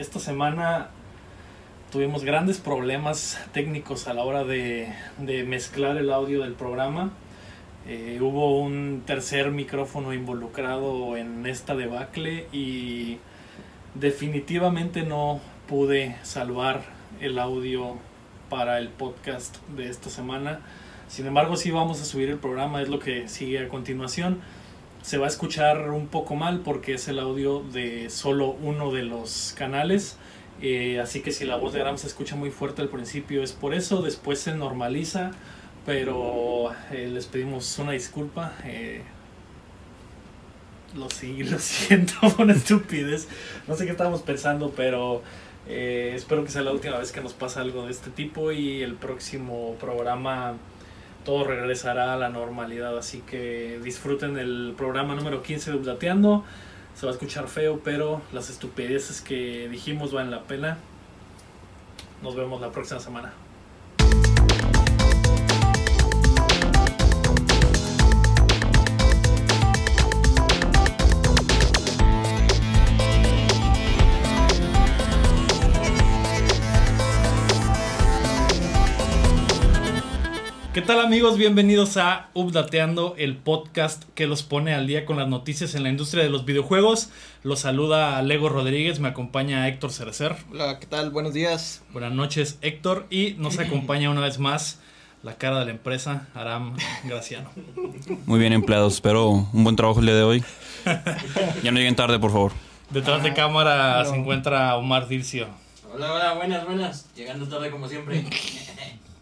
Esta semana tuvimos grandes problemas técnicos a la hora de, mezclar el audio del programa. Eh, hubo un tercer micrófono involucrado en esta debacle y definitivamente no pude salvar el audio para el podcast de esta semana. Sin embargo, sí vamos a subir el programa, es lo que sigue a continuación se va a escuchar un poco mal porque es el audio de solo uno de los canales. Eh, así que si la voz de Aram se escucha muy fuerte al principio es por eso, después se normaliza, pero eh, les pedimos una disculpa. Eh, lo, lo siento, una estupidez. No sé qué estábamos pensando, pero espero que sea la última vez que nos pasa algo de este tipo y el próximo programa todo regresará a la normalidad. Así que disfruten el programa número 15 de Updateando. Se va a escuchar feo, pero las estupideces que dijimos valen la pena. Nos vemos la próxima semana. ¿Qué tal amigos? Bienvenidos a Updateando, el podcast que los pone al día con las noticias en la industria de los videojuegos. Los saluda Lego Rodríguez, me acompaña Héctor Cerecer. Hola, ¿qué tal? Buenos días. Buenas noches Héctor y nos acompaña una vez más la cara de la empresa, Aram Graciano. Muy bien empleados, espero un buen trabajo el día de hoy. ya no lleguen tarde, por favor. Detrás de cámara se encuentra Omar Dircio. Hola, hola, buenas, buenas. Llegando tarde como siempre.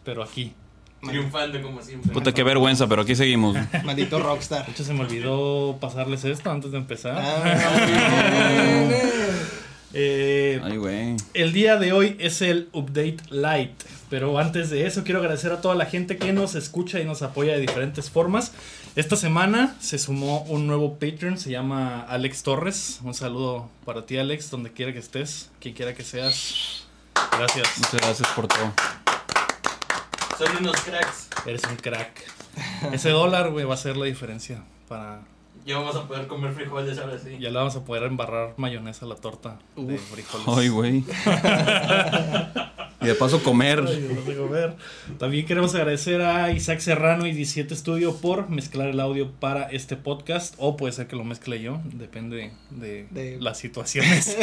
Pero aquí. Triunfando como siempre. Puta, qué vergüenza, pero aquí seguimos. Maldito rockstar. De hecho, se me olvidó pasarles esto antes de empezar. Ah, eh, Ay, güey. El día de hoy es el Update Light. Pero antes de eso, quiero agradecer a toda la gente que nos escucha y nos apoya de diferentes formas. Esta semana se sumó un nuevo Patreon, se llama Alex Torres. Un saludo para ti, Alex, donde quiera que estés, quien quiera que seas. Gracias. Muchas gracias por todo. Son unos cracks. Eres un crack. Ese dólar, güey, va a ser la diferencia para... Ya vamos a poder comer frijoles ahora sí. Ya le vamos a poder embarrar mayonesa a la torta de frijoles. Ay, güey. y de paso comer. comer. También queremos agradecer a Isaac Serrano y 17 Studio por mezclar el audio para este podcast. O puede ser que lo mezcle yo, depende de, las situaciones.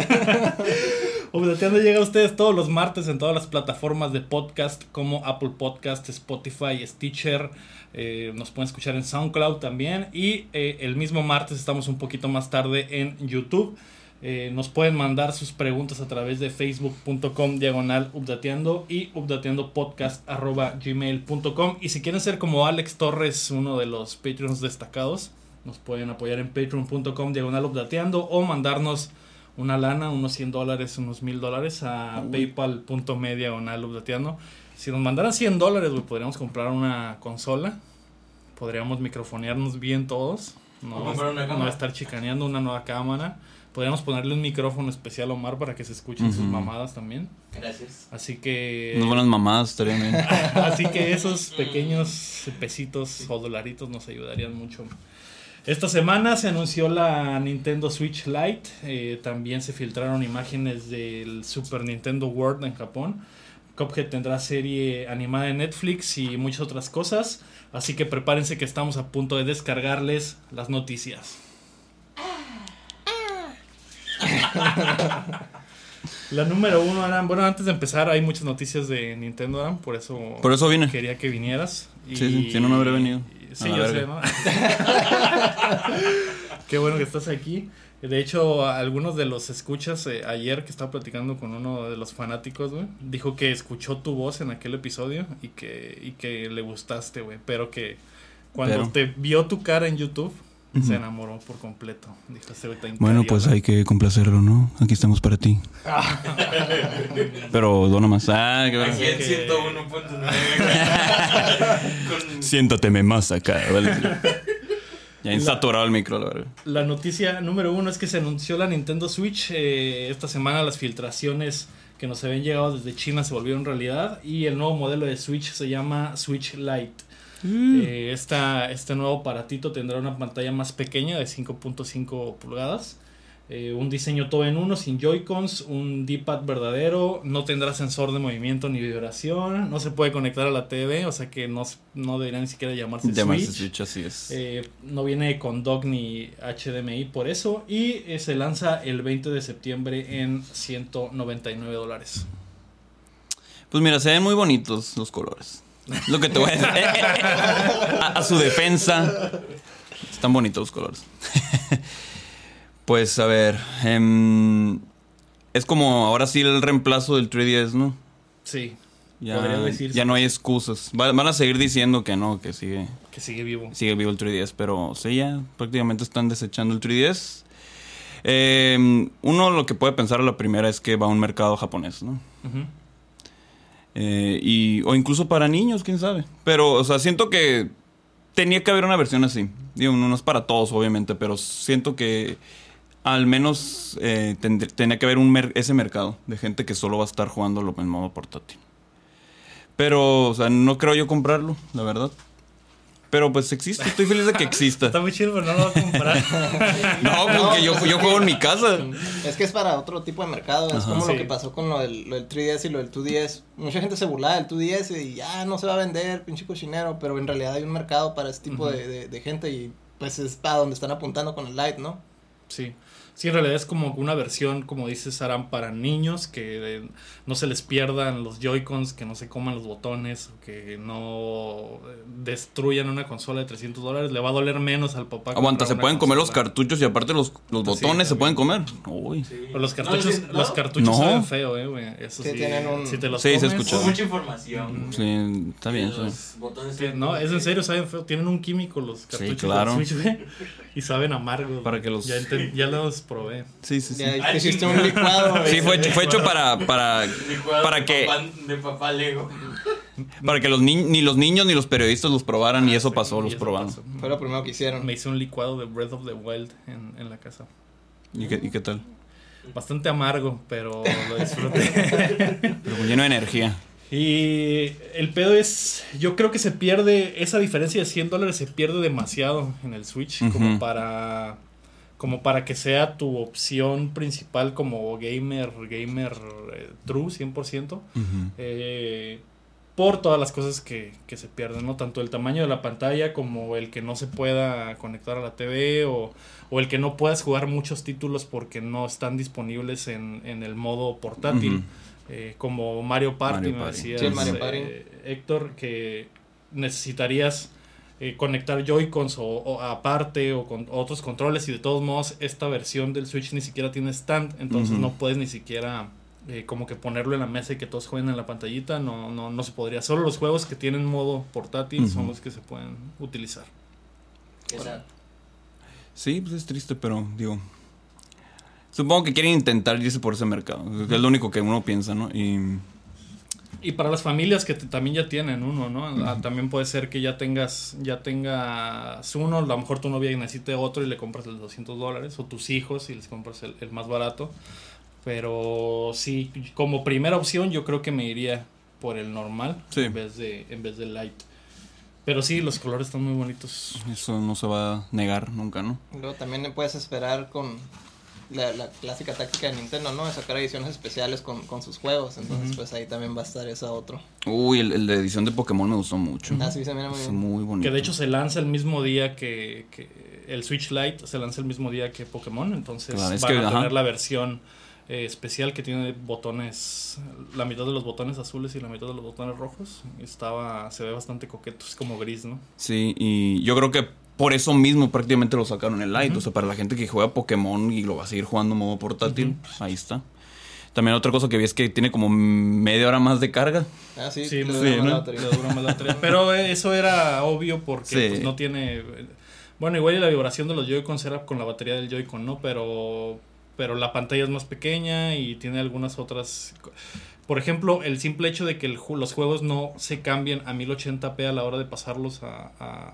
Updateando llega a ustedes todos los martes en todas las plataformas de podcast como Apple Podcast, Spotify, Stitcher. Eh, nos pueden escuchar en SoundCloud también. Y eh, el mismo martes estamos un poquito más tarde en YouTube. Eh, nos pueden mandar sus preguntas a través de facebook.com diagonal updateando y gmail.com y si quieren ser como Alex Torres, uno de los Patreons destacados, nos pueden apoyar en patreon.com diagonal updateando o mandarnos una lana, unos 100 dólares, unos 1000 dólares a paypal.me diagonal updateando. Si nos mandaran 100 dólares, podríamos comprar una consola, podríamos microfonearnos bien todos, no, no estar chicaneando una nueva cámara. Podríamos ponerle un micrófono especial a Omar para que se escuchen sus mamadas también. Gracias. Así que. Unas buenas mamadas estarían bien. Así que esos pequeños pesitos o dolaritos nos ayudarían mucho. Esta semana se anunció la Nintendo Switch Lite. Eh, también se filtraron imágenes del Super Nintendo World en Japón. Cuphead tendrá serie animada en Netflix y muchas otras cosas. Así que prepárense que estamos a punto de descargarles las noticias. La número uno, Aram. Bueno, antes de empezar, hay muchas noticias de Nintendo, Aram. Por eso, por eso vine. quería que vinieras. Y, sí, si no, no habría venido. Sí, yo sé, ¿no? Qué bueno que estás aquí. De hecho, algunos de los escuchas eh, ayer que estaba platicando con uno de los fanáticos, güey, dijo que escuchó tu voz en aquel episodio y que, y que le gustaste, güey, pero que cuando te vio tu cara en YouTube, se enamoró por completo. Dijo, bueno, pues hay que complacerlo, ¿no? Aquí estamos para ti. Pero dona más. Ah, qué Aquí en 101.9. Siéntateme más acá, ¿vale? Ya insaturado el micro, la verdad. La noticia número uno es que se anunció la Nintendo Switch. Eh, esta semana las filtraciones que nos habían llegado desde China se volvieron realidad. Y el nuevo modelo de Switch se llama Switch Lite. Mm. Eh, este nuevo aparatito tendrá una pantalla más pequeña de 5.5 pulgadas. eh, un diseño todo en uno, sin Joy-Cons, un D-pad verdadero, no tendrá sensor de movimiento ni vibración, no se puede conectar a la TV, o sea que no, no debería ni siquiera llamarse Llamarse Switch. Switch, así es. Eh, no viene con dock ni HDMI por eso. Y eh, se lanza el 20 de septiembre en 199 dólares. Pues mira, se ven muy bonitos los colores. Lo que te voy a decir. A, a su defensa. Están bonitos los colores. pues a ver. em, es como ahora sí el reemplazo del 3DS, ¿no? Sí, Ya, decirse. ya no hay excusas. Va- Van a seguir diciendo que no, que sigue, que sigue vivo. sigue vivo el 3DS, pero sí, ya prácticamente están desechando el 3DS. Em, uno lo que puede pensar a la primera es que va a un mercado japonés, ¿no? Ujú. Eh, y, o incluso para niños, quién sabe. Pero, o sea, siento que tenía que haber una versión así. Digo, no es para todos, obviamente, pero siento que al menos eh, tenía que haber un ese mercado de gente que solo va a estar jugándolo en modo portátil. Pero, o sea, no creo yo comprarlo, la verdad. Pero pues existe, estoy feliz de que exista. Está muy chido, pero no lo voy a comprar. No, porque yo, yo juego en mi casa. Es que es para otro tipo de mercado. Es Ajá. como Sí. lo que pasó con lo del, lo del 3DS y lo del 2DS. Mucha gente se burlaba del 2DS y ya no se va a vender, pinche cochinero. Pero en realidad hay un mercado para este tipo Ujú. de, de- de gente y pues es para donde están apuntando con el Lite, ¿no? Sí. Sí, en realidad es como una versión, como dice Saran, para niños, que eh, no se les pierdan los Joy-Cons, que no se coman los botones, o que no eh, destruyan una consola de 300 dólares. Le va a doler menos al papá. Aguanta, se pueden comer los cartuchos y aparte los, los Sí, botones se pueden comer. Uy. Sí. Pero los cartuchos, sí, ¿no? los cartuchos No. saben feo, eh, güey. Eso Sí, sí, tienen un- si te los Sí, se comes, escucha. Con mucha información. Sí, está bien. Los botones Sí, no, es en serio, saben feo. Tienen un químico los cartuchos claro. Switch, güey, y saben amargos. Para que los- ya los probé. Sí, sí, sí. Ya Ah, te hiciste un licuado. Sí, fue, fue hecho para, para, Licuado para de que, papá- de papá Lego. para que los ni, ni los niños ni los periodistas los probaran y eso pasó, Y los eso probaron. pasó. Fue lo primero que hicieron. Me hice un licuado de Breath of the Wild en, en la casa. ¿Y qué, y qué tal? Bastante amargo, pero lo disfruté. Pero lleno de energía. y el pedo es, yo creo que se pierde, esa diferencia de 100 dólares se pierde demasiado en el Switch, como para como para que sea tu opción principal como gamer, gamer eh, true 100%. Ujú. eh, por todas las cosas que, que se pierden, ¿no? Tanto el tamaño de la pantalla como el que no se pueda conectar a la TV o, o el que no puedas jugar muchos títulos porque no están disponibles en, en el modo portátil. Eh, como Mario Party, Mario me Party. decías, Sí, el Mario eh, Party. Héctor, que necesitarías eh, conectar Joy-Cons o, o aparte o con otros controles y de todos modos esta versión del Switch ni siquiera tiene stand, entonces no puedes ni siquiera eh, como que ponerlo en la mesa y que todos jueguen en la pantallita, no, no, no se podría. Solo los juegos que tienen modo portátil son los que se pueden utilizar. Sí, pues es triste, pero digo. Supongo que quieren intentar irse por ese mercado. Es lo único que uno piensa, ¿no? Y. Y para las familias que te- también ya tienen uno, ¿no? Ah, También puede ser que ya tengas, ya tengas uno, a lo mejor tu novia necesite otro y le compras el de 200 dólares, o tus hijos y les compras el, el más barato. Pero sí, como primera opción yo creo que me iría por el normal Sí. en vez de en vez del light. Pero sí, los colores están muy bonitos. Eso no se va a negar nunca, ¿no? Luego también le puedes esperar con la, la clásica táctica de Nintendo, ¿no? De sacar ediciones especiales con, con sus juegos. Entonces, pues ahí también va a estar esa otro. Uy, el, el de edición de Pokémon me gustó mucho. Ah, sí, se mira muy Es bien. muy bonito. Que de hecho se lanza el mismo día que, que el Switch Lite se lanza el mismo día que Pokémon, entonces Claro, es van que, a ajá. tener la versión eh, especial que tiene botones, la mitad de los botones azules y la mitad de los botones rojos. Estaba, se ve bastante coqueto, es como gris, ¿no? Sí, y yo creo que por eso mismo prácticamente lo sacaron en Lite. Ujú. O sea, para la gente que juega Pokémon y lo va a seguir jugando en modo portátil, Ujú. ahí está. También otra cosa que vi es que tiene como media hora más de carga. Ah, sí, Sí, le sí, dura más ¿no? la batería. Le dura más la batería. Pero eh, eso era obvio porque Sí. pues, no tiene... Bueno, igual y la vibración de los Joy-Cons era con la batería del Joy-Con, ¿no? Pero, pero la pantalla es más pequeña y tiene algunas otras... Por ejemplo, el simple hecho de que el los juegos no se cambien a 1080p a la hora de pasarlos a, a,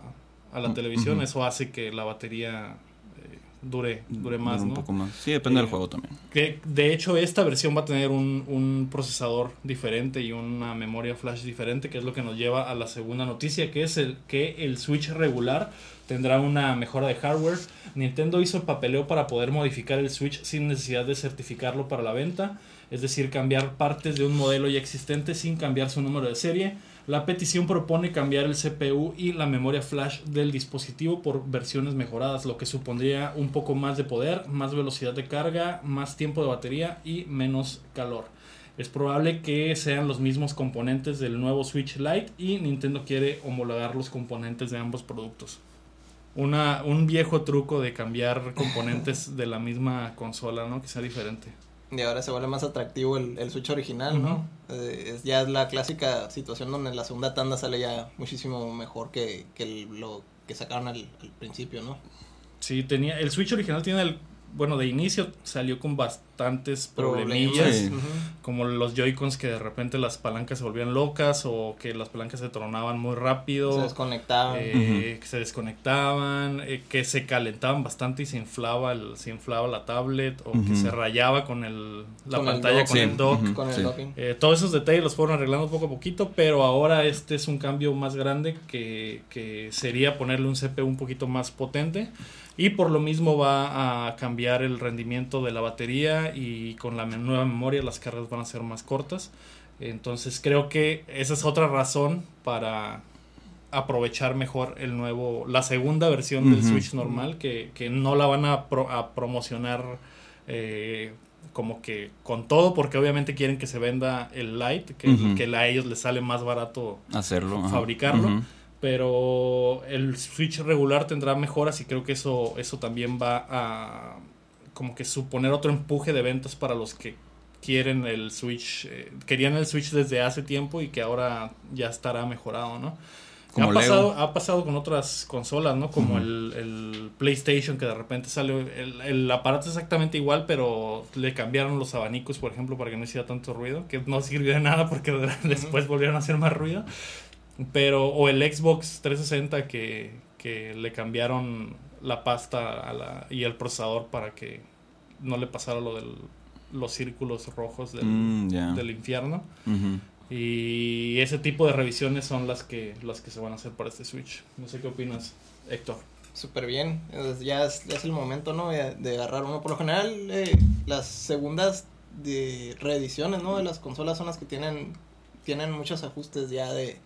a la televisión, eso hace que la batería eh, dure, dure más, Dura un ¿no? poco más. Sí, depende Eh, del juego también. Que de hecho esta versión va a tener un, un procesador diferente y una memoria flash diferente, que es lo que nos lleva a la segunda noticia, que es el que el Switch regular tendrá una mejora de hardware. Nintendo hizo el papeleo para poder modificar el Switch sin necesidad de certificarlo para la venta, es decir, cambiar partes de un modelo ya existente sin cambiar su número de serie. La petición propone cambiar el CPU y la memoria flash del dispositivo por versiones mejoradas, lo que supondría un poco más de poder, más velocidad de carga, más tiempo de batería y menos calor. Es probable que sean los mismos componentes del nuevo Switch Lite y Nintendo quiere homologar los componentes de ambos productos. Una, un viejo truco de cambiar componentes de la misma consola, ¿no? Que sea diferente. Y ahora se vuelve más atractivo el, el Switch original, ¿no? Eh, es ya es la clásica situación donde la segunda tanda sale ya muchísimo mejor que, que el- lo que sacaron al, al principio, ¿no? Sí, tenía. El Switch original tiene el. Bueno, de inicio salió con bastantes Problemillas. Sí. Como los Joy-Cons que de repente las palancas se volvían locas o que las palancas se tronaban muy rápido. Se desconectaban. eh, que se desconectaban, eh, que se calentaban bastante y se inflaba, el, se inflaba la tablet o que se rayaba con el, la Con pantalla con Sí, el dock. con el sí. docking. Eh, todos esos detalles los fueron arreglando poco a poquito, pero ahora este es un cambio más grande que, que sería ponerle un CPU un poquito más potente y por lo mismo va a cambiar el rendimiento de la batería y con la nueva memoria las cargas van a ser más cortas. Entonces creo que esa es otra razón para aprovechar mejor el nuevo, la segunda versión del. Switch normal, que, que no la van a, pro- a promocionar eh, como que con todo, porque obviamente quieren que se venda el Lite, que, que a ellos les sale más barato Hacerlo. fabricarlo. Pero el Switch regular tendrá mejoras y creo que eso, eso también va a como que suponer otro empuje de ventas para los que quieren el Switch, eh, querían el Switch desde hace tiempo y que ahora ya estará mejorado, ¿no? Como ha, pasado, ha pasado con otras consolas, ¿no? Como el, el PlayStation, que de repente sale el, el aparato es exactamente igual, pero le cambiaron los abanicos, por ejemplo, para que no hiciera tanto ruido, que no sirvió de nada porque después volvieron a hacer más ruido. Pero, o el Xbox 360 que, que le cambiaron la pasta a la, y el procesador para que no le pasara lo de los círculos rojos del, Mm, del infierno. Y ese tipo de revisiones son las que, las que se van a hacer para este Switch. No sé qué opinas, Héctor. Súper bien. Ya es, ya es el momento, ¿no? De, de agarrar uno. Por lo general, eh, las segundas de reediciones, ¿no? De las consolas son las que tienen, tienen muchos ajustes ya de,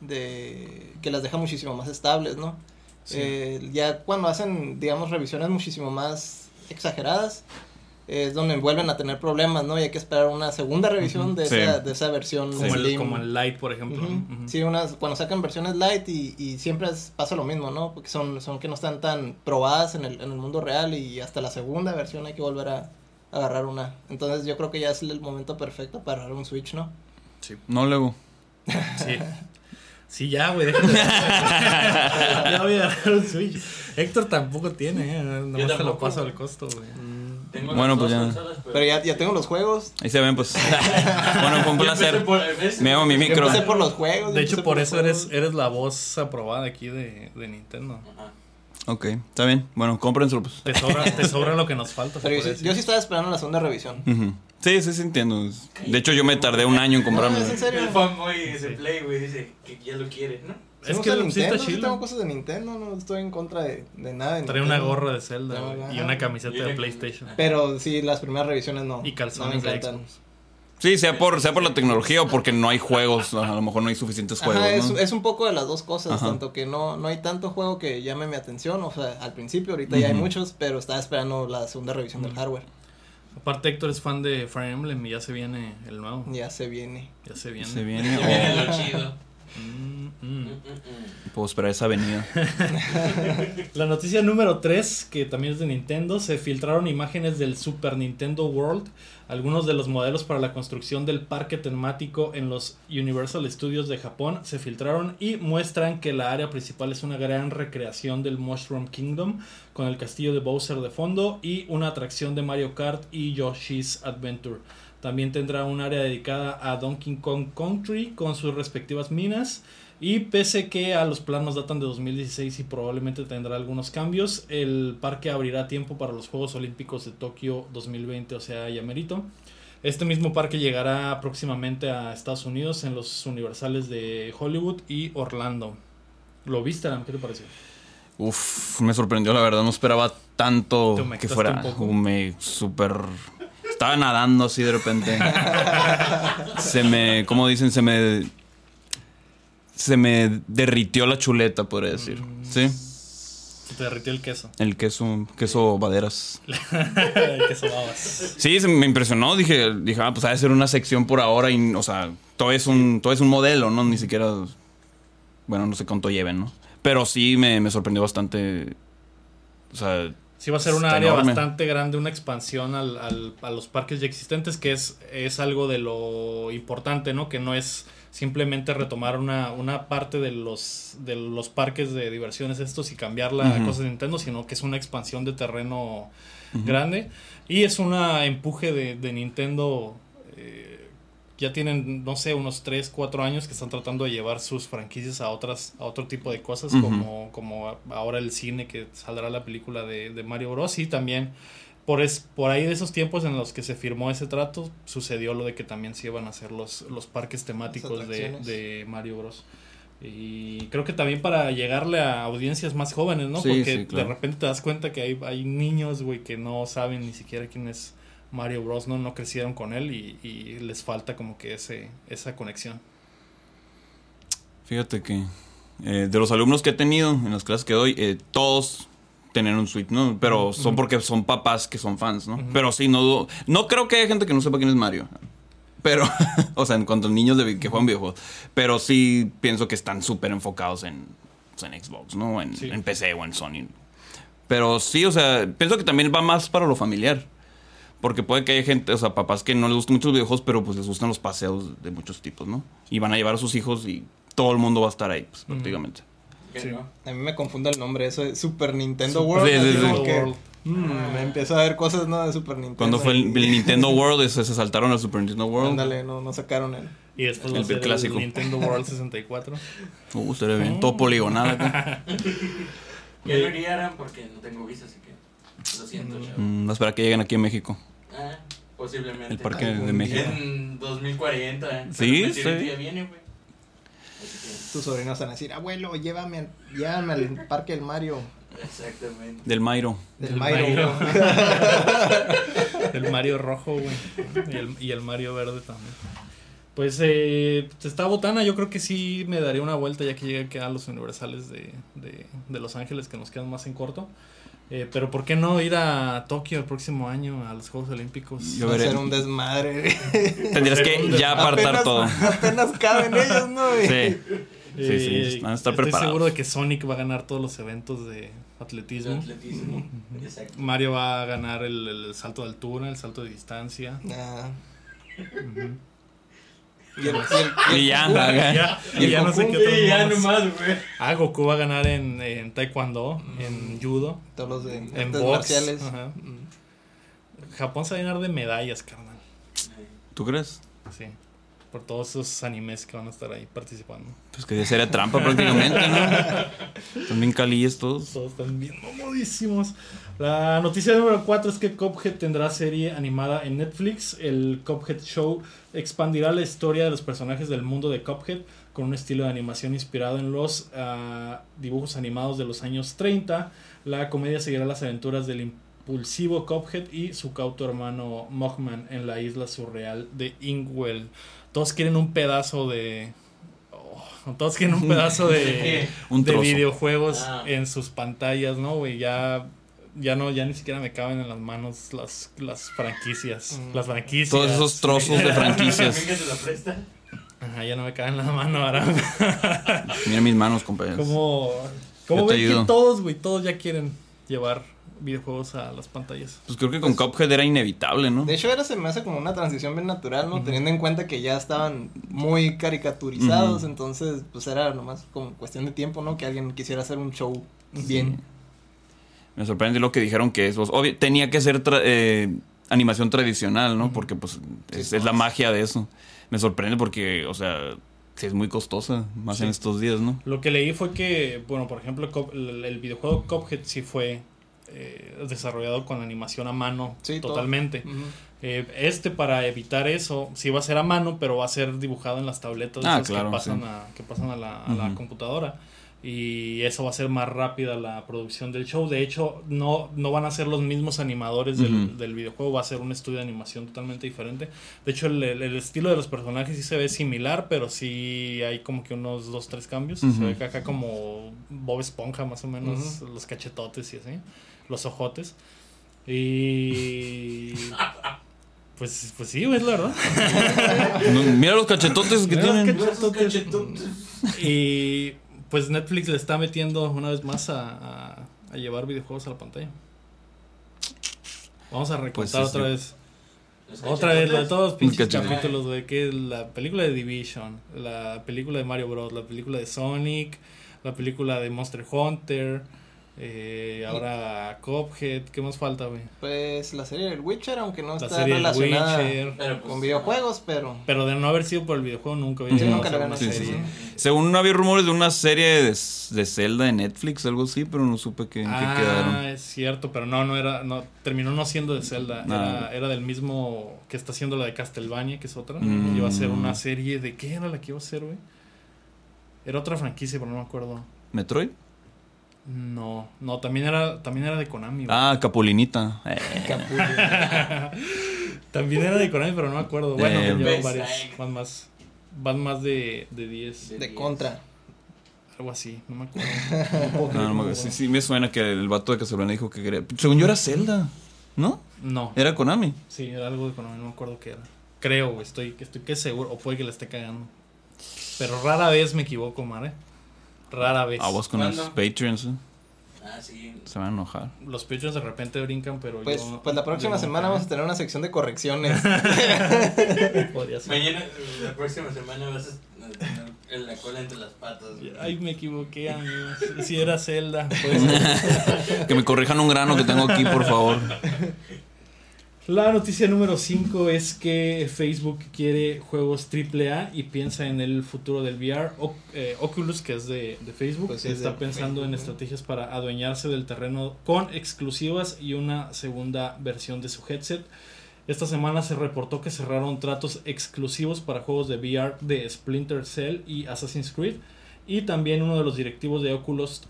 de... que las deja muchísimo más estables, ¿no? Sí. Eh, ya cuando hacen, digamos, revisiones muchísimo más exageradas, es donde vuelven a tener problemas, ¿no? Y hay que esperar una segunda revisión de, Sí. esa, de esa versión Como, el, como el Lite, por ejemplo. Sí, unas, cuando sacan versiones light y, y siempre es- pasa lo mismo, ¿no? Porque son, son que no están tan probadas en el, en el mundo real y hasta la segunda versión hay que volver a, a agarrar una. Entonces yo creo que ya es el momento perfecto para agarrar un Switch, ¿no? Sí. No, luego. Sí. Sí, ya, güey. déjame. ya voy a agarrar un Switch. Héctor tampoco tiene, ¿eh? Nomás te lo paso al costo, güey. Tengo Bueno, pues dos ya. consolas, Pero ya, ya tengo los juegos. Ahí se ven, pues. bueno, fue un placer. Me hago mi micro. empecé por los juegos. De hecho, por eso eres, eres la voz aprobada aquí de, de Nintendo. Ajá. Ok, está bien. Bueno, cómprenselo, pues. Te sobra, te sobra lo que nos falta. Pero yo, sí- decir. yo sí estaba esperando la segunda revisión. Ujú. Sí, sí, sí, entiendo. De hecho, yo me tardé un año en comprarme. No, es en serio. El fanboy de Sí. Play, güey, dice que ya lo quiere, ¿no? Es que gusta sí está Nintendo, chido. tengo cosas de Nintendo, no estoy en contra de, de nada de Trae una Nintendo. gorra de Zelda No, y una camiseta de una- PlayStation. Pero sí, las primeras revisiones no. Y calzones no me encantan. Sí, sea por, sea por la tecnología o porque no hay juegos. A lo mejor no hay suficientes juegos, Ajá, es, ¿no? es un poco de las dos cosas, Ajá. tanto que no, no hay tanto juego que llame mi atención, o sea, al principio, ahorita ya hay muchos, pero estaba esperando la segunda revisión del Ujú. hardware. Aparte, Héctor es fan de Fire Emblem y ya se viene el nuevo. Ya se viene. Ya se viene. Se viene. Ya viene lo chido. Mm, mm. Mm, puedo esperar esa avenida. La noticia número 3, que también es de Nintendo, se filtraron imágenes del Super Nintendo World, algunos de los modelos para la construcción del parque temático en los Universal Studios de Japón se filtraron y muestran que la área principal es una gran recreación del Mushroom Kingdom, con el castillo de Bowser de fondo y una atracción de Mario Kart y Yoshi's Adventure. También tendrá un área dedicada a Donkey Kong Country con sus respectivas minas. Y pese que a los planos datan de 2016 y probablemente tendrá algunos cambios, el parque abrirá tiempo para los Juegos Olímpicos de Tokio 2020, o sea, ya merito. Este mismo parque llegará próximamente a Estados Unidos en los universales de Hollywood y Orlando. ¿Lo viste, Aram? ¿Qué te pareció? Uf, me sorprendió, la verdad. No esperaba tanto ¿Te que fuera. un? Me súper. Estaba nadando así de repente. se me. ¿Cómo dicen? Se me. Se me derritió la chuleta, podría decir. Mm. Sí. Se te derritió el queso. El queso, queso baderas. el queso babas. Sí, se me impresionó. Dije, dije, ah, pues ha de ser una sección por ahora y, o sea, todo es un, todo es un modelo, ¿no? Ni siquiera, bueno, no sé cuánto lleven, ¿no? Pero sí me, me sorprendió bastante. O sea, Sí, va a ser una área enorme. bastante grande, una expansión al, al- a los parques ya existentes, que es, es algo de lo importante, ¿no? Que no es simplemente retomar una, una parte de los, de los parques de diversiones estos y cambiarla a Ujú. cosas de Nintendo, sino que es una expansión de terreno grande. Y es un empuje de, de Nintendo. eh, ya tienen, no sé, unos 3, 4 años que están tratando de llevar sus franquicias a otras a otro tipo de cosas, como, como ahora el cine que saldrá la película de, de Mario Bros. Y también por, es, por ahí de esos tiempos en los que se firmó ese trato, sucedió lo de que también se iban a hacer los, los parques temáticos de, de Mario Bros. Y creo que también para llegarle a audiencias más jóvenes, ¿no? Sí, Porque sí, claro. de repente te das cuenta que hay, hay niños, güey, que no saben ni siquiera quién es Mario Bros, ¿no? No crecieron con él y, y les falta como que ese, esa conexión. fíjate que eh, de los alumnos que he tenido en las clases que doy, eh, todos tienen un suite, ¿no? Pero son porque son papás que son fans, ¿no? Pero sí, no No creo que haya gente que no sepa quién es Mario. Pero, o sea, en cuanto a niños de, que juegan videojuegos. Pero sí pienso que están súper enfocados en, pues, en Xbox, ¿no? En, Sí. en PC o en Sony. Pero sí, o sea, pienso que también va más para lo familiar. Porque puede que haya gente, o sea, papás que no les gustan mucho los videojuegos, pero pues les gustan los paseos de muchos tipos, ¿no? Y van a llevar a sus hijos y todo el mundo va a estar ahí, pues, prácticamente. ¿Qué Sí. no? A mí me confunde el nombre, eso de Super Nintendo Super World. Sí, sí, que, World. mm, me empiezo a ver cosas ¿no? de Super Nintendo. Cuando fue el, y- el Nintendo World, ese- se saltaron al Super Nintendo World. Ándale, no, no sacaron el. Y después El ser clásico. el Nintendo World 64. Uh, estaría bien. Todo poligonal. Yo no iría porque no tengo visa, así que lo siento, chavo. Mm, espera que lleguen aquí a México. Ah, posiblemente. El parque de México. En 2040. eh. Sí, Pero sí. viene, güey. Tus sobrinos van a decir, abuelo, llévame, al- llévame al parque del Mario. exactamente. Del Mairo. Del, Del Mario. Mario. El Mario rojo, güey. Y el, y el Mario verde también. Pues eh, está botana, yo creo que sí me daría una vuelta ya que llegue a los universales de, de, de Los Ángeles que nos quedan más en corto. Eh, pero ¿por qué no ir a Tokio el próximo año a los Juegos Olímpicos? Yo Va a veré. ser un desmadre. Tendrías que ya apartar apenas, todo. Apenas caben ellos, ¿no? Sí. Sí, sí, van a estar Eh, estoy preparados. seguro de que Sonic va a ganar todos los eventos de atletismo. Atletismo. Exacto. Mario va a ganar el, el salto de altura, el salto de distancia. Ah. Ujú. Y, el, y, el- Y ya, Y ya no sé qué otros ya nomás, güey. Ah, Goku va a ganar en, en Taekwondo, en Judo, Todos los de en box. marciales. Ajá. Japón se va a llenar de medallas, carnal. ¿Tú crees? Sí. Por todos esos animes que van a estar ahí participando. Pues que ya sería trampa prácticamente, ¿no? Están bien calillas todos. Todos están bien mamudísimos. La noticia número 4 es que Cuphead tendrá serie animada en Netflix. El Cuphead Show expandirá la historia de los personajes del mundo de Cuphead con un estilo de animación inspirado en los ah, dibujos animados de los años 30. La comedia seguirá las aventuras del impulsivo Cuphead y su cauto hermano Mogman en la isla surreal de Ingwell. Todos quieren un pedazo de... oh, todos quieren un pedazo de Un de videojuegos Ah. en sus pantallas, ¿no, güey? Ya, ya no, ya ni siquiera me caben en las manos las, las franquicias. Mm. Las franquicias. Todos esos trozos de franquicias. Se la presta. Ajá, ya no me caben en la mano ahora. Mira mis manos, compañeros. como, como te ven que todos, güey, todos ya quieren llevar videojuegos a las pantallas. Pues creo que con Cuphead era inevitable, ¿no? De hecho, era, se me hace como una transición bien natural, ¿no? Teniendo en cuenta que ya estaban muy caricaturizados, entonces, pues era nomás como cuestión de tiempo, ¿no? Que alguien quisiera hacer un show bien. Me sorprende lo que dijeron que es. pues, obvio, tenía que ser tra- eh, animación tradicional, ¿no? Porque pues es, es la magia de eso. Me sorprende porque, o sea, sí es muy costosa, más Sí. en estos días, ¿no? Lo que leí fue que, bueno, por ejemplo, el videojuego Cuphead sí fue eh, desarrollado con animación a mano Sí, totalmente. Eh, este para evitar eso, sí va a ser a mano, pero va a ser dibujado en las tabletas Ah, claro, que pasan, sí. a, que pasan a, la, a la Ujú. computadora. y eso va a ser más rápida la producción del show. De hecho, no, no van a ser los mismos animadores del, videojuego, va a ser un estudio de animación totalmente diferente. De hecho, el, el- el estilo de los personajes sí se ve similar, pero sí hay como que unos dos, tres cambios. Se ve que acá como Bob Esponja, más o menos, los cachetotes y así, los ojotes. Y... Pues, pues sí, güey, es la verdad. No, mira los cachetotes que Mira tienen. Cachetotes. Y pues Netflix le está metiendo una vez más a, a- a llevar videojuegos a la pantalla. Vamos a recontar Pues sí, otra sí. vez. Otra vez, lo de todos los pinches capítulos, güey. Que es la película de Division, la película de Mario Bros, la película de Sonic, la película de Monster Hunter, eh, ahora Cuphead. ¿Qué más falta, güey? Pues la serie del Witcher, aunque no La está serie relacionada Witcher. Pero, pues, con videojuegos, pero Pero de no haber sido por el videojuego, nunca hubiera Sí, nunca una habían Sí, sí, serie. sí. Según había rumores de una serie de, de Zelda en Netflix, algo así, pero no supe que, en qué Ah, quedaron. es cierto, pero no, no era, no, terminó no siendo de Zelda, Ah. era, era del mismo que está haciendo la de Castlevania, que es otra. Mm. Iba a ser una serie de, ¿qué era la que iba a ser, güey? Era otra franquicia, pero no me acuerdo. ¿Metroid? No, no, también era, también era de Konami, güey. Ah, Capulinita. Eh, También era de Konami, pero no me acuerdo. Bueno, Eh, llevan Best varias, Egg. van más, van más de, de 10, De de diez. contra. algo así, no me acuerdo. no, no me acuerdo. sí, sí, me suena que el vato de Castlevania dijo que quería. Según yo era Zelda, ¿no? No, Era Konami. sí, era algo de Konami, no me acuerdo qué era. Creo, güey, estoy, estoy que seguro, o puede que la esté cagando. Pero rara vez me equivoco, Mare. Rara vez. Aguas con ¿Cuándo? los Patreons, ¿eh? Ah, sí. Se van a enojar. Los Patreons de repente brincan, pero Pues, yo... pues la próxima semana vamos a tener una sección de correcciones. Podría ser. Mañana, la próxima semana vas a tener en la cola entre las patas. Ay, me equivoqué, amigos. Si era Zelda. puede ser. Que me corrijan un grano que tengo aquí, por favor. La noticia número 5 es que Facebook quiere juegos AAA y piensa en el futuro del VR. O- eh, Oculus, que es de, de Facebook, Pues es está de pensando en estrategias para adueñarse del terreno con exclusivas y una segunda versión de su headset. Esta semana se reportó que cerraron tratos exclusivos para juegos de VR de Splinter Cell y Assassin's Creed. Y también uno de los directivos de Oculus,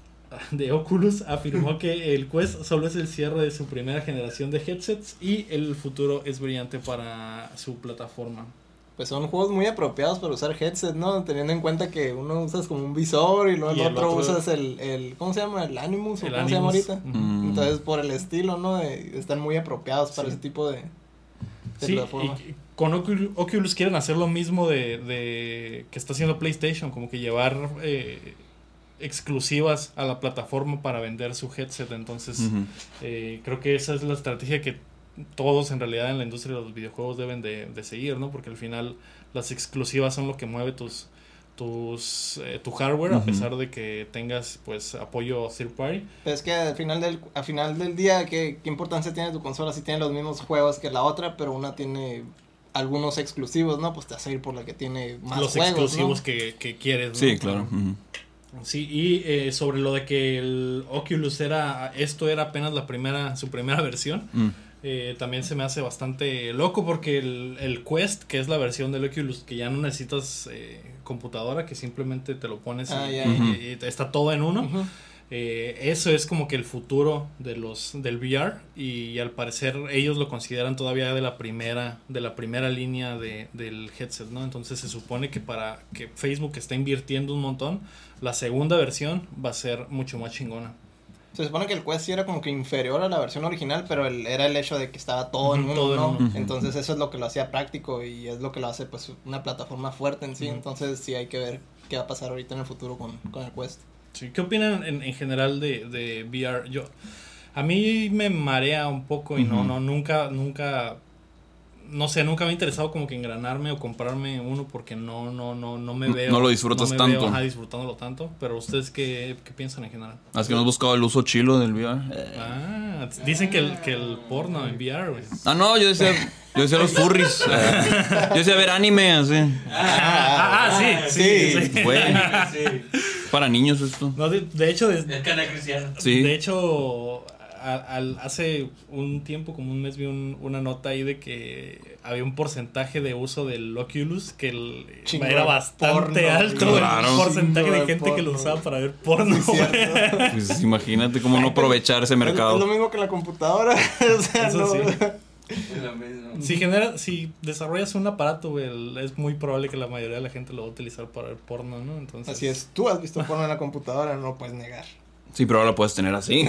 de Oculus afirmó que el Quest solo es el cierre de su primera generación de headsets y el futuro es brillante para su plataforma. Pues son juegos muy apropiados para usar headset, ¿no? Teniendo en cuenta que uno usas como un visor y luego Y el, el otro, otro- usas el, el, ¿cómo se llama? El Animus, o El ¿cómo se llama ahorita? Mm. Entonces, por el estilo, ¿no? De- están muy apropiados para Sí. ese tipo de, de Sí, plataforma. y con Ocul- Oculus quieren hacer lo mismo de, de que está haciendo PlayStation, como que llevar eh, exclusivas a la plataforma para vender su headset. Entonces, eh, creo que esa es la estrategia que todos en realidad en la industria de los videojuegos deben de, de seguir, ¿no? Porque al final las exclusivas son lo que mueve tus tus eh, tu hardware a pesar de que tengas pues apoyo third party Pero es que al final del, al final del día, ¿qué, ¿qué importancia tiene tu consola? Si tiene los mismos juegos que la otra, pero una tiene algunos exclusivos, ¿no? Pues te vas a ir por la que tiene más los juegos, exclusivos ¿no? que, que quieres ¿no? Sí, claro. Sí, y eh, sobre lo de que el Oculus era, esto era apenas la primera, su primera versión, Mm. eh, también se me hace bastante loco porque el, el Quest, que es la versión del Oculus, que ya no necesitas eh, computadora, que simplemente te lo pones Ah, y, y está todo en uno. Eh, eso es como que el futuro de los del VR y, al parecer ellos lo consideran todavía de la primera de la primera línea de, del headset, ¿no? Entonces se supone que para que Facebook está invirtiendo un montón, la segunda versión va a ser mucho más chingona. Se supone que el Quest sí era como que inferior a la versión original, pero el, era el hecho de que estaba todo en Ujú, uno, todo ¿no? Entonces eso es lo que lo hacía práctico y es lo que lo hace pues una plataforma fuerte en sí. Entonces sí hay que ver qué va a pasar ahorita en el futuro con, con el Quest. Sí, ¿Qué opinan en, en general de, de VR? Yo a mí me marea un poco y no no nunca nunca no sé, nunca me ha interesado como que engranarme o comprarme uno porque no, no, no, no me No- veo. no lo disfrutas me veo, tanto. ajá, disfrutándolo tanto. Pero ustedes qué, qué piensan en general? Así que no has buscado el uso chilo del VR. Ah, dicen que el, que el porno en VR, güey. Ah, no, yo decía, yo decía los furries. Yo decía ver anime, así. Ah, ah, sí, sí, sí. sí. Güey, Sí, para niños esto. No, de, de hecho, de, el canal cristiano. Sí. de hecho, a- al- hace un tiempo, como un mes, vi un- una nota ahí de que había un porcentaje de uso del Oculus que el- era bastante porno, alto. El porcentaje Chingo de de gente que lo usaba para ver porno. Pues imagínate cómo no aprovechar ese Es, es lo mercado. mismo que la computadora. o sea, Eso no- sí. Es lo mismo. Si genera, si desarrollas un aparato, güey, el- es muy probable que la mayoría de la gente lo va a utilizar para ver porno, ¿no? Entonces. Así es. Tú has visto porno en la computadora, no lo puedes negar. Sí, pero ahora lo puedes tener así.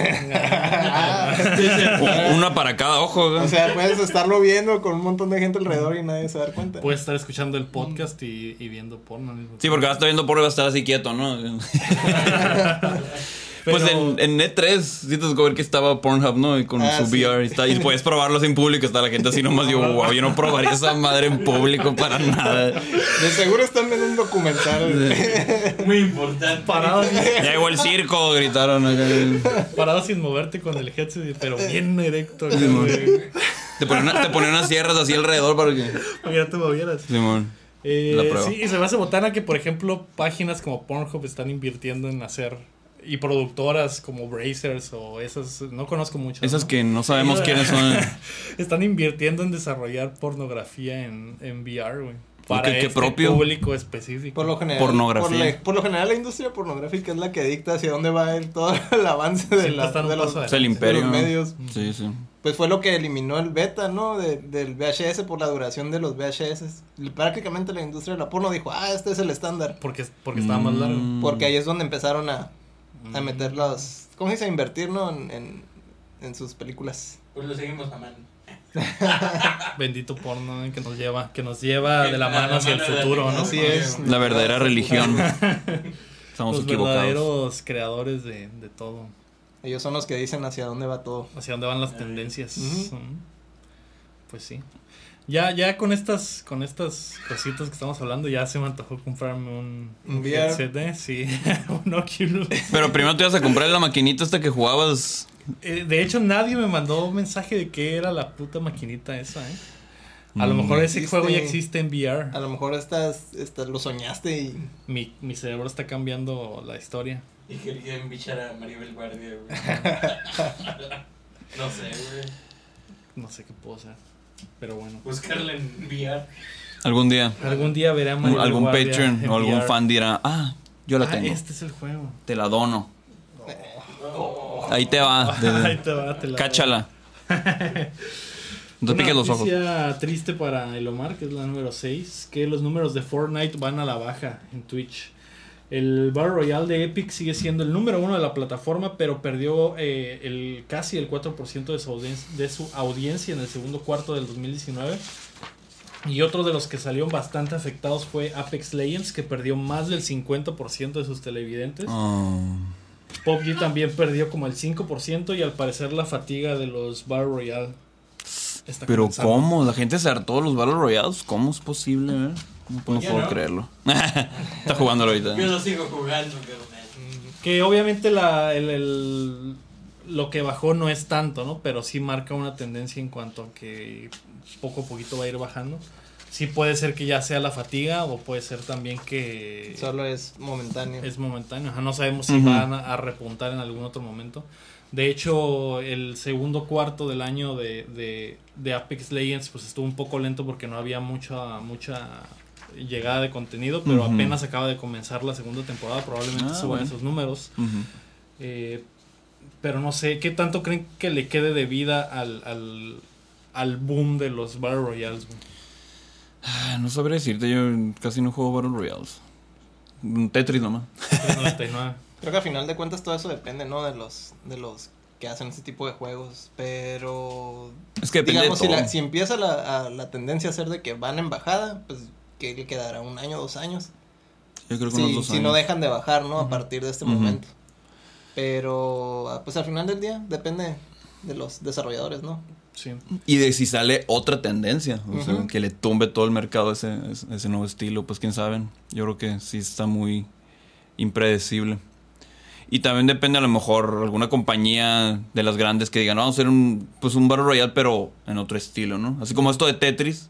Una para cada ojo. o sea, puedes estarlo viendo con un montón de gente alrededor y nadie se da cuenta. Puedes estar escuchando el podcast y, y viendo porno. al mismo Sí, porque ahora está viendo porno y va a estar así quieto, ¿no? Pues en, en E3 sí te tocó ver que estaba Pornhub, ¿no? Y con Ah, su sí. VR y, está, y puedes probarlo sin público. Está la gente así nomás. Yo, wow, yo no probaría esa madre en público para nada. De seguro están viendo un documental. Muy importante. Parado, Ya llegó el circo, gritaron acá. parado sin moverte con el headset, pero bien erecto. Sí. Te ponen, una- te ponen unas sierras así alrededor para que. Para que no te movieras. Simón. Eh, La prueba. sí, y se me hace botana que, por ejemplo, páginas como Pornhub están invirtiendo en hacer. Y productoras como Brazers o esas. No conozco muchas. Esas ¿no? que no sabemos quiénes son. Están invirtiendo en desarrollar pornografía en, en VR, güey. Para qué- qué este propio? público específico. Por lo general. Pornografía. Por, la- por lo general, la industria pornográfica es la que dicta hacia dónde va a ir todo el avance de, la, de los, el imperio. de los medios. Sí, sí. Pues fue lo que eliminó el beta, ¿no? De- del VHS por la duración de los VHS. Prácticamente la industria de la porno dijo, ah, este es el estándar. Porque, porque estaba más largo. Mm. Porque ahí es donde empezaron a, a meter los... ¿Cómo se dice? A invertir, ¿no? En, en, en sus películas. Pues lo seguimos amando. Bendito porno eh, que nos lleva, que nos lleva de la mano hacia el futuro, ¿no? Así es. La verdadera religión. Estamos Los equivocados. verdaderos creadores de, de todo. Ellos son los que dicen hacia dónde va todo. Hacia dónde van las tendencias. Pues sí. Ya, ya con estas, con estas cositas que estamos hablando, ya se me antojó comprarme un, Un VR. headset, ¿eh? Sí, un Oculus. Pero primero te ibas a comprar la maquinita esta que jugabas. Eh, de hecho, nadie me mandó un mensaje de qué era la puta maquinita esa, ¿eh? A lo Mm. mejor ese Existe- juego ya existe en VR. A lo mejor estás, estás, lo soñaste y... Mi, mi cerebro está cambiando la historia. Y quería embichar a Maribel Guardia, güey. no sé, güey. No sé qué puedo hacer. Pero bueno. Buscarla en VR. Algún día. Algún día veré a Maribel algún Guardia Patreon o algún VR. fan dirá, ah, yo la Ah, tengo. este es el juego. Te la dono. Oh. Ahí te va. de- Ahí te va, te la cáchala. No te piques los ojos. noticia triste para el Omar, que es la número 6, que los números de Fortnite van a la baja en Twitch. El Battle Royale de Epic sigue siendo el número uno de la plataforma, pero perdió eh, el, casi el 4% de su, audien- de su audiencia en el segundo cuarto del 2019. Y otro de los que salieron bastante afectados fue Apex Legends, que perdió más del 50% de sus televidentes. Oh. PUBG también perdió como el 5% y al parecer la fatiga de los Battle Royale está Pero comenzando. ¿cómo? La gente se hartó de los Battle Royales. ¿Cómo es posible? eh? No, puedo no. creerlo. Está jugándolo ahorita. Yo lo sigo jugando, pero Que obviamente la, el, el- lo que bajó no es tanto, ¿no? Pero sí marca una tendencia en cuanto a que poco a poquito va a ir bajando. Sí puede ser que ya sea la fatiga o puede ser también que Solo es momentáneo. es momentáneo. Ajá, no sabemos si Ujú. van a, a repuntar en algún otro momento. De hecho, el segundo cuarto del año de, de, de Apex Legends pues estuvo un poco lento porque no había mucha mucha llegada de contenido, pero apenas acaba de comenzar la segunda temporada, probablemente Ah, suban bueno. esos números. Eh, pero no sé, ¿qué tanto creen que le quede de vida al, al, al boom de los Battle Royales? Ah, No sabré decirte, yo casi no juego Battle Royales. Un Tetris nomás. 399. Creo que al final de cuentas todo eso depende, ¿no? De los, de los que hacen ese tipo de juegos. Pero Es que depende digamos, de si, la- si empieza la, a- la tendencia a ser de que van en bajada, pues que le quedará un año, dos años. Yo creo que unos Si, dos si no dejan de bajar, ¿no? A partir de este momento. Pero pues al final del día depende de los desarrolladores, ¿no? Sí. Y de si sale otra tendencia, o sea, que le tumbe todo el mercado ese, ese, ese nuevo estilo, pues quién sabe. Yo creo que sí está muy impredecible. Y también depende a lo mejor alguna compañía de las grandes que digan, vamos a hacer un, pues un Battle Royale, pero en otro estilo, ¿no? Así como esto de Tetris,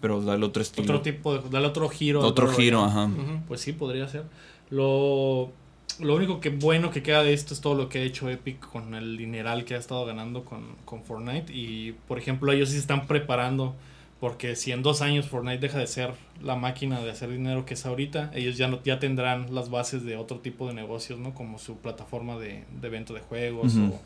pero dale otro estilo. Otro tipo de, dale otro giro. Otro giro, Royale. ajá. Pues sí, podría ser. Lo lo único que bueno que queda de esto es todo lo que ha hecho Epic con el dineral que ha estado ganando con, con Fortnite. Y por ejemplo, ellos sí se están preparando. Porque si en dos años Fortnite deja de ser la máquina de hacer dinero que es ahorita, ellos ya no ya tendrán las bases de otro tipo de negocios, ¿no? Como su plataforma de, de venta de juegos o,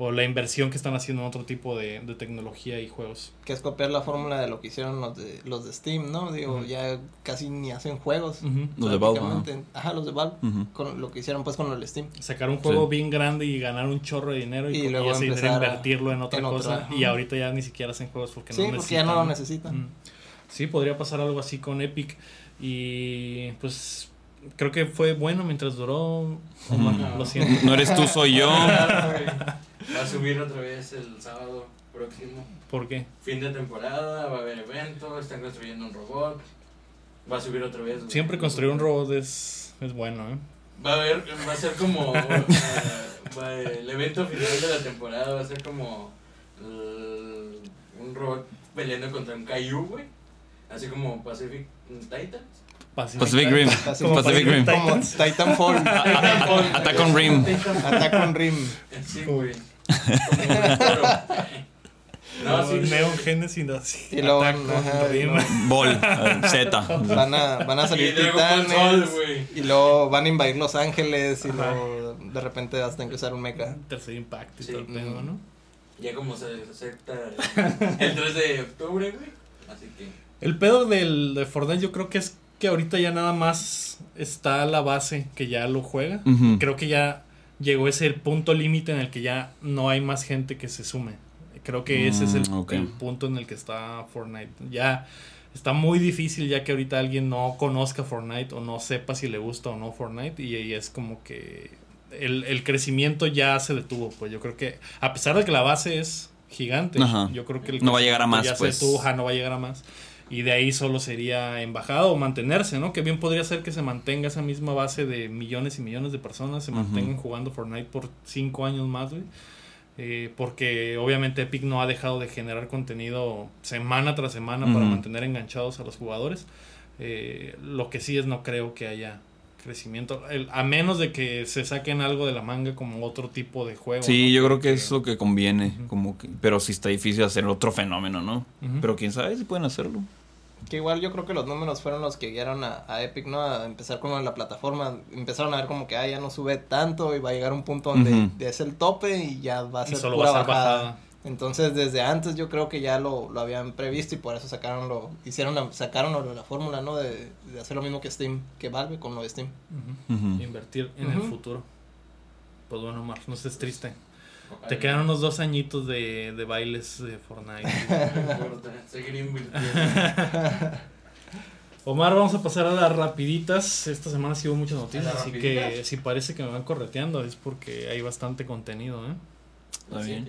o la inversión que están haciendo en otro tipo de, de tecnología y juegos. Que es copiar la fórmula de lo que hicieron los de, los de Steam, ¿no? Digo, ya casi ni hacen juegos. Los de Valve, prácticamente. Ajá, los de Valve. Con lo que hicieron pues con el Steam. Sacar un juego Sí. bien grande y ganar un chorro de dinero y, Y luego ese dinero invertirlo en otra en cosa. otra, Y ahorita ya ni siquiera hacen juegos porque sí, no porque ya no lo necesitan. Mm. Sí, podría pasar algo así con Epic. Y pues creo que fue bueno mientras duró. Mm. Lo siento. No eres tú, soy yo. Va a subir otra vez el sábado próximo. ¿Por qué? Fin de temporada, va a haber evento, están construyendo un robot. Va a subir otra vez. güey. Siempre construir un robot es, es bueno, ¿eh? Va a haber, va a ser como eh, va- el evento final de la temporada, va a ser como un robot peleando contra un Caillou, güey. Así como Pacific Titans. Pacific Rim. Pacific Rim. Como Titanfall. Attack on Rim. Attack on Rim. Sí, güey. Pero- No, sí. Neon Genesis. Y luego, on ajá, y luego Ball. eh, Z. van a, van a Y salir Ball titanes. Sol. Y luego van a invadir Los Ángeles. Y Ajá. luego de repente vas a tener que usar un mecha. Tercer impacto y Sí. todo el pedo, ¿no? Ya como se acepta el 3 de octubre, güey. Así que. El pedo del, de Fortnite yo creo que es que ahorita ya nada más está la base que ya lo juega. Ujú. Creo que ya llegó ese punto límite en el que ya no hay más gente que se sume. Creo que ese es el, Mm, el punto en el que está Fortnite. Ya está muy difícil ya que ahorita alguien no conozca Fortnite o no sepa si le gusta o no Fortnite y, y es como que el, el crecimiento ya se detuvo. Pues yo creo que a pesar de que la base es gigante, Ajá. yo creo que el No va a llegar a más, ya pues. se detuvo, no va a llegar a más. Y de ahí solo sería embajada o mantenerse, ¿no? Que bien podría ser que se mantenga esa misma base de millones y millones de personas, se Ujú. mantengan jugando Fortnite por cinco años más, güey. Eh, porque obviamente Epic no ha dejado de generar contenido semana tras semana para mantener enganchados a los jugadores. Eh, lo que sí es no creo que haya crecimiento, El- a menos de que se saquen algo de la manga como otro tipo de juego. Sí, ¿no? yo creo que Porque- es lo que conviene. Como que, pero sí está difícil hacer otro fenómeno, ¿no? Pero quién sabe si pueden hacerlo. Que igual yo creo que los números fueron los que guiaron a, a Epic, ¿no? A empezar como en la plataforma. Empezaron a ver como que ah, ya no sube tanto y va a llegar un punto donde es el tope y ya va a Y ser solo pura va a ser bajada. bajada. Entonces desde antes yo creo que ya lo, lo habían previsto y por eso sacaron lo, hicieron la, sacaron lo de la fórmula, ¿no? De, de hacer lo mismo que Steam, que Valve con lo de Steam. Invertir en el futuro. Pues bueno, Omar, no estés triste. Te quedan unos dos añitos de, de bailes de Fortnite. No importa, seguir invirtiendo. Omar, vamos a pasar a las rapiditas. Esta semana sí hubo muchas noticias, ¿A las así que si parece que me van correteando es porque hay bastante contenido, ¿eh? Está bien.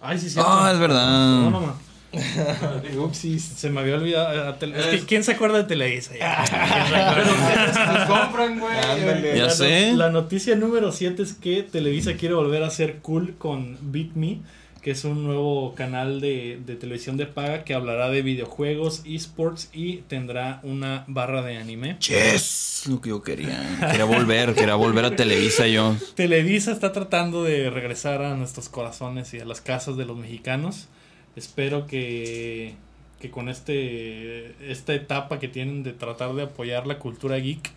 Ay, sí, sí. Ah, es verdad. No, no, no. Upsis. Se me había olvidado. eh, es que, ¿quién se acuerda de Televisa? Ya. Compran, güey. Ándale. Ya la, sé. La noticia número 7 es que Televisa quiere volver a ser cool con Beat Me, que es un nuevo canal de, de televisión de paga que hablará de videojuegos, esports y tendrá una barra de anime. Yes, lo que yo quería. Quería volver, quería volver a Televisa yo. Televisa está tratando de regresar a nuestros corazones y a las casas de los mexicanos. Espero que, que con este esta etapa que tienen de tratar de apoyar la cultura geek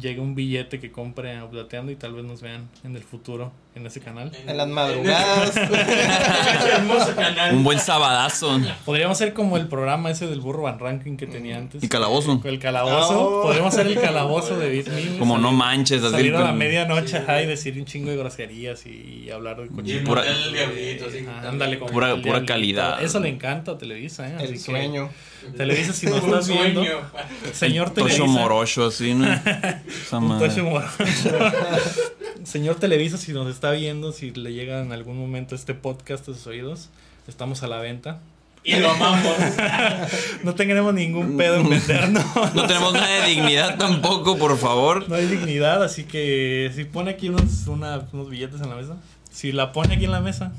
llegue un billete que compre a Updateando y tal vez nos vean en el futuro en ese canal. En las madrugadas. Un buen sabadazo. Podríamos ser como el programa ese del burro Van Ranking que tenía antes. Y calabozo. El calabozo. Oh. Podríamos ser el calabozo de Me. Como no manches. Salir a la medianoche ajá, y decir un chingo de groserías y hablar de Y el cochino. Pura- ándale, Pura- el pura calidad. Eso le encanta a Televisa, ¿eh? Así El que, sueño. Televisa, si nos Un estás viendo, señor Tocho Televisa. morocho, así, ¿no? Esa un madre. Tocho morocho. señor Televisa, si nos está viendo, si le llega en algún momento este podcast a sus oídos, estamos a la venta. Y lo amamos. No tendremos ningún pedo en vendernos. No tenemos nada de dignidad tampoco, por favor. No hay dignidad, así que si pone aquí unos, una- unos billetes en la mesa, si la pone aquí en la mesa,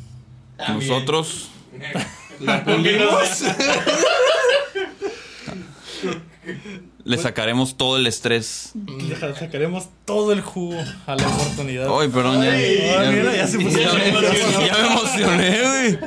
También. Nosotros. La pulimos. Le sacaremos todo el estrés. Le sacaremos todo el jugo a la oportunidad. Ay, perdón, ya. Ay, ya- mira, ya se puso ya, bien me- ya me emocioné, güey.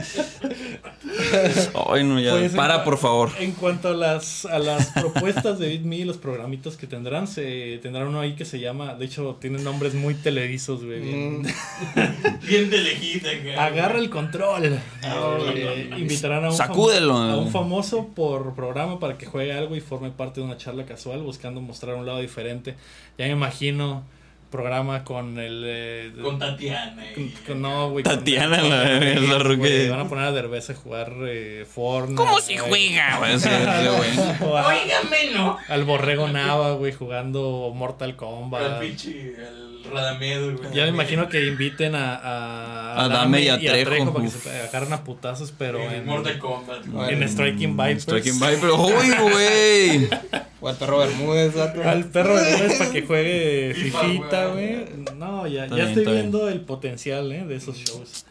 Ay, no, ya. Pues, en Para, cua- por favor. En cuanto a las, a las propuestas de BitMe y los programitas que tendrán, se tendrán uno ahí que se llama, de hecho, tienen nombres muy televisos, güey. bien- Mm, Bien de lejita, acá. Agarra el control. Ah, Eh, no, invitarán a un, Sacúdelo. a un famoso por programa para que juegue algo y forme parte de una charla casual, buscando mostrar un lado diferente. Ya me imagino programa con el. eh, Con Tatiana. y- con- no, güey. Tatiana, con la- la güey, Van a poner a Derbez a jugar eh, Fortnite. ¿Cómo se juega? güey? Óigame, no. al Borrego Nava, güey, jugando Mortal Al Kombat. pinche, al Güey. Ya me imagino que inviten a, a, A Dame y a Trejo, para que se agarren a putazos, pero En en, Mortal Kombat. güey. en Striking Vipers. Striking Viper. ¡Uy, güey! O al perro Bermúdez, vato. Al perro de Bermúdez para que juegue Fifita, güey. No, ya, ya bien, estoy bien. viendo el potencial eh, de esos shows.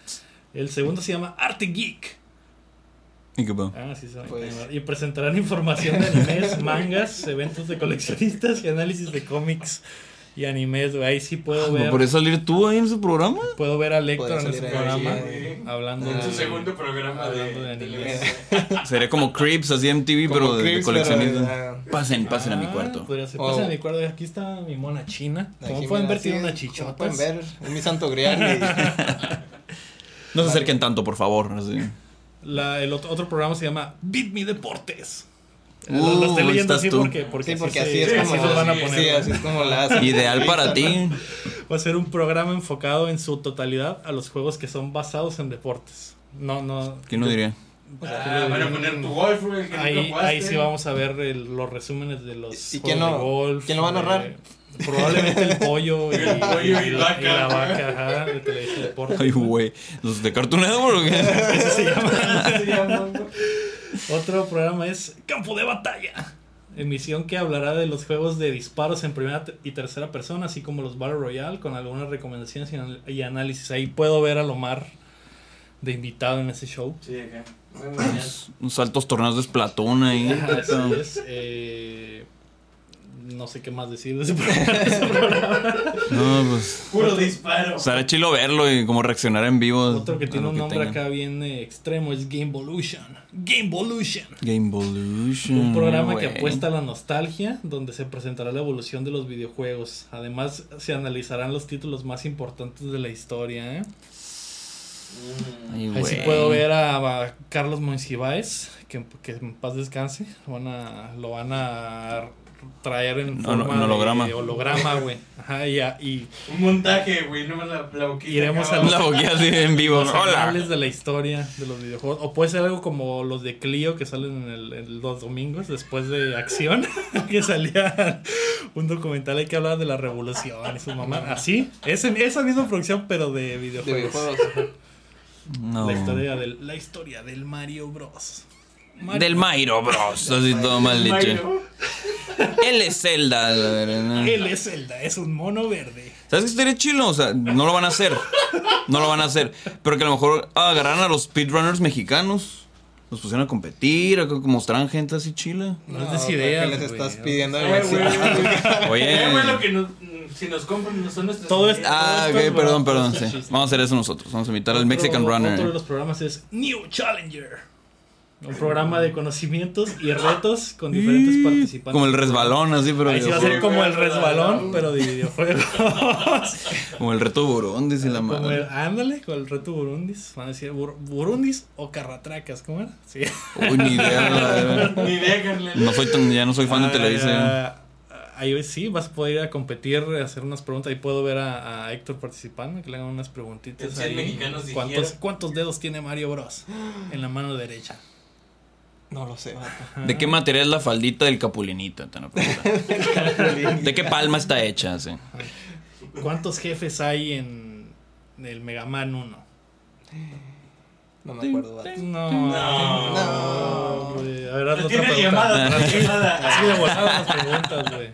El segundo se llama Arte Geek. ¿Y qué? Ah, sí, se Pues-. Y presentarán información de animes, mangas, eventos de coleccionistas y análisis de cómics y animes, güey. Ahí sí puedo ¿No ver. podrías salir tú ahí en ese programa? Puedo ver a Lector en salir programa ahí, hablando En En su de- segundo programa hablando de, animes. Sería como Creeps, así en TV, Como pero de, pero, Pasen, pasen a mi Ah, cuarto. Podría ser. Oh. Pasen a mi cuarto. Aquí está mi mona china. ah, Como aquí, pueden ver, tiene una como chichota. pueden ver, es mi santo grial. No se acerquen tanto, por favor. así. La, el otro, otro programa se llama Beat Me Deportes. Uh, lo, lo estoy leyendo estás así tú. porque, porque, sí, porque así es como así van a sí, poner. Sí, así es como la hacen. Ideal para ti. Va a ser un programa enfocado en su totalidad a los juegos que son basados en deportes. No, no. ¿Quién lo diría? Ah, van a poner tu golf, güey. que nunca Ahí, sí vamos a ver el- los resúmenes de los ¿Y juegos quién de lo- golf. quién lo va a narrar? Probablemente el pollo y, El pollo y la, vaca. y la vaca, ajá, de Televisa Deportes. Ay, güey. ¿Los de Cartoon Network se llama. Se llama. Otro programa es Campo de Batalla. Emisión que hablará de los juegos de disparos en primera y tercera persona, así como los Battle Royale, con algunas recomendaciones y, análisis. Ahí puedo ver a Lomar de invitado en ese show. Sí, acá. Muy bien. Unos altos torneos de Splatoon ahí. Así es. eh, no sé qué más decir de ese programa. No, pues. Puro disparo. Será chilo verlo y como reaccionar en vivo. Otro que tiene un nombre tengan. acá bien eh, extremo es Gamevolution. Gamevolution. Game Evolution. Un programa que apuesta a la nostalgia, donde se presentará la evolución de los videojuegos. Además, se analizarán los títulos más importantes de la historia. ¿eh? Mm. Ay, Ahí sí puedo ver a, a Carlos Monsiváis, que, que en paz descanse. Lo van a, lo van a traer en No, no, forma en holograma. de holograma, güey. Ajá, y, y Un montaje, güey. No me la, la boquita. Iremos a abajo. La boquilla así en vivo. los Hola. de la historia de los videojuegos. O puede ser algo como los de Clio que salen en, el- en los domingos después de Acción, que salía un documental ahí que hablaba de la revolución y su mamá. Así, ese, esa misma producción, pero de De videojuegos. videojuegos. No. La, historia del, la historia del Mario Bros. Mario- Del Mairo Bros. Así todo mal dicho. Él es Zelda. Él es Zelda, es un mono verde. ¿Sabes qué estaría chilo? O sea, no lo van a hacer. No lo van a hacer. Pero que a lo mejor agarraran a los speedrunners mexicanos. Los pusieran a competir, a que mostraran gente así chila. No, es ¿para des qué ideas, les güey. estás pidiendo güey. Oye. Eh, güey, lo que nos, si nos compran no son nuestras Todo Ah, Todo esto ok, es perdón, perdón. es Sí. Vamos a hacer eso nosotros. Vamos a invitar al Mexican Otro de Runner. los programas es New Challenger. Un programa de conocimientos y retos con diferentes participantes. Como el resbalón, así, pero. Ahí sí va a ser como el resbalón, pero de videojuegos. Como el reto Burón, dice la como el, madre. ándale, con el reto Burundis. Van a decir Bur- Burundis o Carratracas, ¿cómo era? Sí. Uy, ni idea. Ni idea. No soy tan, ya no soy fan de Ah, Televisa. Ahí sí, vas a poder ir a competir, hacer unas preguntas. Ahí puedo ver a, a Héctor participando, que le hagan unas preguntitas. Ahí. ¿Cuántos. ¿Cuántos dedos tiene Mario Bros? En la mano derecha. No lo sé, vato. ¿De qué material es la faldita del capulinita? Te. ¿De qué palma está hecha? Sí. ¿Cuántos jefes hay en el Mega Man 1? No me acuerdo, vato. No. No. No. güey. A ver, haz otra pregunta. llamada, Así- tiene llamada. Así de volada las preguntas, güey.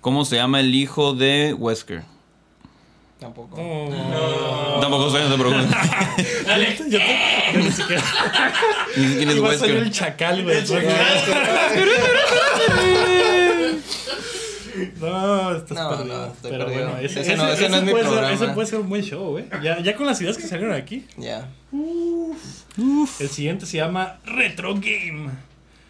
¿Cómo se llama el hijo de Wesker? Tampoco. No. Tampoco sé, no te preocupes. Dale. Yo, te- yo ni siquiera. Ni sé quién es Iba a salir el chacal, güey. No, estás No, perdido. no, estoy Pero perdido. bueno, ese, Ese no- ese no es mi ser, programa. ese puede ser un buen show, ¿eh? Ya, ya con las ideas que salieron aquí. Ya. El siguiente se llama Retro Game.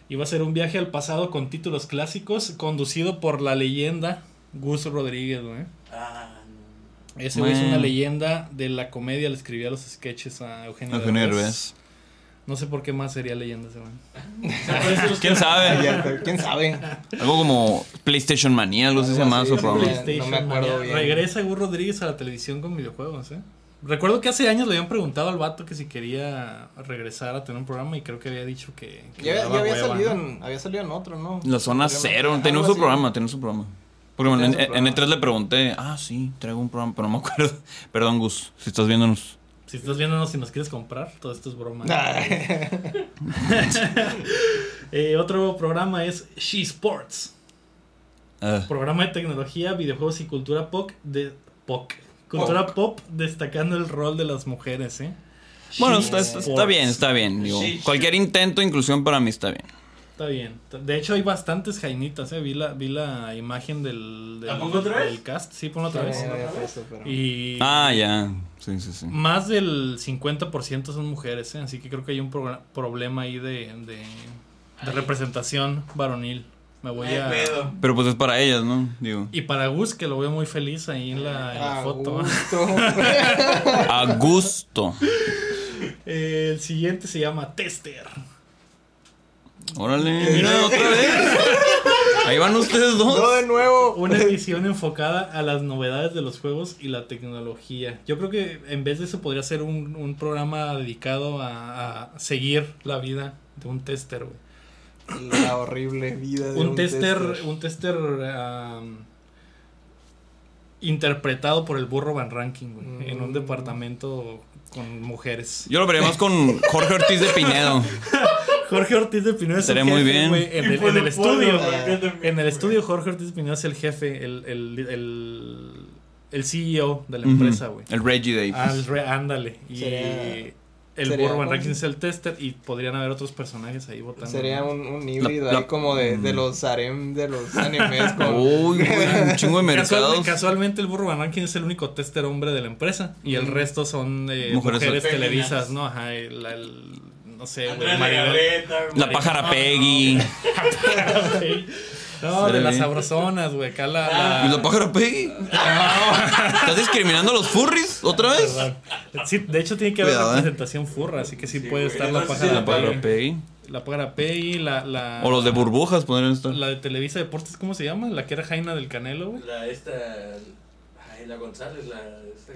Y va a ser un viaje al pasado con títulos clásicos, conducido por la leyenda Gus Rodríguez, güey. Ah. Ese güey es una leyenda de la comedia, le escribía los sketches a Eugenio, Eugenio Derbez. Derbez. No sé por qué más sería leyenda ese los ¿Quién sabe? ¿Quién sabe? Algo como PlayStation Manía, algo así se así, su programa. No me acuerdo bien. Regresa Gus Rodríguez a la televisión con videojuegos, ¿eh? Recuerdo que hace años le habían preguntado al vato que si quería regresar a tener un programa y creo que había dicho que, que Ya, había hueva, salido ¿no? en, había salido en otro, ¿no? La zona cero, tenía su programa, tenía su programa. Porque bueno, en, programa. E3 le pregunté, ah, sí, traigo un programa, pero no me acuerdo. Perdón, Gus, si estás viéndonos. Si estás viéndonos y nos quieres comprar, todo esto es broma. Nah. Eh, otro programa es She Sports. Ah, Programa de tecnología, videojuegos y cultura pop de pop. Cultura pop destacando el rol de las mujeres, ¿eh? bueno, está, bien, está bien. digo, cualquier intento de inclusión para mí está bien. Está bien. De hecho, hay bastantes jainitas, ¿eh? Vi la, vi la imagen del, del, ¿La pongo otra vez? del cast. Sí, ponlo otra vez. Y Ah, ya. Sí, sí, sí. más del 50% son mujeres, ¿eh? Así que creo que hay un progra- problema ahí de, de, representación varonil. Me voy Ay, a... pedo. Pero pues es para ellas, ¿no? Digo. Y para Gus, que lo veo muy feliz ahí en la, en la A foto. gusto. A gusto. Eh, el siguiente se llama Tester. Órale, mira otra vez. Ahí van ustedes No dos. de nuevo. Una edición enfocada a las novedades de los juegos y la tecnología. Yo creo que en vez de eso podría ser un, un programa dedicado a, a seguir la vida de un tester, güey. La horrible vida de Un, un, tester, un tester interpretado por el burro Van Ranking, güey, en un Mm. departamento con mujeres. Yo lo vería más con Jorge Ortiz de Pinedo. Jorge Ortiz de Pinedo es el muy jefe, bien. güey, en, el, en el estudio. En el estudio Jorge Ortiz de Pinedo es el jefe, el, el, el, el CEO de la empresa, güey. El Reggie. Ah, el re- ándale. Y Sería- el burro Van Ranking es el tester y podrían haber otros personajes ahí votando. Sería un, un híbrido La- la- ahí como de, de los harem de los animes con... Uy, güey, un chingo de Casual- mercados. casualmente el burro Van Ranking es el único tester hombre de la empresa y el resto son eh, Mujeres televisas, ¿no? Ajá, el, el- no sé, güey, Maribel- La pájara no, Peggy. No, de las sabrosonas, güey, acá la... ¿Y la pájara Peggy? ¿Estás discriminando a los furries otra vez? Sí, de hecho tiene que haber Cuidado, eh. representación furra, así que sí, Sí, puede güey, estar la pájara sí, La pájara Peggy. Peggy. La pájara Peggy, la, la... O los de burbujas podrían estar. La de Televisa Deportes, ¿cómo se llama? La que era Jaina del Canelo, güey. La esta. Ay, la González, la. Esta,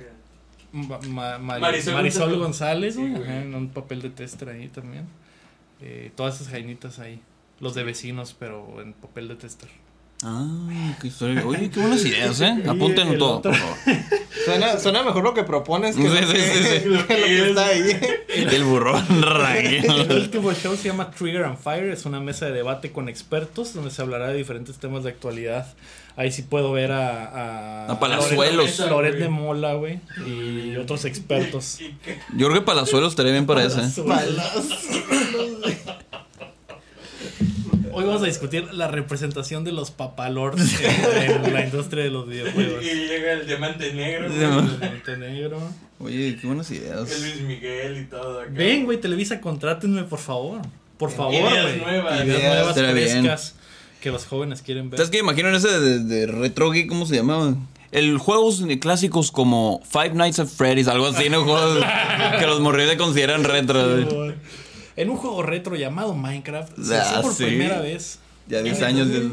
Ma- ma- Mari- Marisol Marisol, González. González, Sí, güey, güey. ajá, en un papel de tester ahí también. Eh, todas esas jainitas ahí. Los de vecinos, pero en papel de tester. Ah, qué historia. Oye, qué buenas ideas, ¿eh? Apúntenlo todo, otro- por favor. Suena, suena mejor lo que propones que Sí, lo sí, que, sí, sí. que lo que está ahí. El burrón El último show se llama Trigger and Fire, es una mesa de debate con expertos donde se hablará de diferentes temas de actualidad. Ahí sí puedo ver a... A Palazuelos. Loret, Loret de Mola, güey, y otros expertos. Y Yo creo que Palazuelos estaría bien para ese. ¿eh? Hoy vamos a discutir la representación de los papalords en, en la industria de los Y videojuegos. llega el diamante negro. El Montenegro. Oye, qué buenas el ideas. Luis Miguel y todo. acá. Ven, güey, Televisa, contrátenme, por favor. Por favor, Ideas güey. nuevas. Ideas Ideas. nuevas, Estaría bien. frescas, que los jóvenes quieren ver. ¿Sabes qué? Imagino ese de, de Retro Geek, ¿cómo se llamaba? El juegos clásicos como Five Nights at Freddy's, algo así, ¿no? Juegos que los morridos consideran retro. güey. En un juego retro llamado Minecraft, se Ah, hizo por sí. primera vez. Ya 10 años. De-.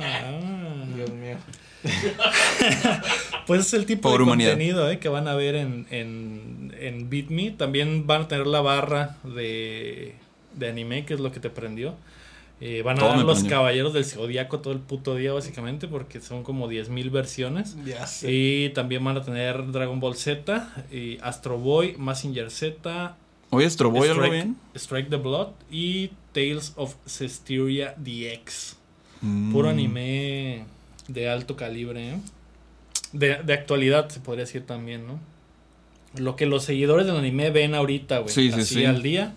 Ah. Dios mío. Pues es el tipo Pobre de humanidad. contenido eh, que van a ver en, en, en BitMe. También van a tener la barra de, de anime, que es lo que te prendió. Eh, van a Todo dar los prendió. caballeros del zodiaco todo el puto día, básicamente, porque son como 10.000 versiones. Ya sé. Y también van a tener Dragon Ball Z, y Astro Boy, Massinger Z, Oye, Stroboy, ¿algo Strike, bien? Strike the Blood y Tales of Cesteria DX. Mm. Puro anime de alto calibre, ¿eh? De, de actualidad, se podría decir también, ¿no? Lo que los seguidores del anime ven ahorita, güey. Sí, sí, así sí. al día.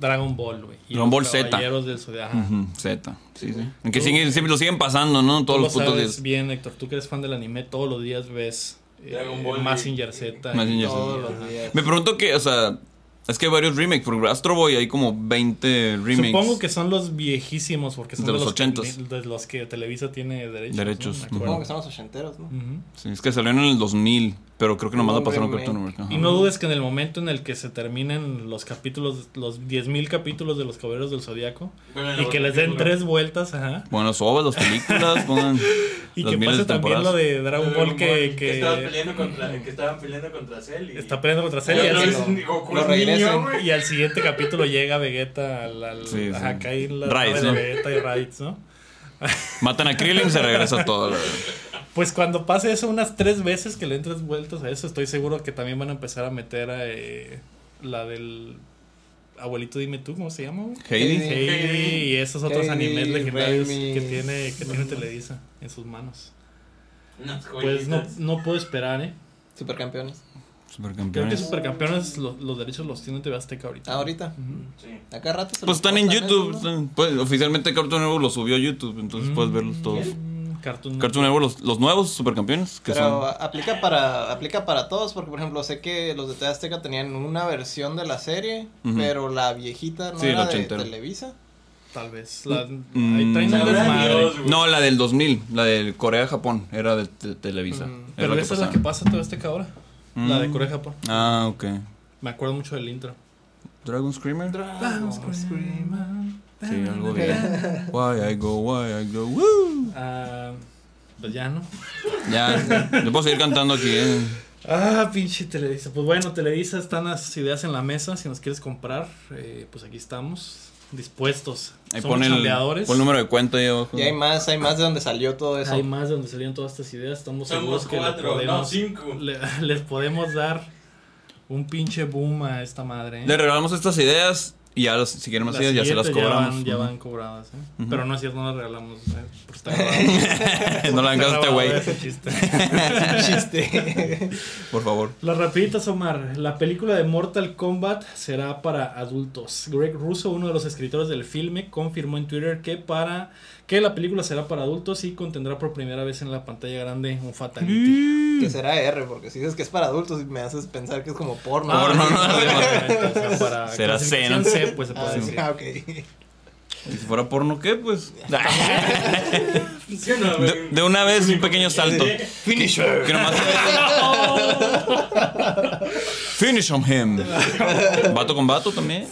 Dragon Ball, güey. Dragon Ball Z. Caballeros del Zodiaco. Ajá. Ujú, Z, sí, sí. Que Tú- siguen, siempre lo siguen pasando, ¿no? Todos lo los putos sabes días. bien, Héctor. Tú que eres fan del anime, todos los días ves eh, Dragon Ball Mazinger Z. Mazinger y- Z. Todos Ajá. los días. Me pregunto que, o sea, es que hay varios remakes. Por Astro Boy hay como 20 remakes. Supongo que son los viejísimos, porque son De de, los los, que- 80s. de los que Televisa tiene derechos. Derechos. Supongo que son los ochenteros, ¿no? Sí, es que salieron en el 2000, pero creo que nomás la pasaron a. Cartoon Network. ajá. Y no dudes que en el momento en el que se terminen los capítulos, los 10.000 capítulos de los Caballeros del Zodiaco, Bueno, y que les den tres vueltas, ajá. Bueno, las ovas, las películas, pongan. Y las que pase también lo de Dragon Ball que, que, estaban que peleando contra, que estaban peleando contra Cell y está peleando contra Cell y, al, no Goku es güey. y al siguiente capítulo llega Vegeta al, al Sí, ajá, la Vegeta y Raditz, ¿no? Matan a Krillin y se regresa todo. la. Pues cuando pase eso unas tres veces que le den tres vueltas a eso, estoy seguro que también van a empezar a meter a eh, la del abuelito dime tú, ¿cómo se llama? Heidi. Heidi. Heidi y esos otros Heidi, animes legendarios Remy. que tiene, que tiene Televisa en sus manos. Pues no, no puedo esperar, ¿eh? Supercampeones. Creo que Supercampeones. Supercampeones lo- los derechos los tiene TV Azteca ahorita. Ah, ahorita. Sí. Acá rato se Pues están en YouTube. pues, oficialmente Cartoon Network los subió a YouTube, entonces puedes verlos todos. Mm, Cartoon, Cartoon Network, los, los nuevos supercampeones, que Pero son. aplica para aplica para todos porque por ejemplo sé que los de TV Azteca tenían una versión de la serie, pero la viejita no Sí, era de. Televisa. Tal vez. La, Mm. ahí traen. Dios. No, la del 2000, la de Corea-Japón, era de, te- Televisa. Mm. Era Pero esa es la que pasa TV Azteca ahora. La de Mm. Corea Japón. Ah, ok. Me acuerdo mucho del intro. Dragon Screamer. Vamos, Sí, algo bien. Why I go, why I go, woo. Ah, pues ya, ¿no? Ya, yo puedo seguir cantando aquí, eh. Ah, pinche Televisa. Pues bueno, Televisa están las ideas en la mesa. Si nos quieres comprar, eh, pues aquí estamos. Dispuestos. Ahí Somos pon el, chambeadores. pon el número de cuenta ahí abajo. Y hay más, hay más de donde salió todo eso. Hay más de donde salieron todas estas ideas. Estamos seguros Somos que le cuatro, no podemos, cinco. le- les podemos dar un pinche boom a esta madre. ¿eh? Le regalamos estas ideas y ya, las- si quieren más Las ideas, ya se las cobramos. Ya van, ya Ujú. van cobradas. ¿eh? Pero no es cierto, no las regalamos. ¿eh? Porque está grabado. no le hagan este güey, chiste. chiste. por favor. Las rapiditas, Omar. La película de Mortal Kombat será para adultos. Greg Russo, uno de los escritores del filme, confirmó en Twitter que para que la película será para adultos y contendrá por primera vez en la pantalla grande un fatality. que será R, porque si dices que es para adultos me haces pensar que es como porno. Ah, no, obviamente, o sea, para Será clasificación cena. C, pues se puede Ah, decir. ah, ok. Y si fuera porno, ¿qué? Pues. ¿Sí o no, De, una vez, un pequeño salto. Finisher. Que nomás. Finish on him. Vato con vato también.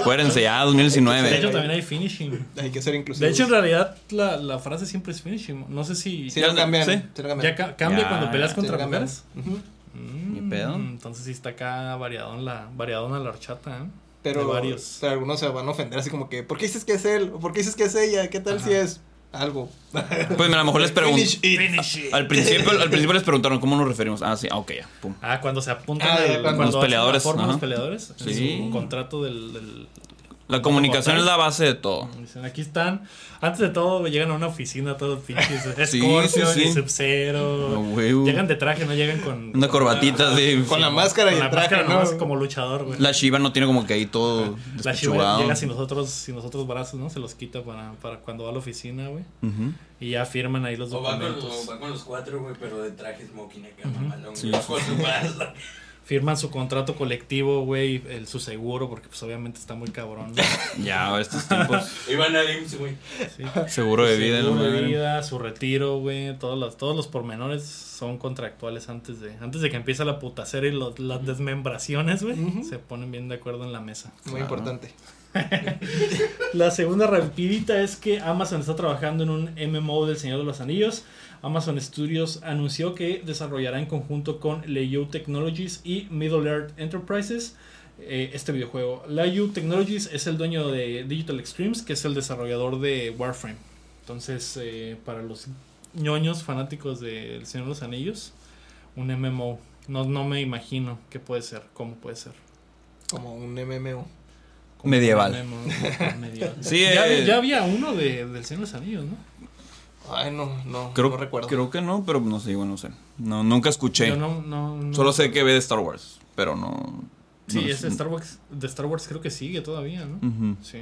Acuérdense, ya, De hecho, 2019. también hay finishing. Hay que ser inclusivos. De hecho, en realidad, la, la frase siempre es finishing. No sé si sí Ya lo cambian. sí. sí lo cambian. ya ca- cambia Ya, cuando peleas contra mujeres. Ni Mm, pedo. Entonces sí está acá variadón la, variadona la horchata, ¿eh? Pero, De varios. pero algunos se van a ofender así como que, ¿por qué dices que es él? ¿O por qué dices que es ella? ¿Qué tal Ajá. si es algo? Pues a lo mejor les pregunto. Al principio, al principio les preguntaron cómo nos referimos. Ah, sí, ah, ok, ya. Pum. Ah, cuando se apuntan Ah, ya, cuando cuando los peleadores, ajá. los peleadores. en Sí. su contrato del, del- La comunicación es la base de todo. Dicen, aquí están. Antes de todo, llegan a una oficina todos pinches. Sí, Scorpion sí, sí. y Sub-Zero. No. Llegan de traje, no llegan con. Una corbatita de. Con la máscara y con la el traje, máscara ¿no? nomás como luchador, güey. La Shiva no tiene como que ahí todo La Shiva llega sin los otros, sin los otros brazos, ¿no? Se los quita para, para cuando va a la oficina, güey. Ujú. Y ya firman ahí los O va con, documentos. o va con los cuatro, güey, pero de traje smoking acá, Sí, güey, sí, con su brazo. Firman su contrato colectivo, güey, el, su seguro, porque pues obviamente está muy cabrón. ¿no? Ya, estos tiempos. Iban al IMSS, güey. Sí. Seguro de vida, la Seguro de vida, su retiro, güey, todos los, todos los pormenores son contractuales antes de, antes de que empiece la putacera y los- las desmembraciones, güey, se ponen bien de acuerdo en la mesa. Muy importante. La segunda rapidita es que Amazon está trabajando en un MMO del Señor de los Anillos. Amazon Studios anunció que desarrollará en conjunto con Leyu Technologies y Middle Earth Enterprises eh, este videojuego. Leyu Technologies es el dueño de Digital Extremes, que es el desarrollador de Warframe. Entonces, eh, para los ñoños fanáticos del Señor de los Anillos, un MMO. No, no me imagino qué puede ser, cómo puede ser. Como un MMO. Como Medieval. un MMO medieval. Sí, ya, eh, ya había uno de, del Señor de los Anillos, ¿no? Ay, no, no, Creo, no recuerdo. creo que no, pero no sé, igual no sé. No, nunca escuché. Yo no, no, no- Solo sé que ve de Star Wars, pero no. Sí, No, es- Star Wars, de Star Wars creo que sigue todavía, ¿no? Sí.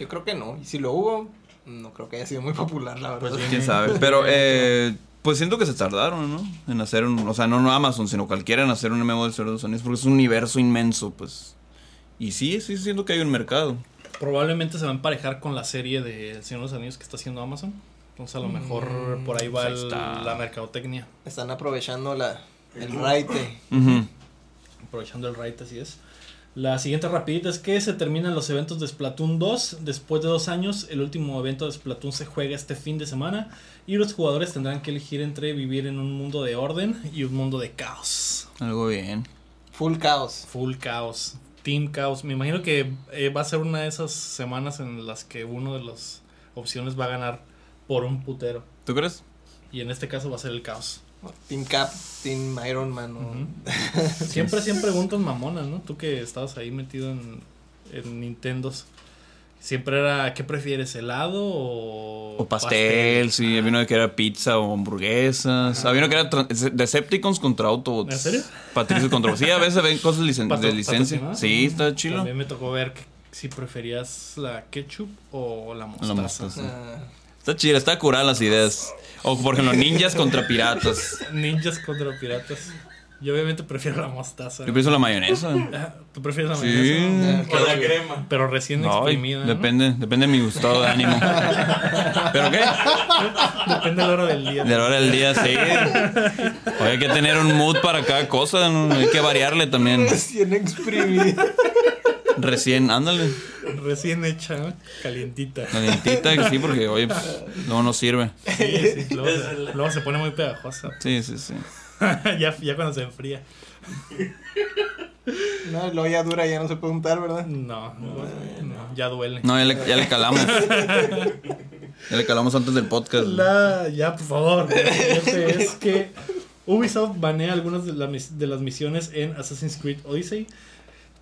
Yo creo que no. Y si lo hubo, no creo que haya sido muy popular, la verdad. Pues bien. Quién sabe. Pero, eh, pues siento que se tardaron, ¿no? En hacer un. O sea, no, no Amazon, sino cualquiera en hacer un MMO del Señor de los Anillos. Porque es un universo inmenso, pues. Y sí, sí siento que hay un mercado. Probablemente se va a emparejar con la serie de El Señor de los Anillos que está haciendo Amazon. Entonces a lo mejor Mm, por ahí va ahí el- está. la mercadotecnia. Están aprovechando la, el raite. Aprovechando el right, así es. La siguiente rapidita es que se terminan los eventos de Splatoon 2. Después de dos años, el último evento de Splatoon se juega este fin de semana. Y los jugadores tendrán que elegir entre vivir en un mundo de orden y un mundo de caos. Algo bien. Full caos. Full caos. Team caos. Me imagino que eh, va a ser una de esas semanas en las que uno de las opciones va a ganar por un putero. ¿Tú crees? Y en este caso va a ser el caos. Team Cap, Team Iron Man. ¿no? Ujú. Siempre, siempre preguntas mamonas, ¿no? Tú que estabas ahí metido en, en Nintendos. Siempre era, ¿qué prefieres, helado o, O pastel, sí. Había uno que era pizza o hamburguesas. Había uno que era Decepticons contra Autobots. ¿En serio? Patricio contra. Sí, a veces ven cosas licen- de licencia. Sí, está chilo. También me tocó ver que- si preferías la ketchup o la mostaza. mostaza. Ah, Está chido, está curada las ideas. O por ejemplo, ninjas contra piratas. Ninjas contra piratas. Yo obviamente prefiero la mostaza. Yo pienso la mayonesa. ¿Tú prefieres la Sí. mayonesa? Con la crema. Pero recién Ay, exprimida. ¿no? depende, depende de mi estado de ánimo. ¿Pero qué? Depende de la hora del día. De la hora del día, sí. Oye, hay que tener un mood para cada cosa, ¿no? hay que variarle también. Recién exprimido. Recién, ándale. Recién hecha, ¿no? calientita. Calientita, que sí, porque oye, pues, no nos sirve. Sí, sí, luego, se, luego se pone muy pegajosa. Sí, sí, sí. ya, ya cuando se enfría. No, luego ya dura, ya no se puede untar, ¿verdad? No, no, ya duele. No, ya le, ya le calamos. Ya le calamos antes del podcast. La, ya, por favor. Es que Ubisoft banea algunas de, la de las misiones en Assassin's Creed Odyssey.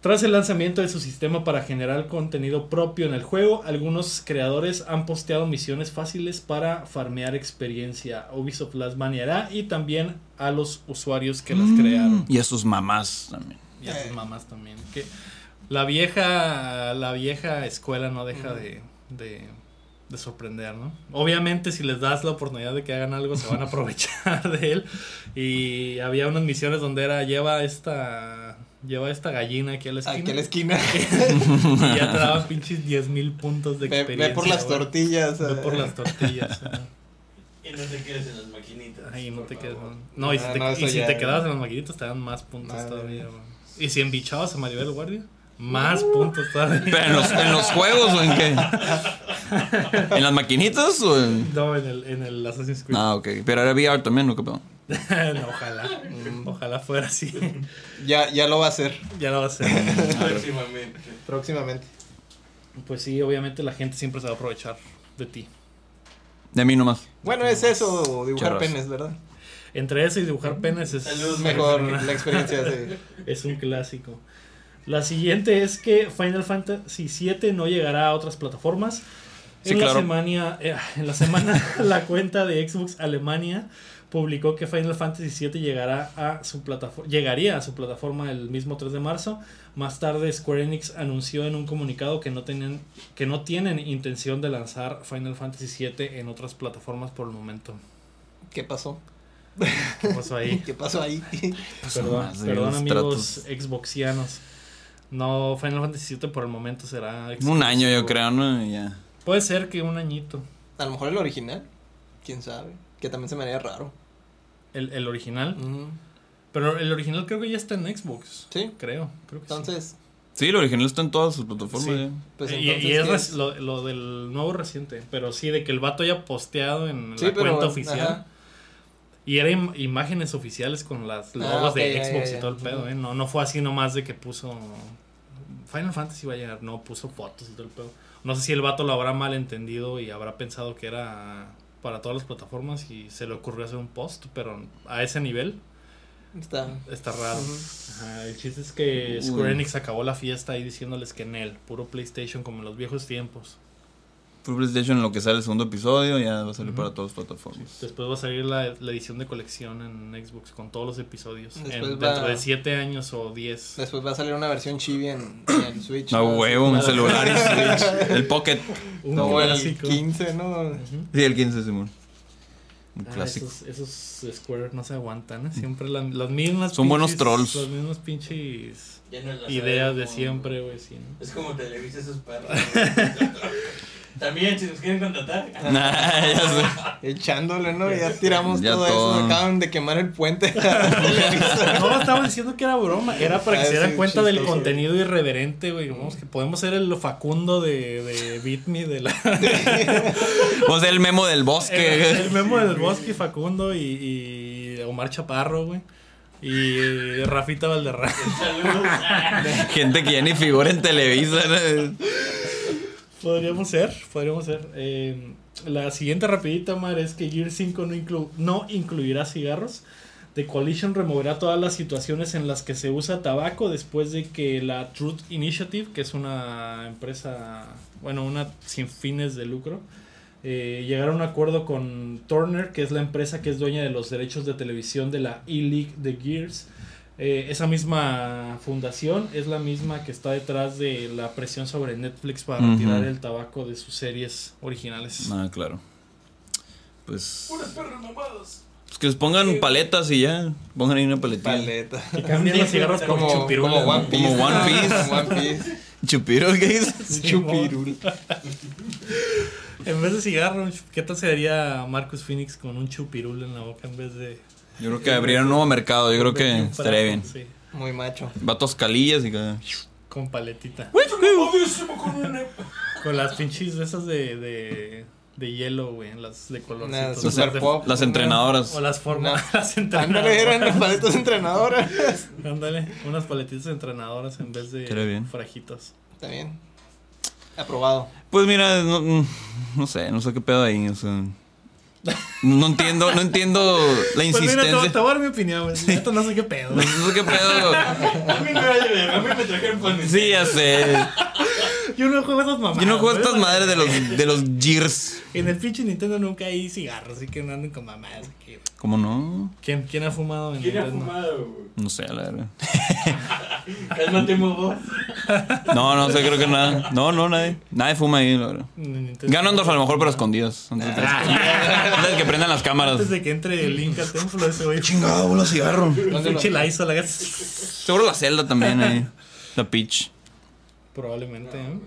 Tras el lanzamiento de su sistema para generar contenido propio en el juego, algunos creadores han posteado misiones fáciles para farmear experiencia. Ubisoft las baneará y también a los usuarios que las crearon. Y a sus mamás también. Y a sus mamás también. Que la vieja, la vieja escuela no deja de, de, de sorprender, ¿no? Obviamente si les das la oportunidad de que hagan algo se van a aprovechar de él. Y había unas misiones donde era lleva esta lleva esta gallina aquí a la esquina. Aquí a la esquina. y ya te daban pinches 10 mil puntos de experiencia. ve por las güey. tortillas. Ve por las tortillas. Y no te quedes en las maquinitas. Ay, no te favor. No, y si, Ah, te, no, y eso si ya- te quedabas en las maquinitas te dan más puntos Madre todavía. güey. Y si embichabas a Maribel Guardia, más puntos todavía. ¿Pero en los, en los juegos o en qué? ¿En las maquinitas o en.? No, en el, en el Assassin's Creed. Ah, ok. Pero era VR también, ¿no? No, ojalá. Mm. Ojalá fuera así. Ya, ya lo va a hacer ya lo va a ser. Próximamente. próximamente. Pues sí, obviamente la gente siempre se va a aprovechar de ti. De mí nomás. Bueno, es eso, dibujar Charras. penes, ¿verdad? Entre eso y dibujar penes es, Saludos, mejor la experiencia de... es un clásico. La siguiente es que Final Fantasy VII no llegará a otras plataformas. Sí, en, claro. la semana, eh, en la semana, la cuenta de Xbox Alemania publicó que Final Fantasy VII llegará a su plataforma, llegaría a su plataforma el mismo 3 de marzo. Más tarde, Square Enix anunció en un comunicado que no, tenían, que no tienen intención de lanzar Final Fantasy VII en otras plataformas por el momento. ¿Qué pasó? ¿Qué pasó ahí? ¿Qué pasó ahí? Perdón, perdón amigos tratos. Xboxianos. No, Final Fantasy VII por el momento será. Un año, yo creo, ¿no? Ya. Puede ser que un añito. A lo mejor el original. ¿Quién sabe? Que también se me haría raro. El, el original. Pero el original creo que ya está en Xbox. Sí. Creo, creo que sí. Entonces, Sí, el original está en todas sus plataformas. Sí. ya. pues y, entonces... y es ¿qué res- Lo, lo del nuevo reciente. Pero sí, de que el vato haya posteado en Sí, la pero, cuenta oficial. ajá. Y era im- imágenes oficiales con las logos Ah, ok, de ya, Xbox ya, y todo el pedo. ¿eh? No, no fue así nomás de que puso. Final Fantasy va a llegar, no, puso fotos y todo el pedo. No sé si el vato lo habrá malentendido y habrá pensado que era para todas las plataformas y se le ocurrió hacer un post, pero a ese nivel Está... está raro. Ajá, el chiste es que Square Uy. Enix acabó la fiesta ahí diciéndoles que en él, puro PlayStation como en los viejos tiempos. Full PlayStation en lo que sale el segundo episodio, ya va a salir para todas las plataformas. Después va a salir la, la edición de colección en Xbox con todos los episodios. En- dentro de 7 años o 10. Después va a salir una versión chibi en, en Switch. ¿no? huevo, un celular y Switch. El Pocket. Un Como el clásico. 15, ¿no? Sí, el 15, Simón. Un Ah, clásico. esos, esos Square no se aguantan, ¿eh? Siempre la- las mismas. Son buenos trolls. Las mismas pinches no ideas de siempre, güey, sí. ¿no? Es como Televisa esos perros. También, si nos quieren contratar. Nah, ya sé. Echándole, ¿no? Ya tiramos Ya todo, todo. eso. Acaban de quemar el puente. No, estaba diciendo que era broma. Era para que Ah, se dieran cuenta del contenido irreverente, güey. Vamos, que podemos ser el Facundo de, de Beat Me, de la. O sea, el memo del el, bosque. el memo del Bosque, Facundo y, y Omar Chaparro, güey. Y Rafita Valderrama. Saludos. Gente que ya ni figura en Televisa. ¿no? Podríamos ser, podríamos ser. Eh, la siguiente rapidita, Mar, es que Gear 5 no, inclu- no incluirá cigarros. The Coalition removerá todas las situaciones en las que se usa tabaco después de que la Truth Initiative, que es una empresa, bueno, una sin fines de lucro, eh, llegara a un acuerdo con Turner, que es la empresa que es dueña de los derechos de televisión de la E-League de Gears. Eh, esa misma fundación es la misma que está detrás de la presión sobre Netflix para Ujú. retirar el tabaco de sus series originales. Ah, claro. Pues, Puras perros mamados. pues que les pongan paletas y ya. Pongan ahí una paletilla. Paleta. Que cambien los cigarros por Como, chupirulas. como One. Piece. Como One Piece. Como One Piece. Chupiro, ¿qué dices? Chupirul. En vez de cigarro, ¿qué tal sería Marcus Phoenix con un chupirul en la boca en vez de... Yo creo que habría un nuevo mercado. Yo creo que estaría bien. Sí, Muy macho. Vatos calillas y cada. con paletita. Con una. Con las pinches de esas de, de, de hielo, güey, las de colorcitos. Las Las, pop. las entrenadoras. O las formas, No. las Ándale, entrenadoras. eran las paletas entrenadoras. Ándale, unas paletitas entrenadoras en vez de bien. frajitos. Está bien. Aprobado. Pues mira, no, no sé, no sé qué pedo ahí. O sea, no entiendo, no entiendo la Pues mira, te, insistencia. te voy a dar mi opinión, güey. Neta, no sé qué pedo. No sé qué pedo. A mí me vale ver, a mí me trajeron pan Sí, ya sé. Yo no juego esas mamadas. Yo no juego estas madres de los, de los Gears. En el pinche Nintendo nunca hay cigarros, así que no anden con mamadas. aquí. ¿Cómo no? ¿Quién, ¿Quién ha fumado en ¿Quién ha Nintendo? fumado, güey? No sé, la verdad. Cálmate, vos. No, no sé, creo que nada. No, no, nadie. Nadie fuma ahí, la verdad. Ganondorf a lo mejor, pero escondidas. Antes de, antes de que prendan las cámaras. Antes de que entre el Link al templo, ese güey. Chingado, bola cigarro. ¿Dónde lo- Pinche la hizo, la Seguro la celda también ahí. La Peach. Probablemente, ¿eh?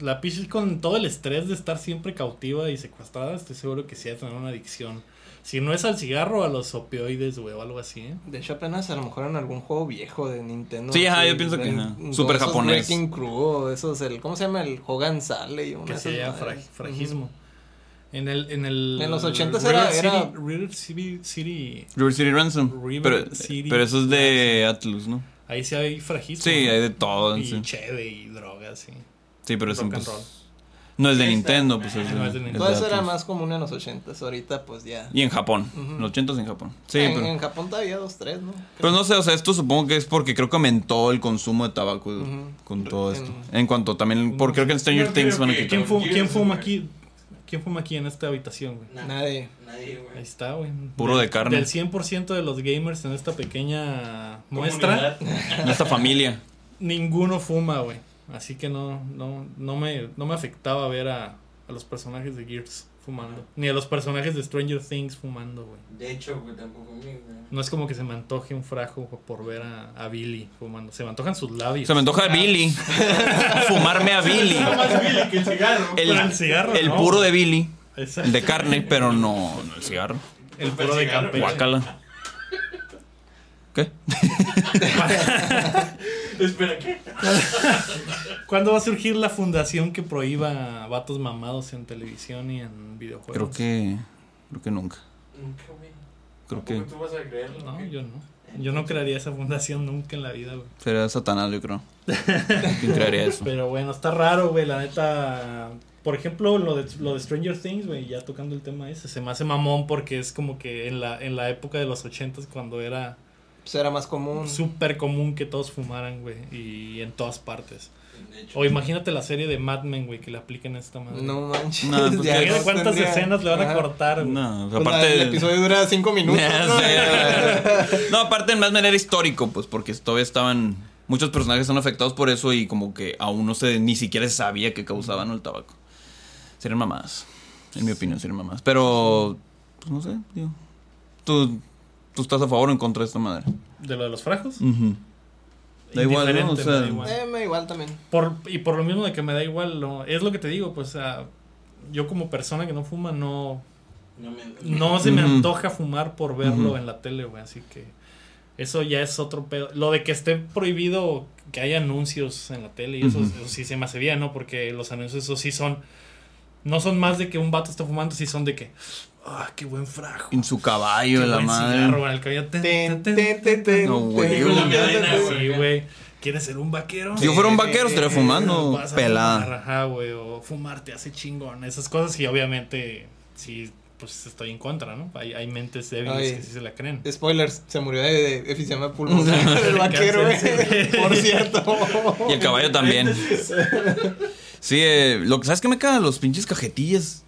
La Peach con todo el estrés de estar siempre cautiva y secuestrada, estoy seguro que sí va a tener una adicción. Si no es al cigarro, a los opioides, güey, o algo así, ¿eh? De hecho, apenas a lo mejor en algún juego viejo de Nintendo. Sí, ajá, yo pienso que, esos japonés. Breaking Crew, o esos, el, ¿cómo se llama? El Hogan Sale. Que se llama fra-. En el, en el... En los 80s River era- City- era- River City, City, River City Ransom. River pero, City pero eso es de Atlus, ¿no? Ahí sí hay fragismo. Sí, hay de todo. Y sí. cheve y drogas, sí. Sí, pero and pues, roll. no es de Nintendo, pues es de, No es de es de Nintendo. Todo eso era más común en los 80 Ahorita, pues ya. Y en Japón. En los 80 en Japón. Sí, en, pero, en Japón todavía dos, tres, ¿no? pero no sé, o sea, esto supongo que es porque creo que aumentó el consumo de tabaco con todo En- esto. En cuanto también, porque creo que en Stranger No Things van a que- quitar. ¿Quién, fuma aquí? ¿Quién fuma aquí en esta habitación, güey? Nah, Nadie. Nadie, Ahí güey. está, güey. Puro Del- de carne. Del 100% de los gamers en esta pequeña muestra. En esta familia. ninguno fuma, güey. Así que no, no, no, me, no me afectaba ver a, a los personajes de Gears fumando. Ni a los personajes de Stranger Things fumando, güey. De hecho, güey, tampoco a mí, güey. No es como que se me antoje un frajo por ver a, a Billy fumando. Se me antojan sus labios. Se me antoja a Billy. Fumarme a Billy. Está más Billy que el cigarro. El, Pero el cigarro, el no, puro güey. de Billy. Exacto. De carne, pero no, no el cigarro. El puro de. Guácala. ¿Qué? Espera, ¿qué? ¿Cuándo va a surgir la fundación que prohíba vatos mamados en televisión y en videojuegos? Creo que. Creo que nunca. Nunca, güey. Creo ¿Tampoco que tú vas a creerlo? No, yo no. Yo no crearía esa fundación nunca en la vida, güey. sería Satanás, yo creo. ¿Quién crearía eso? Pero bueno, está raro, güey, la neta. Por ejemplo, lo de, lo de Stranger Things, güey, ya tocando el tema ese, se me hace mamón porque es como que en la, en la época de los ochentas cuando era Pues era más común. súper común que todos fumaran, güey, y en todas partes. Hecho. O imagínate la serie de Mad Men, güey, que le apliquen a esta madre. No manches. No, pues, ya no cuántas tendría- escenas le van a cortar, güey. No, Pues aparte. la- el episodio dura cinco minutos. Ya ¿no? sé. no, aparte en Mad Men era histórico, pues porque todavía estaban. Muchos personajes son afectados por eso y como que aún no se ni siquiera se sabía que causaban el tabaco. Serían mamadas. En mi opinión, serían mamadas. Pero, pues no sé, digo. ¿Tú, tú estás a favor o en contra de esta madre? De lo de los frajos. Da igual, ¿no? O sea, me da igual. Eh, me da igual también. Por, y por lo mismo de que me da igual, no, es lo que te digo, pues, yo como persona que no fuma, no, No, me, no se me antoja fumar por verlo en la tele, güey, así que eso ya es otro pedo. Lo de que esté prohibido que haya anuncios en la tele, y eso, eso sí se me hace bien, ¿no? Porque los anuncios, eso sí son, no son más de que un vato está fumando, sí son de que, ah, qué buen frajo. En su Qué caballo, la buen madre. cigarro, el cabello. Ten, Ten, ten, ten, ten, ten, ten, No, güey. Sí, güey. ¿Quieres ser un vaquero? Si yo fuera un vaquero, estaría fumando Vas a pelada. fumar, ajá, güey, o fumar te hace chingón. Esas cosas y obviamente sí, pues estoy en contra, ¿no? Hay, hay mentes débiles Oye. que sí se la creen. Spoilers, se murió de, de efisema pulmonar el vaquero, güey. sí. Por cierto. Y el caballo también. Sí, eh, lo que sabes que me cagan los pinches cajetillas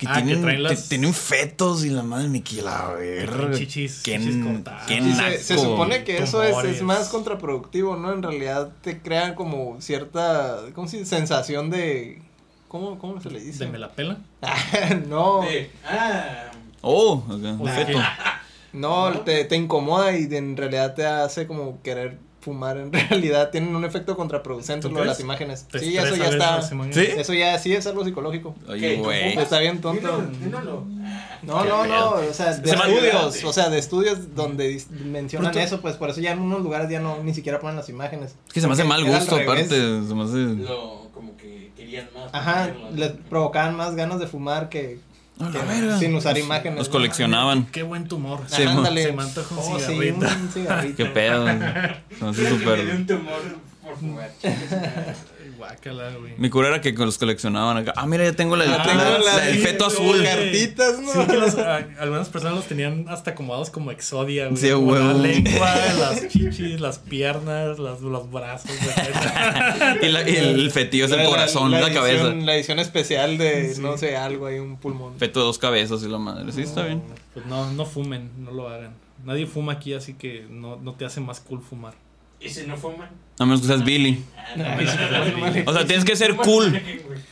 que Ah, tienen, que las- tienen fetos y la madre me traen verga. chichis- Qué, chichis cortadas. qué Sí, se, se naco. supone que eso es, es más contraproductivo, ¿no? En realidad te crean como cierta, ¿cómo se dice? Sensación de... ¿Cómo, cómo se le dice? ¿De me la pela? no, De- ah, Oh, acá, O sea, feto. no, te, te incomoda y en realidad te hace como querer fumar. En realidad tienen un efecto contraproducente ¿Tú lo de las imágenes. Sí, eso ya está. ¿Sí? Eso ya sí es algo psicológico. Oye, güey. Está bien tonto. Dilo- dímelo. No, Qué no, no, o sea, de estudios, o sea, de estudios donde mencionan eso, pues por eso ya en unos lugares ya no ni siquiera ponen las imágenes. Es que se me hace mal gusto, aparte. Se me hace. Lo, como que querían más. Ajá, les provocaban más ganas de fumar que, que verga. sin usar imágenes. Los ¿no? coleccionaban. Qué buen tumor. Sí, Ajá, mo- ándale. Se me antoja un Oh, sí, cigarrito. un cigarrito. Qué pedo. Hace Creo que me dio súper. un tumor por fumar. Guácala, güey. Mi cura era que los coleccionaban acá. Ah, mira, ya tengo la, Ah, la- tengo la- la- el feto azul. cartitas, ¿no? Sí, que los- a- algunas personas los tenían hasta acomodados como exodia, güey. Sí, Como la lengua, las chichis, las piernas, las, los brazos. Y, la- y el fetillo es el La- corazón, la, edición- cabeza. La edición especial de, Sí. no sé, algo ahí, un pulmón. Feto de dos cabezas y la madre. Sí, está bien. Pues no, no fumen, no lo hagan. Nadie fuma aquí, así que no, no te hace más cool fumar. ¿Y si no fuman? A menos que seas Billy. Ah, O sea, tienes que ser cool.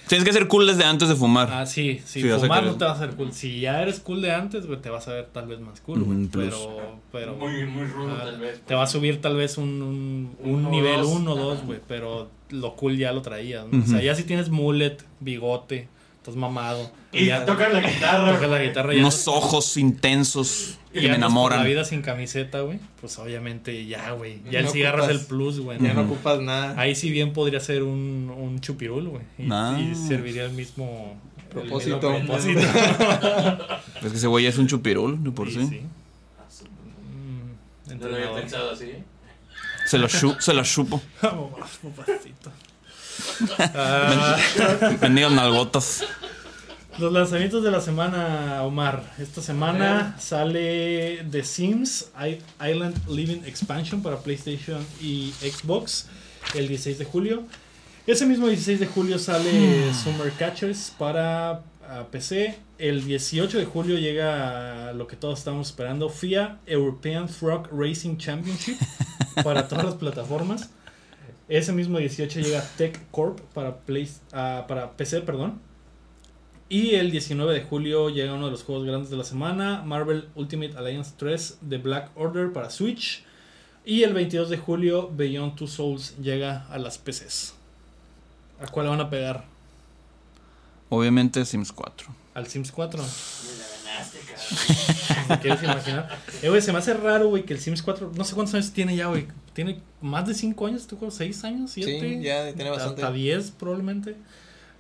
Tienes que ser cool desde antes de fumar. Ah, sí, sí, a fumar no te va a hacer cool. Si ya eres cool de antes, güey, te vas a ver tal vez más cool, güey. Un plus. Pero, pero Muy, muy rudo, ah, tal vez. te va a subir tal vez un, un, un Uno o nivel dos. 1 o 2, Ajá. güey. Pero lo cool ya lo traías, ¿no? O sea, ya si tienes mullet, bigote, estás mamado. Y ya tocar la guitarra. tocas la guitarra y Unos ojos intensos y me enamoran. la vida sin camiseta, güey. Pues obviamente ya, güey. Ya el No cigarro es ocupas- el plus, güey. Ya no Ujú. ocupas nada. Ahí sí bien podría ser un, un chupirul, güey. Y, Ah. y serviría el mismo Propósito. el mismo propósito. Es que ese güey es un chupirul, de por sí. sí. Mm, No lo había pensado así. Se, lo se la chupo. Vamos, papacito. Bendigas nalgotas. Los lanzamientos de la semana, Omar. Esta semana sale The Sims Island Living Expansion para PlayStation y Xbox el 16 de julio. Ese mismo 16 de julio sale Summer Catchers para PC. El 18 de julio llega lo que todos estamos esperando, FIA European Truck Racing Championship para todas las plataformas. Ese mismo 18 llega Tech Corp para, Play, ah, para PC, perdón. Y el 19 de julio llega uno de los juegos grandes de la semana, Marvel Ultimate Alliance 3 de Black Order para Switch. Y el 22 de julio Beyond Two Souls llega a las PCs. ¿A cuál le van a pegar? Obviamente Sims 4. ¿Al Sims 4? Me la ganaste, cabrón. ¿Te quieres imaginar? Eh, güey, se me hace raro, güey, que el Sims 4, no sé cuántos años tiene ya, güey. Tiene más de 5 años este juego, 6 años, 7. Sí, ya tiene bastante. Hasta 10 probablemente.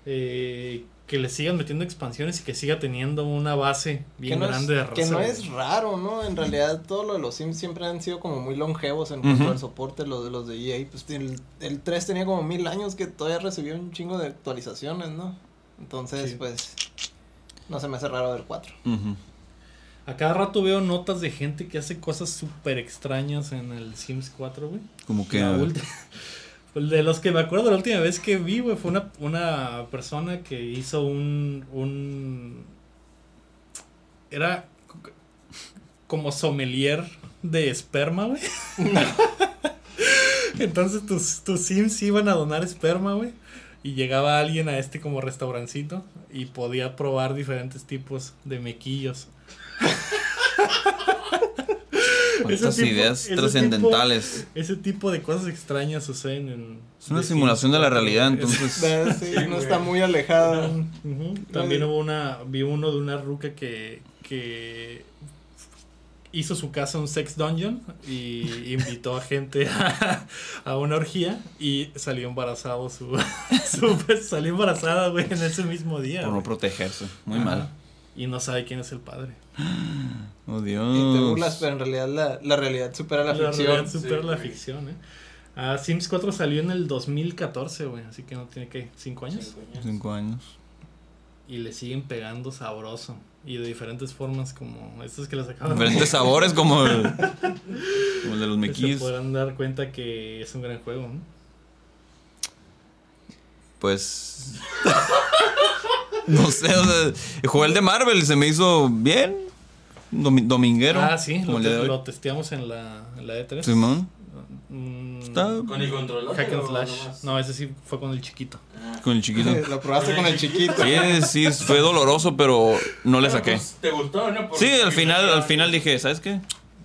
Eh, que le sigan metiendo expansiones y que siga teniendo una base bien no, grande de es, raza. que no es raro, ¿no? En realidad todo lo de los Sims siempre han sido como muy longevos en cuanto al soporte, lo de los de EA. Pues el, el 3 tenía como mil años que todavía recibió un chingo de actualizaciones, ¿no? Entonces, Sí. pues, no se me hace raro ver 4. Ujú. A cada rato veo notas de gente que hace cosas súper extrañas en el Sims 4, güey. Como que. La De los que me acuerdo la última vez que vi, güey, fue una, una persona que hizo un, un... Era como sommelier de esperma, güey. Entonces tus, tus sims iban a donar esperma, güey. Y llegaba alguien a este como restaurancito y podía probar diferentes tipos de mequillos. Ese tipo- ideas trascendentales. Ese tipo de cosas extrañas suceden en... Es una de simulación de la realidad, 4, güey. entonces. Eh, Sí, Sí, no está muy alejado. Ujú. También hubo una, vi uno de una ruca que, que hizo su casa un sex dungeon y invitó a gente a, a una orgía y salió embarazado su, su salió embarazada, güey, en ese mismo día. Por no protegerse. Muy Ajá. mal. Y no sabe quién es el padre. Oh, Y te Dios. burlas, pero en realidad la, la realidad supera la, La ficción. realidad supera Sí, la güey. ficción, eh. Ah, Sims 4 salió en el 2014, güey, así que no tiene que, ¿cinco años? Cinco años. Y le siguen pegando sabroso. Y de diferentes formas como estos que les acabo de Diferentes sabores como el, como el de los Se mequis. podrán dar cuenta que es un gran juego. ¿no? Pues. no sé, o sea, jugué el de Marvel, se me hizo bien. domi- dominguero. Ah, sí, lo, te- lo testeamos en la, en la E3. Simón. Mm, Está ¿Con el controlador? Hack and Slash. No, ese sí fue con el chiquito. Ah. con el chiquito. Lo probaste con el chiquito. Sí, sí, fue doloroso, pero no le saqué. pues, ¿Te gustó, no? Sí, al final, al final dije, ¿sabes qué?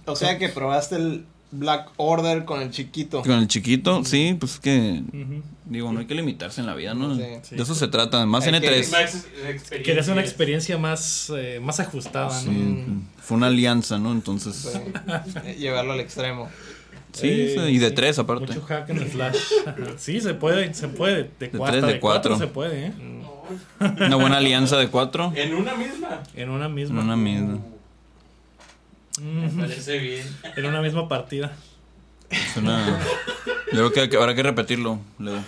O sea que probaste el Black Order con el chiquito. Con el chiquito, sí, pues que. Ujú. Digo, no hay que limitarse en la vida, ¿no? Sí. Sí. De eso se trata, más Hay que- N3. Max, experiencia. Querías una experiencia más, eh, más ajustada, Sí, ¿no? fue una alianza, ¿no? Entonces. Sí. Llevarlo al extremo. Sí, Eh, sí, y de tres aparte. Mucho hack and slash. sí, se puede, se puede. De, De cuatro, tres, de de cuatro. cuatro. se puede, ¿eh? No, Una buena alianza de cuatro. En una misma. En una En misma. una misma. Me parece bien. En una misma partida. Es una- Yo creo que- que habrá que repetirlo, Leo.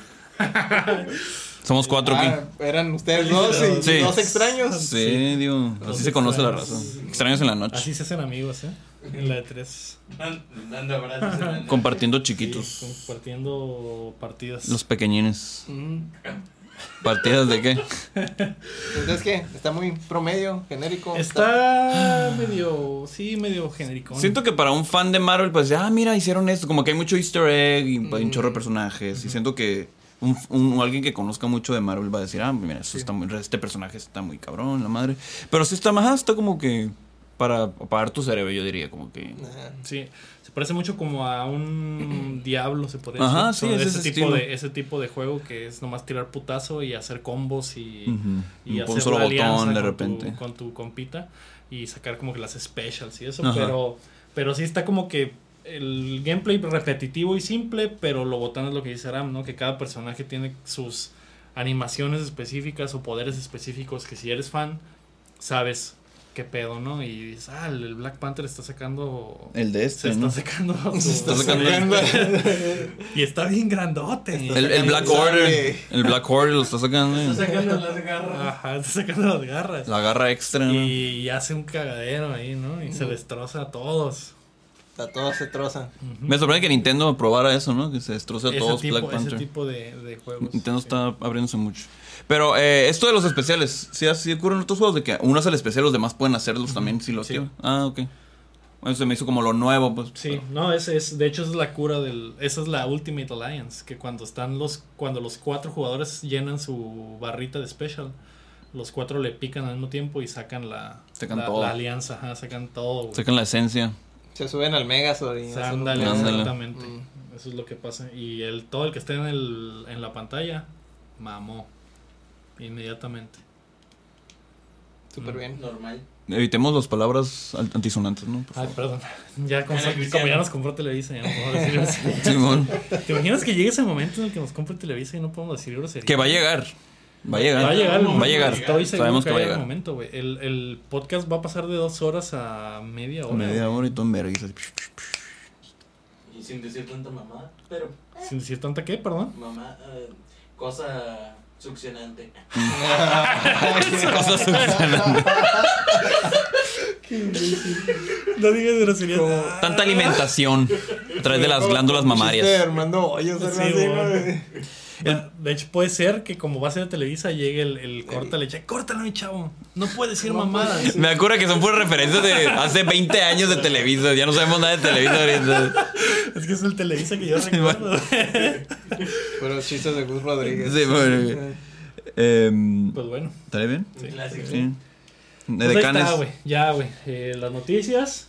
Somos cuatro aquí. Ah, eran ustedes dos y Sí. dos extraños. Sí, digo, así se conoce la raza. extraños. En la noche. Así se hacen amigos, ¿eh? En la de tres. Dan- Dando abrazos. en la- Compartiendo Sí, chiquitos. compartiendo partidas. Los pequeñines. Mm. ¿Partidas de qué? Entonces, ¿qué? Está muy promedio, genérico. Está medio, sí, medio genérico. Siento que para un fan de Marvel, pues, ah, mira, hicieron esto. Como que hay mucho easter egg y hay un chorro de personajes. Y siento que un, un- alguien que conozca mucho de Marvel va a decir, ah, mira, esto está muy, este personaje está muy cabrón, la madre. Pero sí está más, está como que para apagar tu cerebro, yo diría, como que... Sí, parece mucho como a un diablo, se podría Ajá, decir. sí, es ese ese tipo de ese tipo de juego que es nomás tirar putazo y hacer combos y, y Un hacer solo una botón de con repente. Tu, con tu compita y sacar como que las specials y eso, Ajá. pero pero sí está como que el gameplay repetitivo y simple, pero lo botán es lo que dice Aram, ¿no? Que cada personaje tiene sus animaciones específicas o poderes específicos que si eres fan sabes qué pedo, ¿no? Y dices, ah, el Black Panther está sacando El de se este, está ¿no? sacando Se está Está sacando- sacando. y está bien grandote. Está El, el Black Sale. Order. El Black Order lo está sacando. Está eh. sacando las garras. Ajá, está sacando las garras. La garra extra, ¿no? Y, hace un cagadero ahí, ¿no? Y se destroza a todos. Está todo se troza. Ujú. Me sorprende que Nintendo probara eso, ¿no? Que se destroce a ese todos tipo, Black ese Panther. tipo de, de juegos. Nintendo sí. está abriéndose mucho. Pero eh, esto de los especiales, ¿sí, así ocurren otros juegos? De que uno hace el especial, los demás pueden hacerlos también si lo Sí. quieren. Ah, ok. Bueno, se me hizo como lo nuevo, pues. Sí, no, ese es, de hecho es la cura del, esa es la Ultimate Alliance, que cuando están los, cuando los cuatro jugadores llenan su barrita de special, los cuatro le pican al mismo tiempo y sacan la, Sacan la, todo. la alianza, ajá, sacan todo. güey. Sacan la esencia. Se suben al Megazord y Ándale. exactamente. Mm. Eso es lo que pasa. Y el, todo el que esté en, el, en la pantalla, mamó. Inmediatamente. Súper bien. Normal. Evitemos las palabras al- antisonantes, ¿no? Por Ay, favor. perdón. Ya como, ya nos compró Televisa, ya no podemos decir groserías. Simón. ¿Te imaginas que llegue ese momento en el que nos compre Televisa y no podemos decir groserías? Que va a llegar. Va a llegar. Va a llegar el Va a llegar. Estoy seguro Sabemos que, que va a llegar. el momento, güey. El, el podcast va a pasar de dos horas a media hora. Media hora y todo en vergüenza. Y sin decir tanta mamá, pero Sin decir tanta qué, perdón. mamá, eh, cosa succionante. No digas groserías. Tanta alimentación. través de las glándulas mamarias. De Armando Sí, así, bueno. ¿no? Ah, De hecho, puede ser que como va a ser de Televisa, llegue el, el corta le eche, córtalo, mi chavo. No puedes decir No mamadas. Me acuerdo que son puras referencias de hace 20 años de Televisa. Ya no sabemos nada de Televisa ahorita. Es que es el Televisa que yo recuerdo. Pero chistes de Gus Rodríguez. Sí, bueno. Em, pues bueno. ¿Estaría bien? Un clásico. Sí. De Pues ahí está, güey. Ya, güey. Eh, las noticias,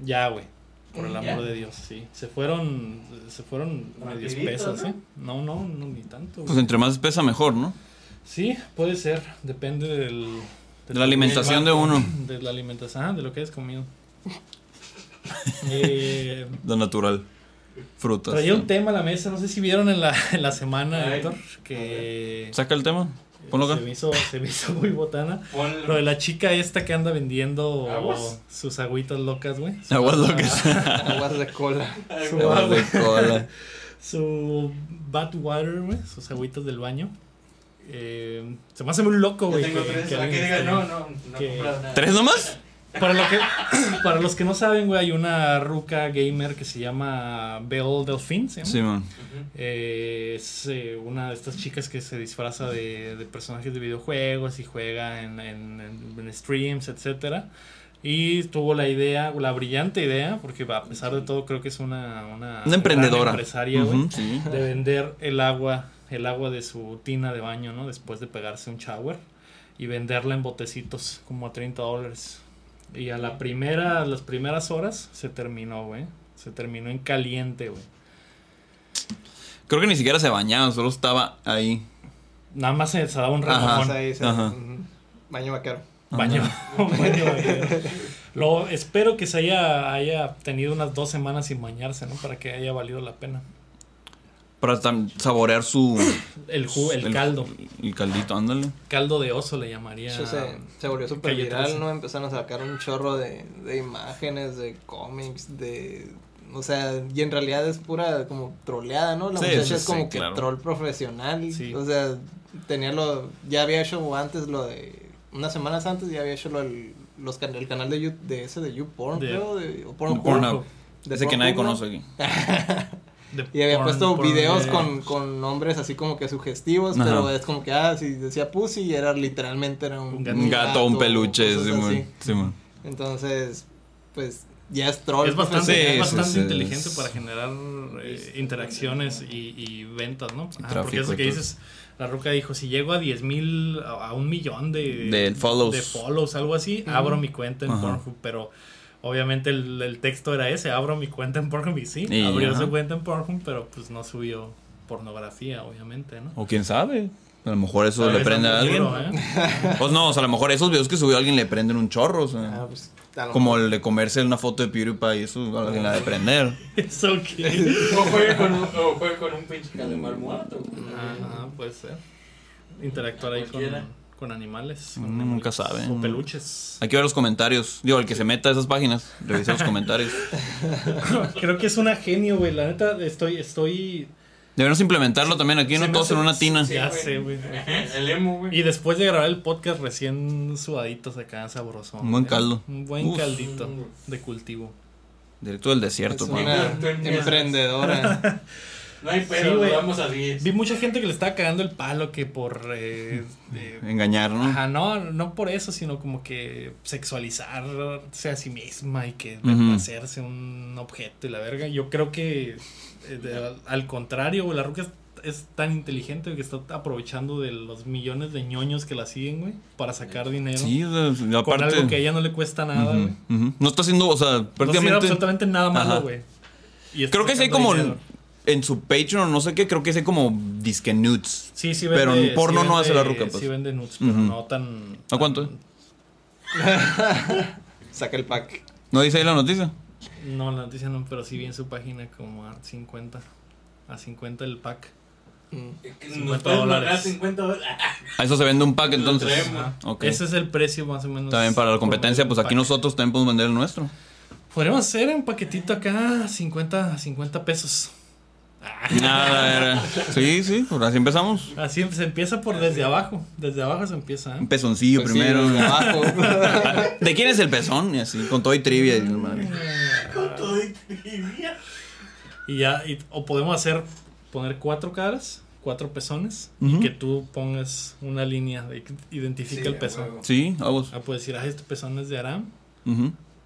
ya, güey. Por el ¿Ya? amor de Dios, sí. Se fueron, se fueron medio espesas, ¿no? ¿eh? No, no, no, ni tanto. Pues entre más pesa, mejor, ¿no? Sí, puede ser. Depende del... De la alimentación de uno. De la alimentación, ah, de lo que hayas comido. eh, Lo natural. Frutas. traía un tema a la mesa, no sé si vieron en la, en la semana, Ay, Héctor, que Saca el tema. Ponlo se me, hizo, se me hizo muy botana. Ponlo. Lo de la chica esta que anda vendiendo ¿Aguas? sus agüitas locas, güey. Aguas agua- locas. Aguas de cola. Su. Aguas agua. de cola. Su bad water, güey, sus agüitas del baño. Eh, se me hace muy loco, güey. tengo que- tres. que que diga, no, no, no que- nada. ¿Tres nomás? Para, lo que, para los que no saben, güey, hay una ruca gamer que se llama Belle Delphine, ¿se llama? Sí, man. Eh, es eh, una de estas chicas que se disfraza de, de personajes de videojuegos y juega en, en- en- en streams, etcétera. Y tuvo la idea, la brillante idea, porque a pesar de todo creo que es una, una, Una emprendedora. empresaria, sí. de vender el agua, el agua de su tina de baño, ¿no? Después de pegarse un shower y venderla en botecitos como a 30 dólares. Y a la primera, a las primeras horas se terminó, güey. Se terminó en caliente, güey. Creo que ni siquiera se bañaba, solo estaba ahí. Nada más se, se daba un Ajá. remojón. Ahí se- Ajá. ujú. Baño vaquero. Baño, baño vaquero. Lo, espero que se haya, haya tenido unas dos semanas sin bañarse, ¿no? Para que haya valido la pena. Para saborear su. El, ju- el caldo. El caldito, ándale. Caldo de oso le llamaría. Eso se, se volvió súper viral, 13. ¿no? Empezaron a sacar un chorro de, de imágenes, de cómics, de... O sea, y en realidad es pura como troleada, ¿no? La Sí, muchacha sí, es sí, como que claro. troll profesional. Sí. O sea, tenía lo... Ya había hecho antes lo de... Unas semanas antes ya había hecho lo del... Los can- el canal de, You- de ese de YouPorn, creo, de, o Pornhub. Pornhub. De Ese que nadie conoce aquí. De Y había porn- puesto porn videos de- con, con nombres así como que sugestivos, Ajá. pero es como que, ah, si decía pussy, era literalmente era un, Un gato. Un gato, un peluche, Simón. Entonces, pues, ya es troll. Es bastante, Sí, es bastante sí, inteligente es- para generar eh, interacciones y, y ventas, ¿no? Ajá, tráfico porque eso que dices, la ruca dijo, si llego a 10 mil, a, a un millón de, De follows. de follows, algo así, abro mi cuenta en. Pornhub, pero obviamente el, el texto era ese, abro mi cuenta en Pornhub y sí, Y, abrió ajá. su cuenta en Pornhub, pero pues no subió pornografía, obviamente, ¿no? O quién sabe. A lo mejor eso le prende a alguien. ¿eh? Pues no, o sea, a lo mejor esos videos que subió alguien le prenden un chorro. O sea, Ah, pues, a como el de comerse una foto de PewDiePie, eso a alguien la de prender. Es ok. O juegue con un, o juegue con un pinche calamar muerto. Ajá, puede ser. Interactuar ahí con. Con animales. Uno con nunca sabe. O peluches. Hay que ver los comentarios. Digo, el que se meta a esas páginas, revisa los comentarios. Creo que es una genio, güey. La neta, estoy, estoy. Deberíamos implementarlo también aquí, ¿no? Todos en una tina. Ya sé, güey. El emo, güey. Y después de grabar el podcast, recién sudaditos acá, sabroso. Un buen caldo. Un buen Uf. caldito de cultivo. Directo del desierto, es güey. emprendedora. No hay Sí, pedo, güey. vamos a 10. Vi mucha gente que le estaba cagando el palo que por. eh, eh, Engañar, ¿no? Ajá, no, no por eso, sino como que sexualizarse a sí misma y que hacerse un objeto y la verga. Yo creo que eh, de- al contrario, güey, la ruca es, es tan inteligente que está aprovechando de los millones de ñoños que la siguen, güey, para sacar dinero. Sí, o sea, con aparte. algo que a ella no le cuesta nada, güey. No está haciendo, o sea, No tiene prácticamente. absolutamente nada malo, güey. Y está creo que sí hay como dinero. En su Patreon o no sé qué, creo que hay como disque nudes. Sí, sí pero vende. en porno sí no hace la ruca, pues. Sí vende nudes, pero no tan. ¿A cuánto? Saca el pack. ¿No dice ahí la noticia? No, la noticia no, pero sí vi en su página como a 50. A 50 el pack. Mm. Nos 50 pueden dólares. pagar 50 dólares. A eso se vende un pack entonces. Ok. Ese es el precio más o menos. Está bien para la competencia, pues aquí pack. nosotros también podemos vender el nuestro. Podríamos hacer un paquetito acá, 50, 50 pesos. Nada, era- Sí, sí, pues así empezamos. Así se empieza por desde abajo. Desde abajo se empieza, ¿eh? Un pezoncillo Pues sí, primero. desde abajo. ¿De quién es el pezón? Y así, con todo y trivia. y madre. Con todo y trivia. Y ya, y- o podemos hacer, poner cuatro caras, cuatro pezones, y que tú pongas una línea de que identifica Sí, el pezón. huevo. Sí, vamos. Ah, puedes decir, ah, este pezón es de Aram,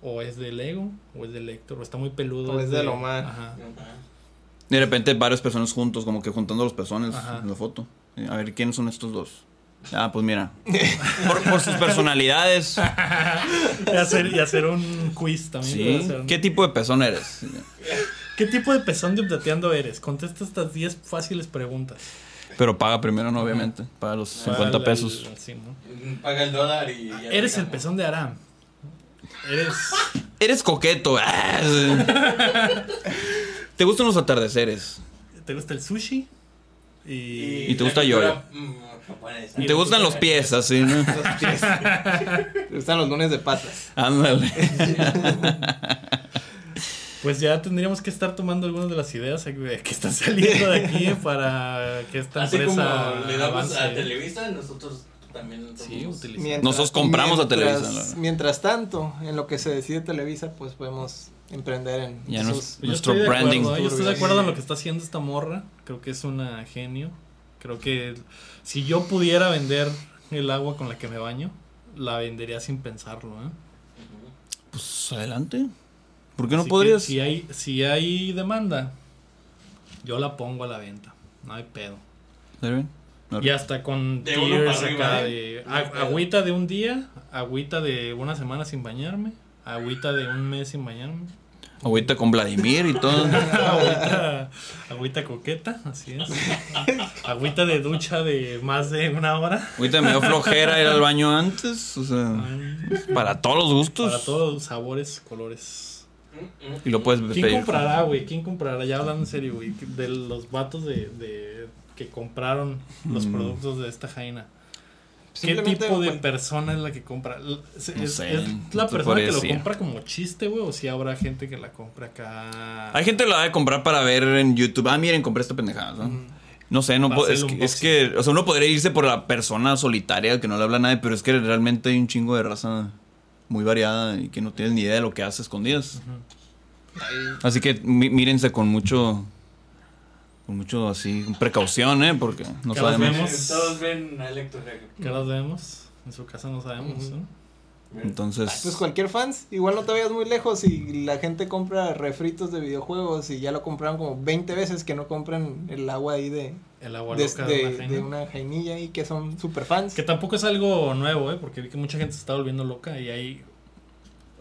o es de Lego, o es de Lector, o está muy peludo. O es de Lomar. Ajá. Ajá. De repente varias personas juntos, como que juntando los pezones Ajá. en la foto. Eh, A ver, ¿quiénes son estos dos? Ah, pues mira. Por, por sus personalidades. Y hacer, y hacer un quiz también. Sí. hacer. ¿Qué tipo de pezón eres? ¿Qué tipo de pezón de updateando eres? Contesta estas 10 fáciles preguntas. Pero paga primero, no, obviamente. Paga los 50 Para pesos. el- sí, ¿no? Paga el dólar y ya Eres el pezón de Aram. Eres. Eres coqueto. ¿Te gustan los atardeceres? ¿Te gusta el sushi? Y. Y te gusta yoyo. mm, ¿Te gustan los pies así, no? Los pies. Te gustan los lunes de patas. Ándale. Pues ya tendríamos que estar tomando algunas de las ideas eh, que están saliendo de aquí para que esta Así como empresa le damos a. Televisa, nosotros también Sí. Mientras- Nosotros compramos a Televisa, ¿no? Mientras tanto, en lo que se decide Televisa, pues podemos emprender en Ya esos- nos- Yo Nuestro estoy branding. acuerdo, ¿eh? yo estoy de acuerdo en lo que está haciendo esta morra. Creo que es una genio. Creo que si yo pudiera vender el agua con la que me baño, la vendería sin pensarlo. ¿eh? Pues adelante. ¿Por qué no Así podrías? Si hay, si hay demanda, yo la pongo a la venta. No hay pedo. No. Y hasta con De uno tiers para arriba, acá ¿eh? de agüita de un día, agüita de una semana sin bañarme, agüita de un mes sin bañarme, Agüita con Vladimir y todo. agüita, agüita coqueta, así es. Agüita de ducha de más de una hora. Agüita me dio flojera ir al baño antes. O sea, Ay, para todos los gustos. Para todos los sabores, colores. Y lo puedes ¿Quién pedir. comprará, güey? ¿Quién comprará? Ya hablando en serio, güey. De los vatos de, de que compraron los Mm. productos de esta jaina. ¿Qué tipo de persona es la que compra? ¿Es, No sé, es la persona que lo compra como chiste, güey? ¿O si habrá gente que la compra acá? Hay gente que lo va a comprar para ver en YouTube. Ah, miren, compré esta pendejada. ¿no? mm, No sé, no es, que, es que, o sea, uno podría irse por la persona solitaria que no le habla a nadie, pero es que realmente hay un chingo de raza muy variada y que no tienes ni idea de lo que hace escondidas. ahí- Así que mí- mírense con mucho, con mucho así, precaución, ¿eh? Porque no Cada sabemos. vez- Todos ven a Electro ¿Qué las vemos? En su casa no sabemos. Entonces, Pues cualquier fans, igual no te vayas muy lejos y la gente compra refritos de videojuegos y ya lo compraron como 20 veces que no compran el agua ahí de, El agua de, loca de una jainilla y que son super fans. Que tampoco es algo nuevo, ¿eh? Porque vi que mucha gente se está volviendo loca y hay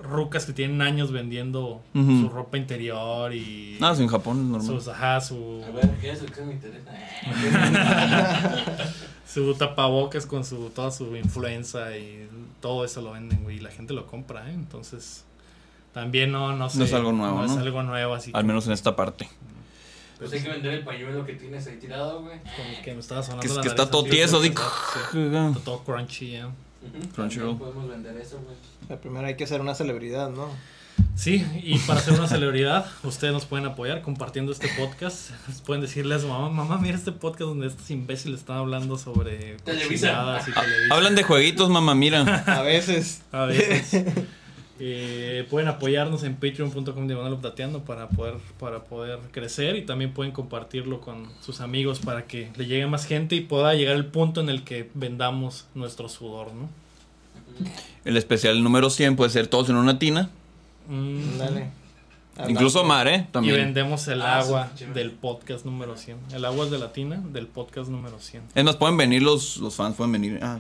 rucas que tienen años vendiendo Ujú. su ropa interior y nada, si en Japón es normal. sus, ajá, su, A ver, ¿qué es lo que me interesa? su tapabocas con su toda su influenza y todo eso lo venden, güey, y la gente lo compra, ¿eh? Entonces, también no, no, sé, No es algo nuevo, es ¿no? algo nuevo, así Al menos en esta parte. Pues hay que vender el pañuelo que tienes ahí tirado, güey. como que me estaba sonando Que, es- la que nariz está todo tieso, sí, así. sí, está todo crunchy, ¿eh? Ujú, Crunchyroll. también Podemos vender eso, güey. La primera hay que ser una celebridad, ¿no? Sí, y para ser una celebridad, ustedes nos pueden apoyar compartiendo este podcast. Pueden decirle a su mamá, mamá, mira este podcast donde estos imbéciles están hablando sobre Televisa. y Televisa. Hablan de jueguitos, mamá, mira. A veces. A veces. Eh, pueden apoyarnos en patreon.com diagonal updateando para poder, para poder crecer y también pueden compartirlo con sus amigos para que le llegue más gente y pueda llegar el punto en el que vendamos nuestro sudor, ¿no? El especial número 100 puede ser todos en una tina. Mm. Dale. Incluso Mar, ¿eh? Y También. vendemos el Ah, agua sí, del podcast número 100. El agua es de latina del podcast número 100. Es más, pueden venir los, los fans, pueden venir. Ah,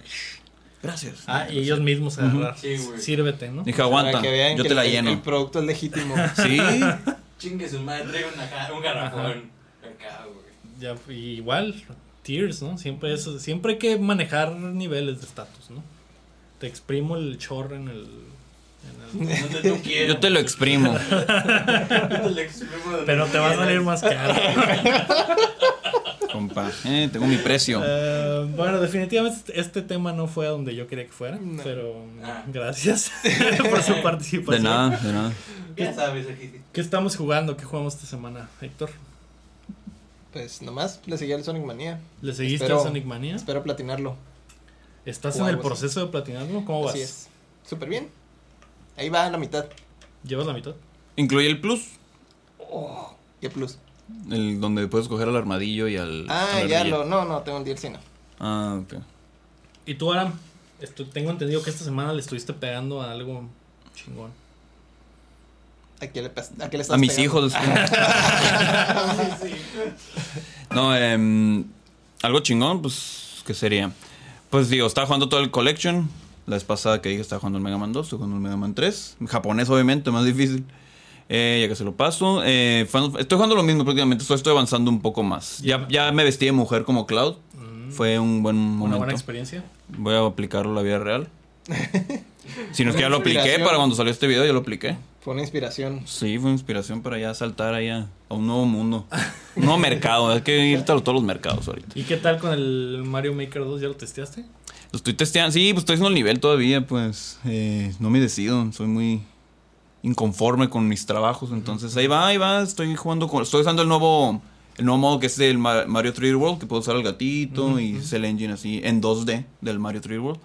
gracias. Ah, y ellos mismos agarrar. Sí, güey. Sírvete, ¿no? Dije, aguanta, Para que vean yo que te la el- lleno. El producto es legítimo. Sí. Chingue su madre, una un garrafón. Acá, güey. Ya, y igual, tiers, ¿no? Siempre, es, siempre hay que manejar niveles de estatus, ¿no? Te exprimo el chorro en el... en el- Donde tú quieras. Yo te lo exprimo. Yo te lo exprimo donde pero te va a salir más caro. Compa, eh, tengo mi precio. Eh, bueno, definitivamente este- este tema no fue a donde yo quería que fuera, No. pero Ah. gracias por su participación. De nada, de nada. Ya sabes, aquí. ¿Qué estamos jugando? ¿Qué jugamos esta semana, Héctor? Pues nomás le seguí al Sonic Manía. ¿Le seguiste Espero- a Sonic Mania? Espero platinarlo. ¿Estás o en el así. proceso de platinarlo? ¿Cómo vas? Así es. Súper bien. Ahí va la mitad. ¿Llevas la mitad? ¿Incluye el plus? Y el plus. El donde puedes coger al armadillo y al. Ah, ya lo. No, no, tengo el DLC, no. Ah, ok. ¿Y tú, Aram? Esto- tengo entendido que esta semana le estuviste pegando a algo chingón. ¿A qué le, a qué le estás A mis pegando? hijos. no, em, algo chingón, pues, ¿qué sería? Pues digo, estaba jugando todo el Collection. La vez pasada que dije estaba jugando el Mega Man 2, estoy jugando el Mega Man 3. En japonés, obviamente, más difícil. Eh, ya que se lo paso. Eh, Final- estoy jugando lo mismo prácticamente, solo estoy avanzando un poco más. Ya, ya me vestí de mujer como Cloud. Mm, Fue un buen una buena experiencia. Voy a aplicarlo en la vida real. Si no es que ya lo apliqué, para cuando salió este video ya lo apliqué. Fue una inspiración. Sí, fue inspiración para ya saltar allá a un nuevo mundo. Un nuevo mercado. Hay que irte a todos los mercados ahorita. ¿Y qué tal con el Mario Maker 2? ¿Ya lo testeaste? Lo estoy testeando. Sí, pues estoy haciendo el nivel todavía, pues. eh, no me decido. Soy muy inconforme con mis trabajos. Entonces ahí va, ahí va. Estoy jugando con. Estoy usando el nuevo. El nuevo modo que es el Ma- Mario 3D World, que puedo usar el gatito Ujú, y ujú. es el engine así en 2D del Mario 3D World.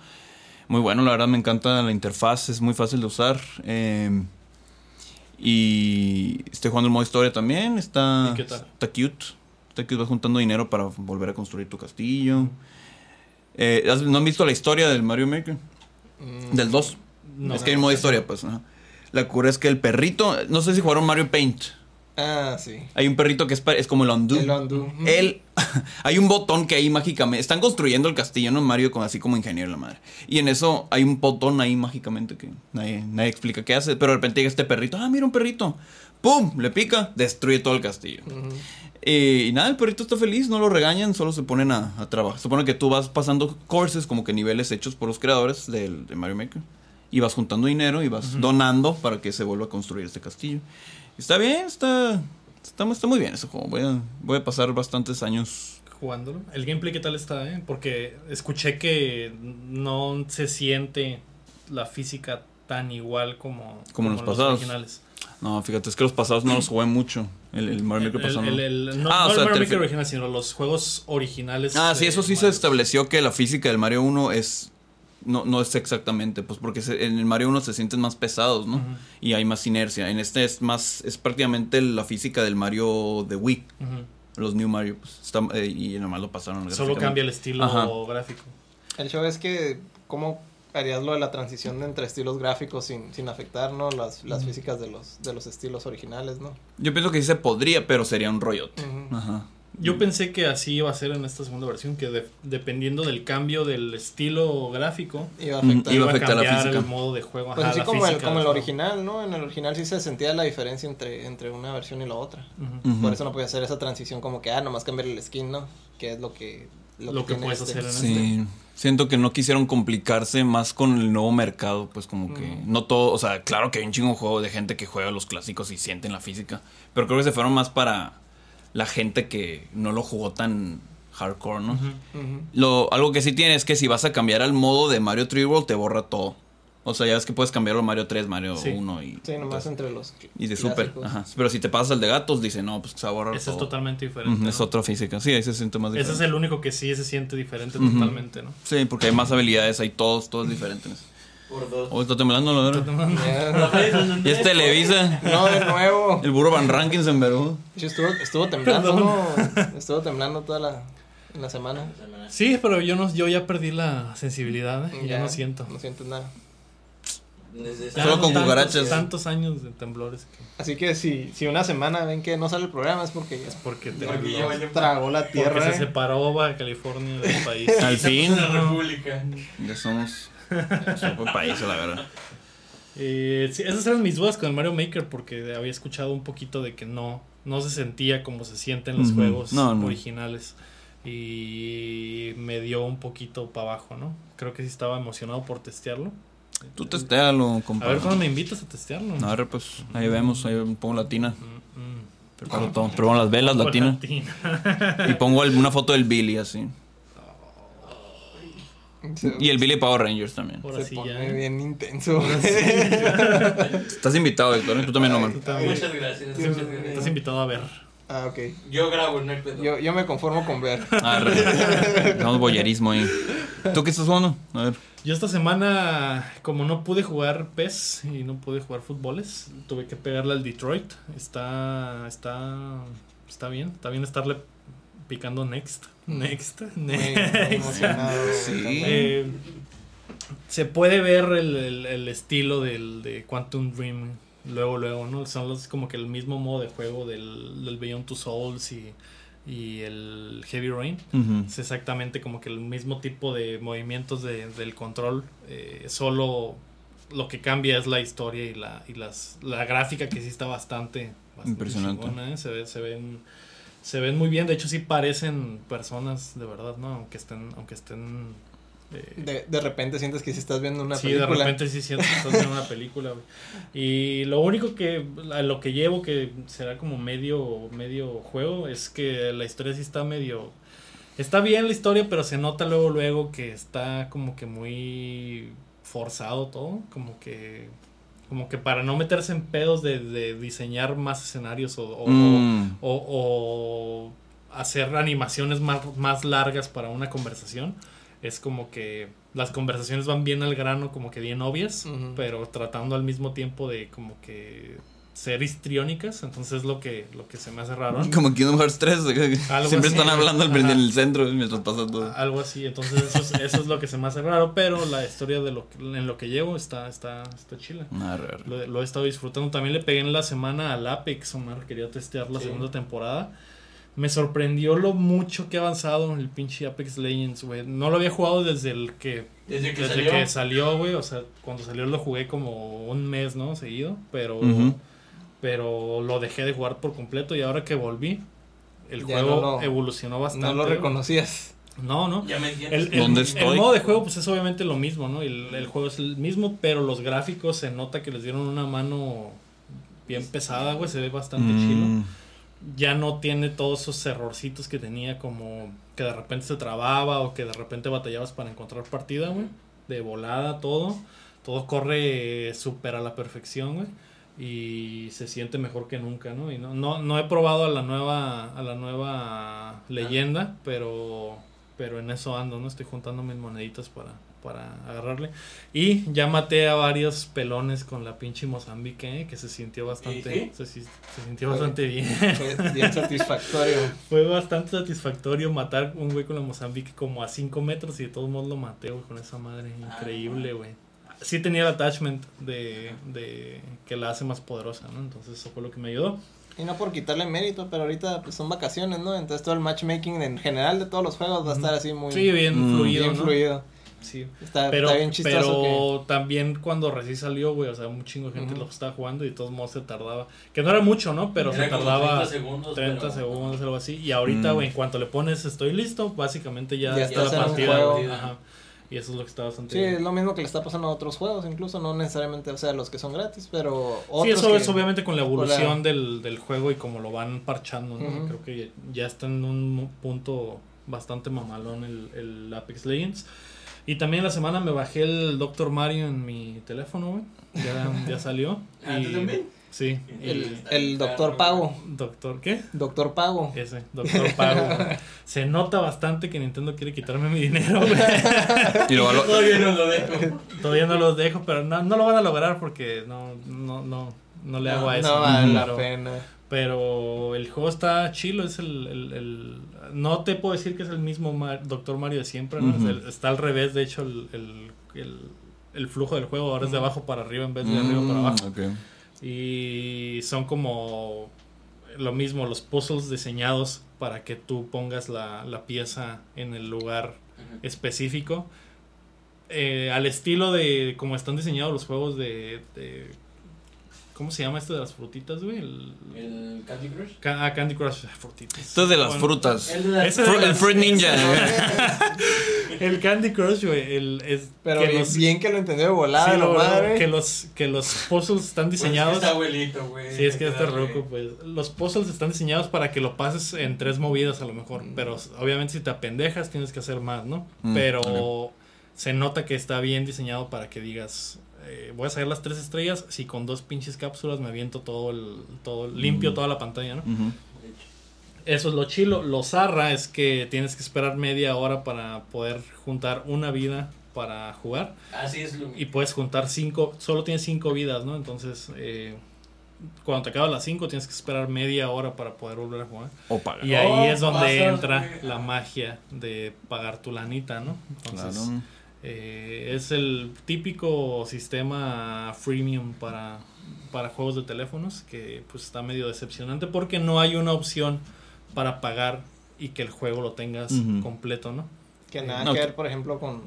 Muy bueno, la verdad me encanta la interfaz, es muy fácil de usar. eh, y estoy jugando el modo historia también, está, ¿Y qué tal? está cute. Está cute, vas juntando dinero para volver a construir tu castillo. Eh, ¿has- ¿No han visto la historia del Mario Maker? Mm, Del 2. No. es que hay un modo historia, pues. La cura es que el perrito, no sé si jugaron Mario Paint. Ah, sí. Hay un perrito que es, es como el undo. El undo. Hay un botón que ahí mágicamente. Están construyendo el castillo, ¿no? Mario, con, así como ingeniero la madre. Y en eso hay un botón ahí mágicamente que nadie, nadie explica qué hace. Pero de repente llega este perrito. Ah, mira un perrito. ¡Pum! Le pica, destruye todo el castillo. Eh, y nada, el perrito está feliz, no lo regañan, solo se ponen a, a trabajar. Supone que tú vas pasando courses, como que niveles hechos por los creadores del, de Mario Maker. Y vas juntando dinero y vas donando para que se vuelva a construir este castillo. Está bien, está, está, está muy bien ese juego. Voy a, voy a pasar bastantes años. Jugándolo. ¿El gameplay qué tal está, eh? Porque escuché que no se siente la física tan igual como, Como los pasados. originales. No, fíjate, es que los pasados no los jugué mucho. El, el Mario Maker pasado. el- no. el- no, Ah, o no el sea, Mario Maker original, sino los juegos originales. Ah, sí, eso sí se Mario. estableció que la física del Mario 1 es. No, no es exactamente, pues porque se- en el Mario 1 se sienten más pesados, ¿no? Y hay más inercia. En este es más, es prácticamente la física del Mario de Wii, los New Mario, pues, está- eh, y nomás lo pasaron. Solo cambia el estilo Ajá. gráfico. El show es que, ¿cómo harías lo de la transición entre estilos gráficos sin, sin afectar, ¿no? Las, las físicas de los, de los estilos originales, ¿no? Yo pienso que sí se podría, pero sería un rollote. Ajá. Yo pensé que así iba a ser en esta segunda versión, que de- dependiendo del cambio del estilo gráfico, Iba a afectar. Iba iba a afectar la física. el modo de juego. Pues ajá, así la como el, como el original, ¿no? En el original sí se sentía la diferencia entre, entre una versión y la otra. Por eso no podía hacer esa transición como que, ah, nomás cambiar el skin, ¿no? Que es lo que... Lo que puedes este. hacer en Sí, siento que no quisieron complicarse más con el nuevo mercado, pues como que Ujú. no todo, o sea, claro que hay un chingo juego de gente que juega los clásicos y sienten la física, pero creo que se fueron más para la gente que no lo jugó tan hardcore, ¿no? Lo, algo que sí tiene es que si vas a cambiar al modo de Mario 3D World te borra todo. O sea, ya ves que puedes cambiarlo a Mario 3, Mario Sí. 1 y, Sí, nomás entre los y de Super. Ajá. Pero si te pasas al de gatos, dice, no, pues se va a borrar Ese es todo. totalmente diferente. Es ¿no? otra física. Sí, ahí se siente más Ese diferente. es el único que sí se siente diferente totalmente, ¿no? Sí, porque hay más habilidades, hay todos, todo es diferente. Por dos. Oh, está temblando, la verdad. Ya. Y es Televisa. No, de nuevo. El burro Van Rankins en Verú. Sí, estuvo, estuvo temblando, ¿no? Estuvo temblando toda la, la semana. Sí, pero yo no, yo ya perdí la sensibilidad, ¿eh? ya, no siento. No siento nada. Desde Solo con tantos- cucarachas. Tantos años de temblores que- Así que si, si una semana ven que no sale el programa es porque ya porque te Porque tragó la porque tierra. se separó Baja California del país. Al fin. La República. Ya somos. Somos país, la verdad. Eh, sí, esas eran mis dudas con el Mario Maker porque había escuchado un poquito de que no, no se sentía como se siente en los juegos No, no. originales. Y me dio un poquito para abajo, ¿no? Creo que sí estaba emocionado por testearlo. Tú testéalo, A compa. ver cuándo me invitas a testearlo. A ver, pues ahí vemos, ahí pongo latina. Mm, mm. Preparo todo. Preparo las velas, latina. latina. Y pongo el- una foto del Billy así. Se, Y el Billy Power Rangers también. Se sí pone ya. bien intenso. Estás invitado, Héctor. ¿eh? Tú también, Omar. Muchas gracias. Estás invitado a ver. ah, ok. Yo grabo, no hay pedo. Yo, yo me conformo con ver. Ah, re- Tenemos boyerismo ahí. ¿Tú qué estás jugando? A ver. Yo esta semana, como no pude jugar PES y no pude jugar fútboles, tuve que pegarle al Detroit. Está, está está bien, está bien estarle picando next, next, muy next. Sí. también. Eh, se puede ver el, el- el estilo del, de Quantum Dream luego, luego, ¿no? Son los, como que el mismo modo de juego del, del Beyond Two Souls y, y el Heavy Rain. Es exactamente como que el mismo tipo de movimientos de- del control. eh, solo lo que cambia es la historia y la, y las, la gráfica que sí está bastante, bastante Impresionante. chingona, ¿eh? Se, ve- se ven se ven muy bien. De hecho sí parecen personas de verdad, ¿no? Aunque estén aunque estén De, de repente sientes que si estás viendo una sí, película. de repente sí siento que estás viendo una película, güey. Y lo único que, a lo que llevo, que será como medio, medio juego, es que la historia sí está medio... Está bien la historia, pero se nota luego, luego que está como que muy forzado todo, como que... Como que para no meterse en pedos de, de diseñar más escenarios o, o- Mm. o, o hacer animaciones más, más largas para una conversación. Es como que las conversaciones van bien al grano, como que bien obvias, pero tratando al mismo tiempo de como que ser histriónicas. Entonces es lo que, lo que se me hace raro. Como Kingdom Hearts 3. de que Algo Siempre así. están hablando al- en el centro mientras pasa todo. Algo así, entonces eso es, eso es lo que se me hace raro, pero la historia de lo que- en lo que llevo está, está, está chila. Arre, arre. Lo, lo he estado disfrutando. También le pegué en la semana al Apex, Omar. Quería testear la Sí. segunda temporada. Me sorprendió lo mucho que ha avanzado el pinche Apex Legends, güey. No lo había jugado desde el que. Desde que desde salió. que salió, güey. O sea, cuando salió lo jugué como un mes, ¿no? Seguido. Pero. Pero lo dejé de jugar por completo. Y ahora que volví, el Ya juego no lo- evolucionó bastante. No lo reconocías. No, no. Ya me entiendes. El, el- ¿Dónde el estoy? modo de juego pues es obviamente lo mismo, ¿no? El, el juego es el mismo, pero los gráficos se nota que les dieron una mano bien pesada, güey, se ve bastante chilo. Ya no tiene todos esos errorcitos que tenía como que de repente se trababa o que de repente batallabas para encontrar partida, güey. De volada todo. Todo corre súper a la perfección, güey. Y se siente mejor que nunca, ¿no? Y no, no, no he probado a la nueva, a la nueva leyenda, pero, pero en eso ando, ¿no? Estoy juntando mis moneditas para, para agarrarle. Y ya maté a varios pelones con la pinche Mozambique, ¿eh? que se sintió bastante, ¿Sí? se, se sintió bastante bien. Fue bien satisfactorio. Fue bastante satisfactorio matar un güey con la Mozambique como a 5 metros y de todos modos lo maté, güey, con esa madre. Increíble, güey. Sí tenía el attachment de, de que la hace más poderosa, ¿no? Entonces eso fue lo que me ayudó. Y no por quitarle mérito, pero ahorita pues, son vacaciones, ¿no? Entonces todo el matchmaking en general de todos los juegos va a estar así muy Sí, bien Mm, fluido, bien ¿no? fluido. Sí. Está, Pero, está bien chistoso pero también cuando recién salió, güey, o sea, un chingo de gente Ujú. lo estaba jugando y de todos modos se tardaba. Que no era mucho, ¿no? Pero Era se tardaba 30 segundos. 30 pero- segundos, algo así. Y ahorita, Mm. güey, en cuanto le pones estoy listo, básicamente ya, Ya está la partida. Ajá. Y eso es lo que está bastante Sí, bien. es lo mismo que le está pasando a otros juegos, incluso no necesariamente, o sea, los que son gratis, pero Sí, otros eso que- es obviamente con la evolución del, del juego y como lo van parchando, ¿no? Ujú. Creo que ya está en un punto bastante mamalón el, el Apex Legends. Y también la semana me bajé el Doctor Mario en mi teléfono, güey. Ya, ya salió. Ah, ¿tú y, también? Sí. El, Doctor Pago, Doctor, ¿qué? Doctor Pago. Ese, Doctor Pago. Se nota bastante que Nintendo quiere quitarme mi dinero, güey. Y lo, lo- Todavía no lo dejo. Todavía no los dejo, pero no, no lo van a lograr porque no, no, no, no le No, hago a eso. No vale la pero- pena. Pero el juego está chilo, es el, el, el- No te puedo decir que es el mismo Mar- Doctor Mario de siempre, ¿no? Es el- está al revés, de hecho, el, el, el- el flujo del juego ahora es de abajo para arriba en vez de arriba para Mm, abajo. ok. Y son como lo mismo, los puzzles diseñados para que tú pongas la, la pieza en el lugar específico. Eh, al estilo de como están diseñados los juegos de, de- ¿Cómo se llama este de las frutitas, güey? El, El Candy Crush. Ca- ah, Candy Crush, frutitas. Esto es de las Bueno, frutas. El de las Ese de Fru- el Fruit Ninja. El Candy Crush, güey. El, es Pero que bien, los, bien que lo entendió de volada, sí, lo madre. que los que los puzzles están Pues es que diseñados. está abuelito, güey. Sí, es que este darle. roco, pues. Los puzzles están diseñados para que lo pases en tres movidas a lo mejor. Mm. Pero obviamente si te apendejas tienes que hacer más, ¿no? Mm, pero se nota que está bien diseñado para que digas. Eh, voy a sacar las tres estrellas. Si con dos pinches cápsulas me aviento todo el. todo limpio Mm. toda la pantalla, ¿no? Eso es lo chilo. Lo zarra es que tienes que esperar media hora para poder juntar una vida para jugar. Así es lo Y puedes juntar cinco, solo tienes cinco vidas, ¿no? Entonces, eh, cuando te acabas las 5 tienes que esperar media hora para poder volver a jugar. O pagar. Y ahí Oh, es donde pasas, entra la magia de pagar tu lanita, ¿no? Entonces, Claro. Eh, es el típico sistema freemium para, para juegos de teléfonos que pues está medio decepcionante porque no hay una opción para pagar y que el juego lo tengas completo, ¿no? Que nada No, que ver, por ejemplo, con,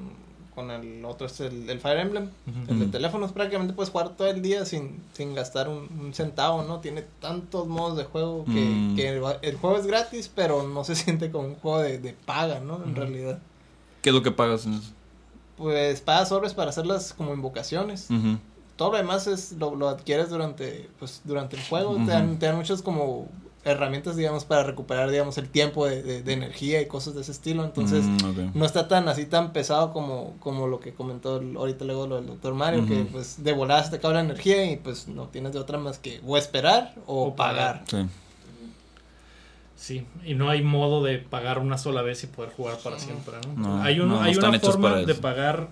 con el otro, es el, el Fire Emblem. El de teléfonos prácticamente puedes jugar todo el día sin, sin gastar un, un centavo, ¿no? Tiene tantos modos de juego que, Mm. que el, el juego es gratis, pero no se siente como un juego de, de paga, ¿no? En realidad. ¿Qué es lo que pagas en eso? Pues pagas sobres para hacerlas como invocaciones. Todo lo demás es, lo, lo adquieres durante, pues, durante el juego. Te, dan, te dan muchas como herramientas, digamos, para recuperar, digamos, el tiempo de, de- de energía y cosas de ese estilo. Entonces, Mm, no está tan así tan pesado como, como lo que comentó el- ahorita luego lo del doctor Mario, que Ujú. pues de volada se te acaba la energía y pues no tienes de otra más que o esperar o, O pagar. pagar. Sí. Sí, y no hay modo de pagar una sola vez y poder jugar para siempre, ¿no? No, hay no, no hay una forma de pagar,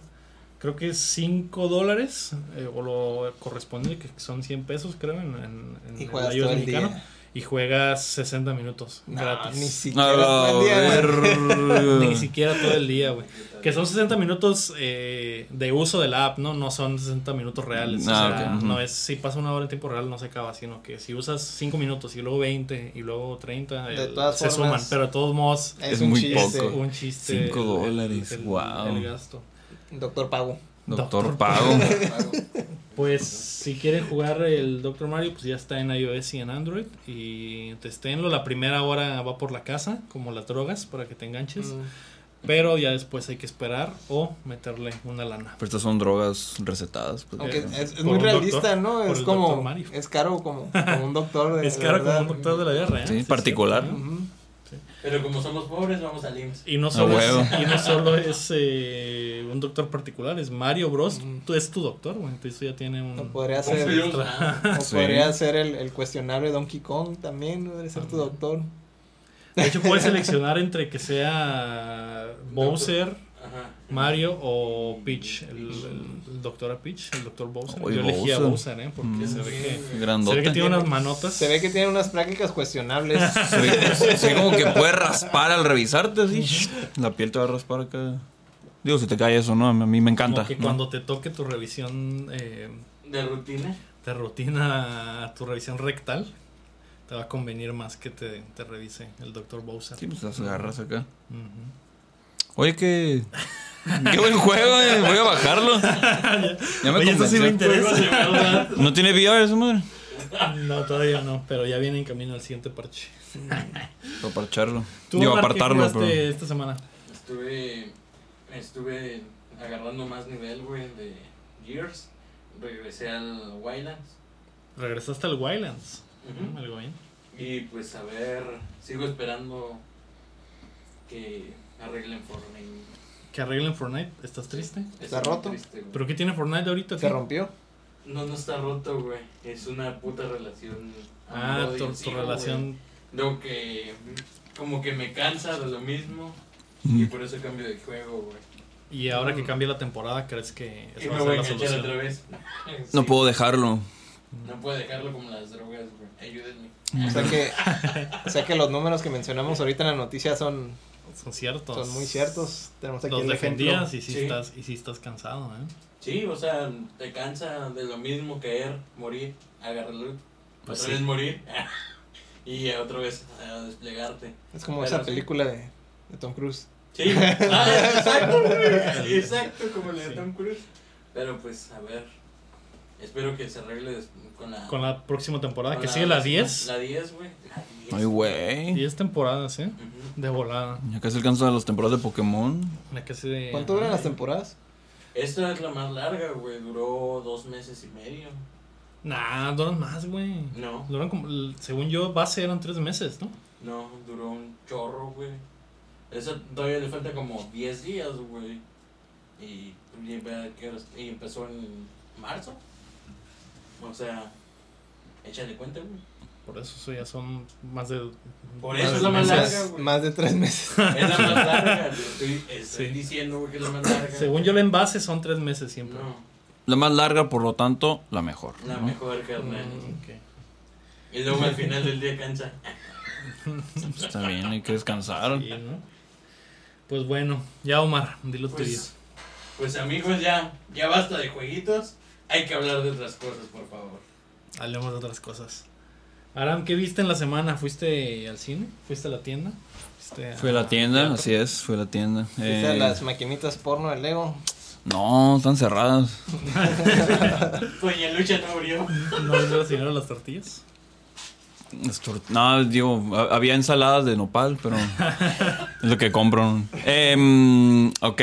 creo que es 5 dólares, eh, o lo correspondiente, que son 100 pesos, creo, en, en, en Y el juegas iOS todo el mexicano, día. Y juegas 60 minutos No, gratis. ni siquiera el día, güey. Ni siquiera todo el día, güey. Que son 60 minutos eh, de uso de la app, ¿no? No son 60 minutos reales. o Ah, sea, ok, ujú. no es si pasa una hora en tiempo real no se acaba, sino que si usas 5 minutos y luego 20 y luego 30, De eh, todas se formas, suman. Pero de todos modos Es, Es un muy chiste. poco. un chiste. Cinco dólares, el, wow. el gasto. Doctor Pago. Doctor Doctor Pago. Pues si quieren jugar el Dr. Mario, pues ya está en iOS y en Android. Y testéenlo. La primera hora va por la casa, como las drogas, para que te enganches. Mm. Pero ya después hay que esperar o meterle una lana. Pero estas son drogas recetadas. Pues, Aunque Eh, es, muy un realista, doctor, ¿no? Es como. Es caro como, como un doctor. De, Es de caro como un doctor de la vida real. Sí, sí, particular. Pero como somos pobres, vamos al IMSS. Y no solo, es, y no solo es eh, un doctor particular, es Mario Bros. Tú es tu doctor, güey. Entonces ya tiene un. O podría ser, o Sí. podría ser el, el cuestionable Donkey Kong también, podría ser tu doctor. De hecho, puedes seleccionar entre que sea Bowser, Ajá. Mario o Peach. El, el, el doctor a Peach, el doctor Bowser. Yo elegí a Bowser. Bowser, ¿eh? Porque Mm. se ve que. Se ve que tiene unas manotas. Se ve que tiene unas prácticas cuestionables. Se ve, se ve como que puede raspar al revisarte así. La piel te va a raspar acá. Digo, si te cae eso, ¿no? A mí me encanta. Como que ¿no? cuando te toque tu revisión eh, De rutina. de rutina, tu revisión rectal, te va a convenir más que te, te revise el doctor Bowser. Sí, pues las agarras acá. Ujú. Oye, que. Qué buen juego, eh. Voy a bajarlo. Ya me Oye, eso sí me interesa. ¿No tiene VR esa madre? No, todavía no, pero ya viene en camino al siguiente parche. Para parcharlo. ¿Tú, Digo, Omar, apartarlo, pero. esta semana? Estuve, estuve agarrando más nivel, güey, de Gears. Regresé al Wildlands. Regresaste al Wildlands. Mm, Algo bien. Y pues a ver, sigo esperando que arreglen Fortnite. Que arreglen Fortnite. ¿Estás triste? ¿Está roto? triste. ¿Pero qué tiene Fortnite ahorita? Se rompió. No, no está roto, güey. Es una puta relación. Ah, tu, tu relación. Lo que como que me cansa de lo mismo. Y por eso cambio de juego, güey. Y ahora que cambia la temporada, ¿crees que me va a voy a ser la enganchar solución? otra vez. No puedo dejarlo. No puedo dejarlo como las drogas, güey. Ayúdenme. O sea que, o sea que los números que mencionamos ahorita en la noticia son, Son ciertos. son muy ciertos. Tenemos aquí Los el ejemplo. defendías y sí, Sí. Estás, y sí estás cansado, ¿eh? Sí, o sea, te cansa de lo mismo caer, morir, agarrar loot, Pues otra sí. vez morir y otra vez a desplegarte. Es como Pero esa sí. película de, de Tom Cruise. Sí, ah, exacto. Exacto, como la de Sí. Tom Cruise. Pero pues, a ver. Espero que se arregle con la. Con la próxima temporada, que sigue la 10. La 10, güey. La 10. Ay, güey. 10 temporadas, ¿eh? De volada. Ya casi alcanza las temporadas de Pokémon. La que se- ¿Cuánto duran las temporadas? Esta es la más larga, güey. Duró dos meses y medio. Nah, duran más, güey. No, Duran como, según yo, base eran 3 meses, ¿no? no, duró un chorro, güey. Esa todavía le falta como 10 días, güey. Y, y y empezó en marzo. O sea, échale cuenta, güey. Por eso eso ya son más de. Por más eso de es la más larga, güey. Más de tres meses. Es la más larga, estoy, estoy Sí. diciendo, güey, que es la más larga. Según yo, la envase son 3 meses siempre. No, La más larga, por lo tanto, la mejor. la ¿no? mejor carnal. Mm, ok. Y luego al final del día cansa. Pues está bien, hay que descansar. Sí, ¿no? Pues bueno, ya Omar, dilo tuyo. Pues, pues amigos, ya, ya basta de jueguitos. Hay que hablar de otras cosas, por favor. Hablemos de otras cosas. Aram, ¿qué viste en la semana? ¿Fuiste al cine? ¿Fuiste a la tienda? ¿Fuiste Fue a la tienda, teatro? así es, fue a la tienda. ¿Viste Eh, las maquinitas porno de Lego? no, están cerradas. Doña Lucha no abrió. ¿No dinero las tortillas? Las tor- No, digo, ha- había ensaladas de nopal, pero es lo que compro. Em, ok.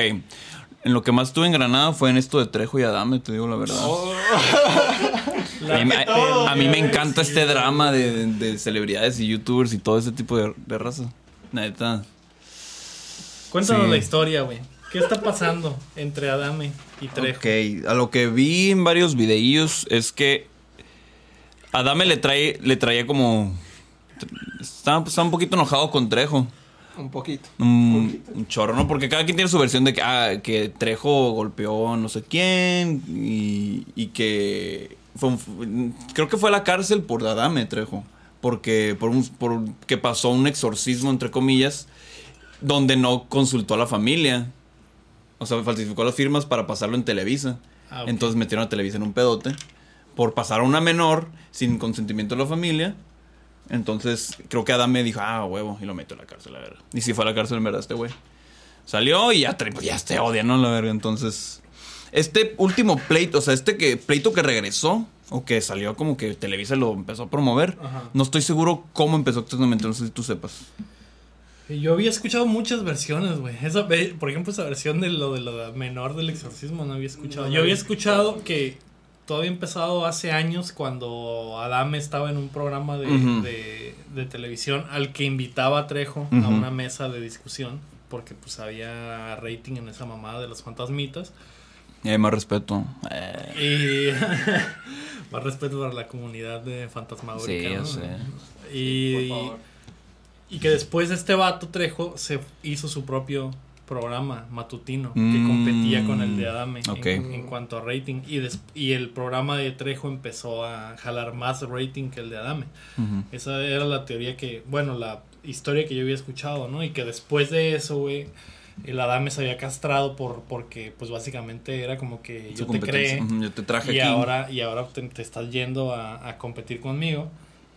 En lo que más estuve en Granada fue en esto de Trejo y Adame, te digo la verdad. La a, mí, que a- todo a mí me encanta este drama de, de celebridades y youtubers y todo ese tipo de, de raza. Neta. Cuéntanos Sí. la historia, güey. ¿Qué está pasando entre Adame y Trejo? Ok, a lo que vi en varios videillos es que Adame le trae, le traía como. Está, está un poquito enojado con Trejo. Un poquito. Un, un chorro, ¿no? Porque cada quien tiene su versión de que, ah, que Trejo golpeó a no sé quién y, y que fue un- creo que fue a la cárcel por Adame Trejo. Porque por, un, por que pasó un exorcismo, entre comillas, donde no consultó a la familia. O sea, falsificó las firmas para pasarlo en Televisa. Ah. Entonces metieron a Televisa en un pedote por pasar a una menor sin consentimiento de la familia. Entonces, creo que Adame dijo, ah, huevo, y lo metió a la cárcel, la verga. Y si fue a la cárcel, en verdad, este güey. Salió y ya, pues, ya te odia, ¿no? La verga. Entonces, este último pleito, o sea, este que pleito que regresó, o que salió como que Televisa lo empezó a promover, Ajá. no estoy seguro cómo empezó exactamente, no sé si tú sepas. Yo había escuchado muchas versiones, güey. Esa, ve- por ejemplo, esa versión de lo de lo menor del exorcismo no había escuchado. No, Yo había escuchado que todo había empezado hace años cuando Adame estaba en un programa de, Ujú. de- de televisión al que invitaba a Trejo a una mesa de discusión porque pues había rating en esa mamada de los fantasmitas. Y hay más respeto. Eh, Y más respeto para la comunidad de fantasmagórica. Sí, ya ¿no? sé. Y, Por favor. y que después este vato Trejo se hizo su propio programa matutino que Mm, competía con el de Adame en, en cuanto a rating. Y, des- y el programa de Trejo empezó a jalar más rating que el de Adame. Esa era la teoría que, bueno, la historia que yo había escuchado, ¿no? Y que después de eso, güey, el Adame se había castrado por porque pues básicamente era como que Su yo te creé Yo te traje y aquí. ahora y ahora te, te estás yendo a, a competir conmigo.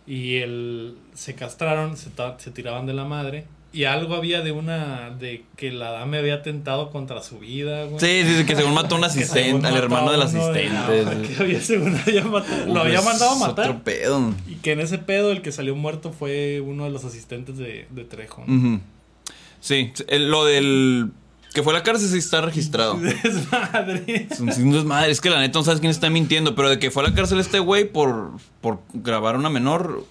Y él se castraron se tiraban de la madre y algo había de una de que la dame había atentado contra su vida güey. Sí, sí, sí, que según mató a un asistente, al hermano del asistente. que había, según había matado- lo había mandado a matar Otro pedo. y que en ese pedo el que salió muerto fue uno de los asistentes de, de Trejo. Sí, el- lo del que fue a la cárcel sí está registrado. Desmadre. Es un desmadre, es que la neta no sabes quién está mintiendo, pero de que fue a la cárcel este güey por, por grabar a una menor,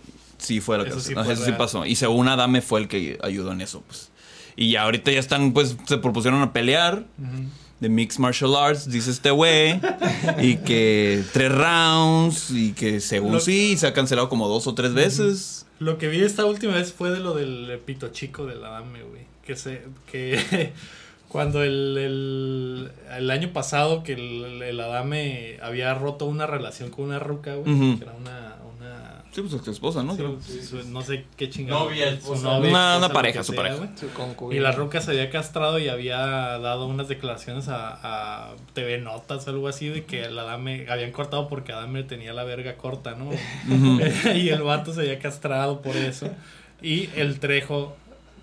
sí fue a la Eso cárcel. sí Ajá, fue Eso sí real. pasó. Y según Adame fue el que ayudó en eso, pues. Y ya ahorita ya están, pues, se propusieron a pelear. Ujú. De Mixed Martial Arts, dice este güey. y que tres rounds. Y que según Lo- sí, se ha cancelado como dos o tres veces. Lo que vi esta última vez fue de lo del pito chico del Adame, güey. Que se. que cuando el, el, el año pasado que el, el Adame había roto una relación con una ruca, güey. Que era una. Sí, pues su esposa, ¿no? sí, Creo. su- no sé qué chingada. Novia, su esposa. novia, Una- esposa, una lo pareja, su sea, pareja. güey. Su concubina. Y la ruca se había castrado y había dado unas declaraciones a, a TV Notas o algo así de que el Adame habían cortado porque Adame tenía la verga corta, ¿no? Y el vato se había castrado por eso. Y el Trejo.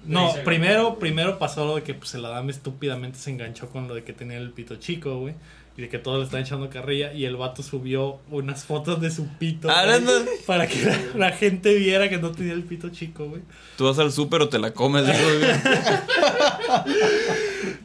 No, primero, primero pasó lo de que pues, el Adame estúpidamente se enganchó con lo de que tenía el pito chico, güey. Y de que todos le estaban echando carrilla. Y el vato subió unas fotos de su pito. Ah, no. Para que la, la gente viera que no tenía el pito chico, güey. Tú vas al súper o te la comes.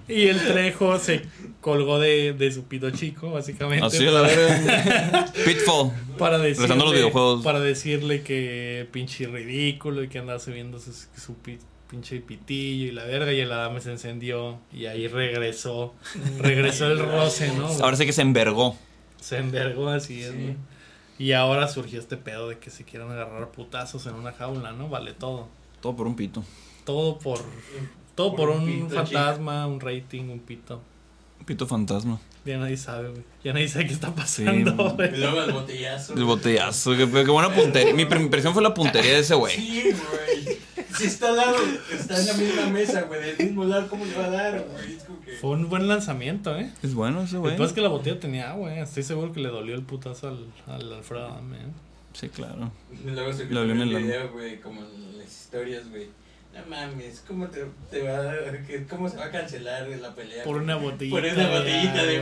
Y el Trejo se colgó de, de su pito chico, básicamente. Así a la. Pitfall. para decirle, los videojuegos. para decirle que pinche ridículo y que andaba subiendo su, su pi- pinche pitillo y la verga y el Adame se encendió y ahí regresó regresó el roce no Ahora sí que se envergó. se envergó así es, Sí. ¿no? y ahora surgió este pedo de que se quieran agarrar putazos en una jaula no vale todo Todo por un pito. todo por todo por, Por un un fantasma un rating un pito Pito fantasma. Ya nadie sabe, güey. Ya nadie sabe qué está pasando, Sí, güey. Y luego el botellazo. El botellazo. Qué, qué buena puntería. Mi primera impresión fue la puntería de ese güey. Sí, güey. Si está al lado, está en la misma mesa, güey. Del mismo lado, ¿cómo le va a dar, güey? Que. Fue un buen lanzamiento, ¿eh? Es bueno ese güey. Después que la botella tenía agua, ¿eh? Estoy seguro que le dolió el putazo al, al Alfredo Adame, ¿eh? Sí, claro. Luego se Lo vio en el video, güey, como en las historias, güey. No mames, ¿cómo te, te va a, cómo se va a cancelar la pelea? Por una botellita. Por una botellita de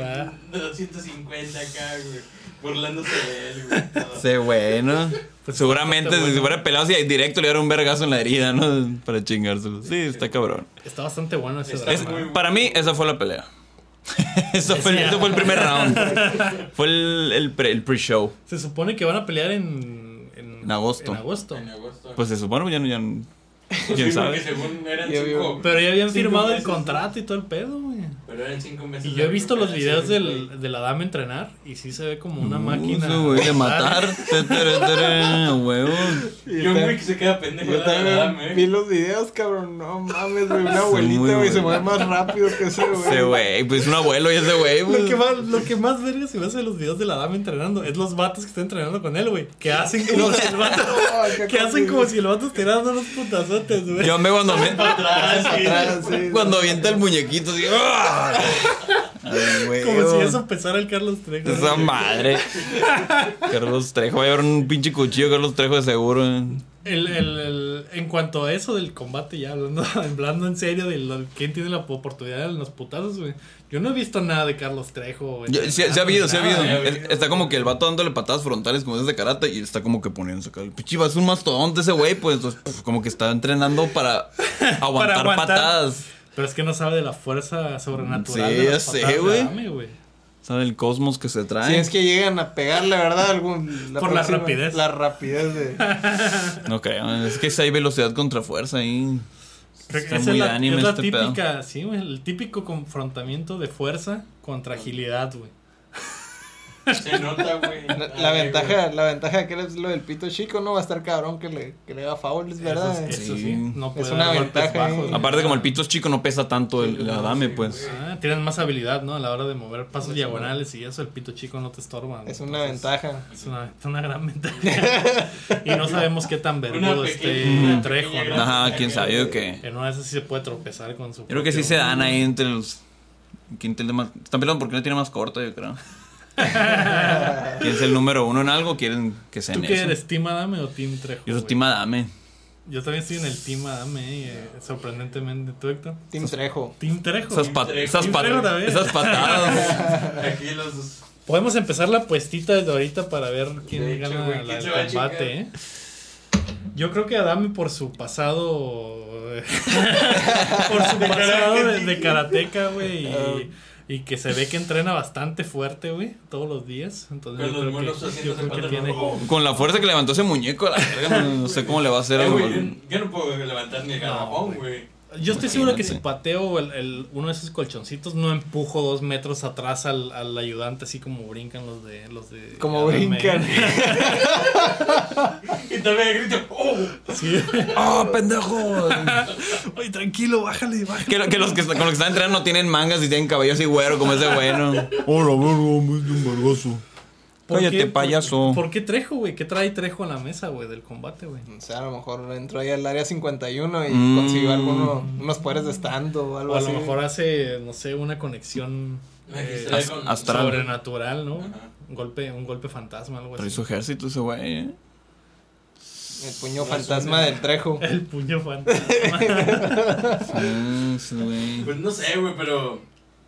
de 250 acá, güey. Burlándose de él, güey. todo. Sí, bueno. Pues Seguramente si bueno. fuera pelado, si directo le diera un vergazo en la herida, ¿no? Para chingárselo. Sí, está cabrón. Está bastante bueno ese Es- para mí, esa fue la pelea. eso, fue, el- eso fue el primer round. fue el, el, pre- el pre-show. Se supone que van a pelear en... En, En agosto. En agosto. En agosto. Pues se supone, ya, ya Pues quién sí, sabe. según eran cinco. Pero ya habían cinco firmado el contrato y todo el pedo, güey. Pero eran cinco meses. Y yo he visto los videos güey. del, de la dama entrenar y sí se ve como una Uh, máquina. güey de matar. Tere, tere, tere, huevo. Y muy que se queda pendejo Yo también vi los videos, cabrón. No mames, güey. Una abuelita, güey, se mueve más rápido que ese, güey. Ese güey, pues un abuelo y ese güey. Lo pues. que, más, lo que más verga se me hace de los videos de la dama entrenando es los vatos que están entrenando con él, güey. Que hacen como si el vato. Que hacen como si el vato estuviera dando unos putazotes, güey. Yo me cuando me, cuando avienta el muñequito así. ¡ah! Ay, güey. Como si eso pesara el Carlos Trejo. Esa madre. Carlos Trejo. Va a llevar un pinche cuchillo Carlos Trejo de seguro. El, el, el- en cuanto a eso del combate, ya hablando, hablando en serio de lo- quién tiene la oportunidad en los putazos, güey. Yo no he visto nada de Carlos Trejo. sí ha habido, sí ha habido. Ah. Está como que el vato dándole patadas frontales como es de karate y está como que poniéndose acá. El pinche va, es un mastodonte ese güey, pues puf, como que está entrenando para aguantar aguantar. patadas. Pero es que no sabe de la fuerza sobrenatural. Sí, de ya sé, güey. Sabe el cosmos que se trae. Si es que llegan a pegarle, ¿verdad? Algún, Por la rapidez. La rapidez de. No creo, es que si hay velocidad contra fuerza ahí. Está esa muy es la, anime es la este típica, sí, güey, el típico confrontamiento de fuerza contra agilidad, güey. Se nota, güey. La, la Ay, ventaja, la ventaja de aquel es lo del pito chico, no va a estar cabrón que le, que le haga fouls, ¿verdad? Eso, es- eso sí. Sí. No Es puede una ventaja, bajos, eh. Aparte, como el pito es chico, no pesa tanto el, adame, sí, pues. Ah, tienen más habilidad, ¿no? A la hora de mover pasos Es diagonales y eso, el pito chico no te estorba. ¿no? Es una Entonces, ventaja. Es una, es una gran ventaja. y no sabemos qué tan pequeña- esté una Trejo, ¿no? Ajá, quién sabe, yo que. En una de esas sí se puede tropezar con su. Creo que sí se dan ahí entre los. ¿Quién tiene más? Están peleando porque no tiene más corta, yo creo. ¿Quién es el número uno en algo? Quieren que sea ¿Tú en qué eso. eres, Team Adame o Team Trejo? Yo soy güey? Team Adame. Yo también estoy en el Team Adame, eh, sorprendentemente. ¿Tú, Héctor? Team Trejo. Team Trejo. Esas, pat- Trejo. esas, pat- Trejo también. esas patadas. Aquí los dos. Podemos empezar la puestita desde ahorita para ver quién hecho, gana güey, la- ¿quién el combate, ¿eh? Yo creo que Adame por su pasado. por su pasado de, de karateca, güey. Ah. Y, y que se ve que entrena bastante fuerte, güey. Todos los días. Entonces Con yo los creo que, yo creo que tiene. Con la fuerza que levantó ese muñeco, la verga, no, no sé cómo le va a hacer Eh, algo. güey, yo, yo no puedo levantar ni el garrafón, güey. Yo estoy seguro que si pateo el, el- uno de esos colchoncitos, no empujo dos metros atrás al, al ayudante, así como brincan los de. Los de Como brincan. Y también grito, ¡oh! Sí. ¡Ah, pendejo! Oye, tranquilo, bájale, bájale. que, que los que con los que están entrenando no tienen mangas y tienen cabello así güero como ese bueno. Hola, vergo, me de un vergoso. ¿Por Cállate, qué? payaso. ¿Por, por qué Trejo, güey? ¿Qué trae Trejo a la mesa, güey, del combate, güey? O sea, a lo mejor entró ahí al área 51 y Mm. consiguió alguno, unos poderes de stand o algo O a así. lo mejor hace, no sé, una conexión eh, astral. sobrenatural, ¿no? Ajá. Un golpe, un golpe fantasma, algo Trae así. su ejército ese güey, ¿eh? El puño fantasma del Trejo. El puño fantasma. Pues no sé, güey, pero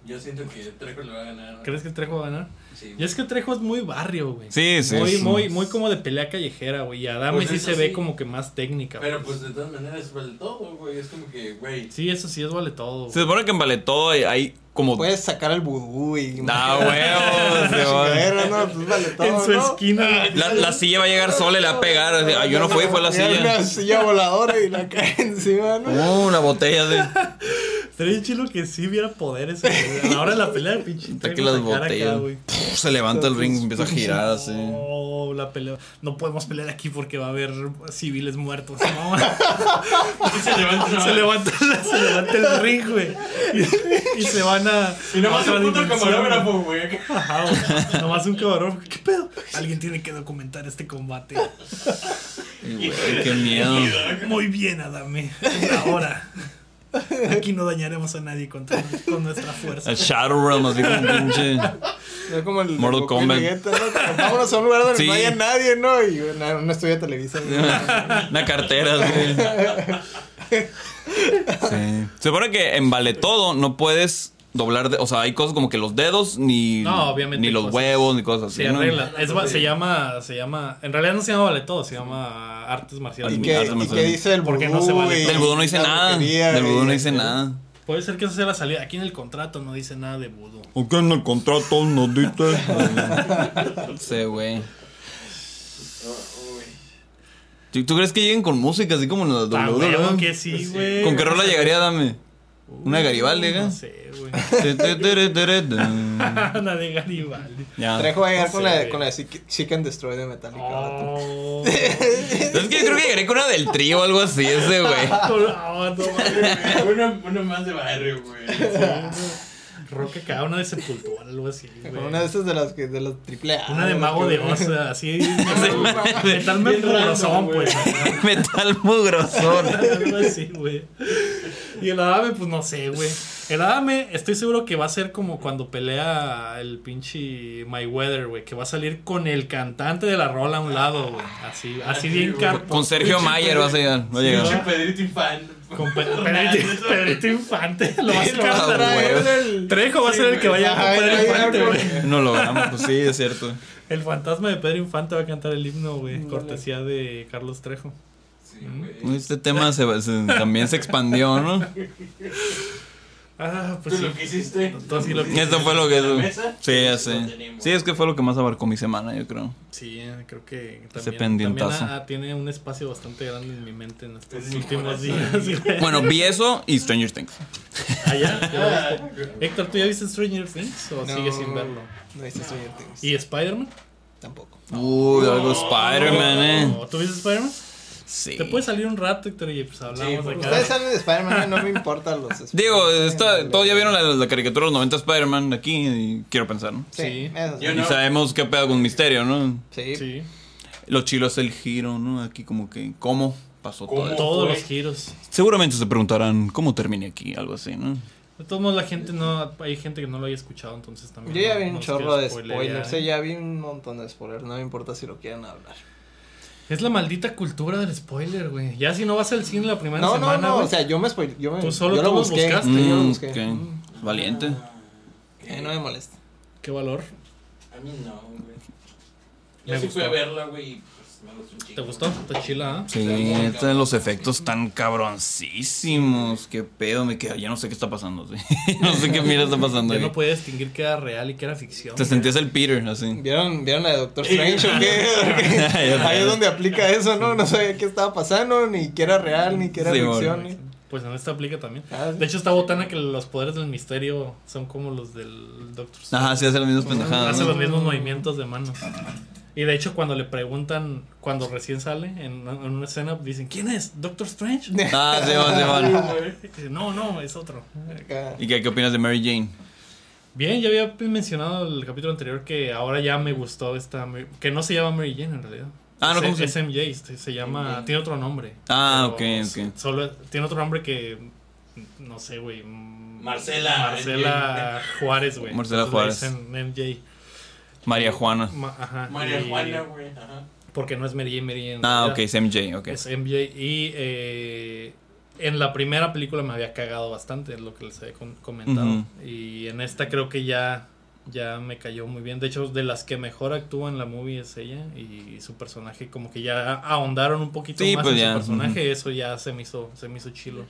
yo siento que Trejo le va a ganar. ¿Crees que Trejo va a ganar? Sí. Y es que Trejo es muy barrio, güey. Sí, sí. muy, sí. muy, muy como de pelea callejera, güey. Y Adame Pues sí se ve como que más técnica. güey. Pero pues de todas maneras vale todo, güey. Es como que, güey. Sí, eso sí es vale todo. Se supone que en Vale todo hay, hay como. Puedes sacar el vudú y. Ah, huevos, no, pues vale todo. en su ¿no? esquina. La, la silla va a llegar sola y le va a pegar. ah, yo no fui, fue la silla. Una silla voladora y la cae encima, ¿no? Uh, una botella de. Estaría bien chilo que sí hubiera poderes güey. a la pelea de pinche. Saque Trejo las botellas. Se levanta el ring y empieza a girar así. No, la pelea. No podemos pelear aquí porque va a haber civiles muertos. No, se levanta se, levanta, se levanta el ring, güey. Y, y se van a. Y nomás un puto camarógrafo, güey. Ajá, güey. Nomás un cabrón. ¿Qué pedo? Alguien tiene que documentar este combate. Güey, qué miedo. Muy bien, Adame. Ahora. Aquí no dañaremos a nadie con, con nuestra fuerza. El Shadow Realm, así como pinche. Es como el Mortal Goku Kombat. Vegeta, ¿no? Vámonos a un lugar donde Sí. no haya nadie, ¿no? Y una, una estudio de televisión. Una cartera, sí. Sí. Se supone que en Vale Todo no puedes doblar. de- o sea, hay cosas como que los dedos, ni, No, obviamente ni los cosas. huevos, ni cosas así. Se ¿no? Es llama, se llama. En realidad no se llama vale todo, se llama artes marciales. ¿Y qué, ¿y qué dice el Porque vudú no se vale. Del vudú no dice nada. Del vudú no dice nada. Puede ser que esa sea la salida. Aquí en el contrato no dice nada de vudú. ¿O qué en el contrato nos dice? Sí, güey. ¿Tú, tú crees que lleguen con música así como en la Ah, WWE? que sí, güey. ¿Con qué rola llegaría, dame? ¿Una Garibaldi, acá? No sé, güey. Ya. Una de Garibaldi. Trejo va a llegar No con, la, con la and Destroy de Metallica. Oh. Es que yo creo que llegaré con una del trío o algo así, ese, güey. No, no, uno más de barrio, güey. Rock acá, una de Sepultura, algo así, güey. Con una de esas de las que de los triple A. Una de las Mago de Oz, así. Metal mugrosón, pues. Metal mugrosón. Algo así, güey. Y el Adame, pues no sé, güey. El Adame, estoy seguro que va a ser como cuando pelea el pinche Mayweather, güey. Que va a salir con el cantante de la rola a un lado, güey. Así, así bien carpo. Con Sergio Mayer vas a llegar. Va a Pinche llegar. Pedrito Infante. Con Pe- Pedrito, Pedrito Infante. Lo va a va el- Trejo va a Sí, ser el que vaya Pedro va a llegar Infante, güey. No lo logramos, pues sí, es cierto. El fantasma de Pedro Infante va a cantar el himno, güey. Cortesía de Carlos Trejo. Sí, güey. Este tema se, se- también se expandió, ¿no? Ah, pues ¿Tú sí. lo que hiciste? Tú así lo que- Esto fue lo que... ¿En la mesa? Sí, ya sé. Sí, es que fue lo que más abarcó mi semana, yo creo. Sí, eh, creo que Ese también, pendientazo. también ah, tiene un espacio bastante grande en mi mente en estos Es últimos días. Bueno, vi eso y Stranger Things. Ah, ¿ya? ¿Ya Ah? Héctor, ¿tú ya viste Stranger Things o No, sigues sin verlo? No viste Stranger Things. ¿Y Spider-Man? Tampoco. Uy, algo Spider-Man, eh. ¿O ¿Tú viste Spider-Man? Sí. Te puedes salir un rato, Héctor, y pues hablamos Sí, acá. Ustedes salen de Spider-Man, no me importan los. Digo, está, todos ya vieron la, la caricatura de los 90 Spider-Man aquí y quiero pensar, ¿no? Sí, Sí. eso sí. Y no. sabemos qué pedo con Misterio, ¿no? Sí. Sí, Lo chilo es el giro, ¿no? Aquí como que, ¿cómo pasó ¿Cómo? todo esto? todos fue? los giros. Seguramente se preguntarán, ¿cómo terminé aquí? Algo así, ¿no? De todos modos, la gente no. Hay gente que no lo haya escuchado, entonces también. Yo ya no- vi un no chorro de spoilers, ya vi un montón de spoilers, no me importa si lo quieren hablar. Es la maldita cultura del spoiler, güey. Ya si no vas al cine la primera No, no, semana, no, güey. o sea, yo me spoil, yo me Tú solo yo tú lo busqué, buscaste. yo lo Mm, busqué. Mm. Valiente. Eh, no me molesta. Qué valor. A mí no, güey. Me Yo sí gustó. fui a verla, güey, ¿Te gustó? Está chila, ¿ah? Sí, los efectos tan cabroncísimos. Qué pedo, me queda. Ya no sé qué está pasando. sí. no sé qué mierda está pasando. Ya ahí. no podía distinguir que era real y que era ficción. Te sentías el Peter, así. ¿Vieron, ¿Vieron la de Doctor Strange o qué? Ahí es donde aplica eso, ¿no? No sabía qué estaba pasando, ni que era real, ni que era Sí, ficción. bueno. ni- Pues en esta aplica también. Ah, De hecho, está botana que los poderes del misterio son como los del Doctor Strange. Ajá, sí, hace las mismas pendejadas. Hace ¿no? los mismos movimientos de manos. Y de hecho, cuando le preguntan, cuando recién sale en, en una escena, dicen: ¿Quién es? ¿Doctor Strange? Ah, sí, va, sí, dice, no, no, es otro. ¿Y qué, qué opinas de Mary Jane? Bien, ya había mencionado el capítulo anterior que ahora ya me gustó esta. Que no se llama Mary Jane en realidad. Ah, no, es, ¿cómo se- es MJ, se, llama. MJ. Tiene otro nombre. Ah, Pero ok, ok. Solo tiene otro nombre que. No sé, güey. Marcela, Marcela Juárez, güey. Marcela Entonces le Juárez. dicen MJ. María Juana. Ma- ajá. María y- Juana, güey. Ajá. Porque no es Mary Jane, Mary Jane. Ah, ok, es MJ, ok. Es MJ. Y eh, en la primera película me había cagado bastante, es lo que les había comentado. Y en esta creo que ya, ya me cayó muy bien. De hecho, de las que mejor actúa en la movie es ella. Y su personaje, como que ya ahondaron un poquito Sí, más pues en ya, su personaje. Eso ya se me hizo, se me hizo chilo.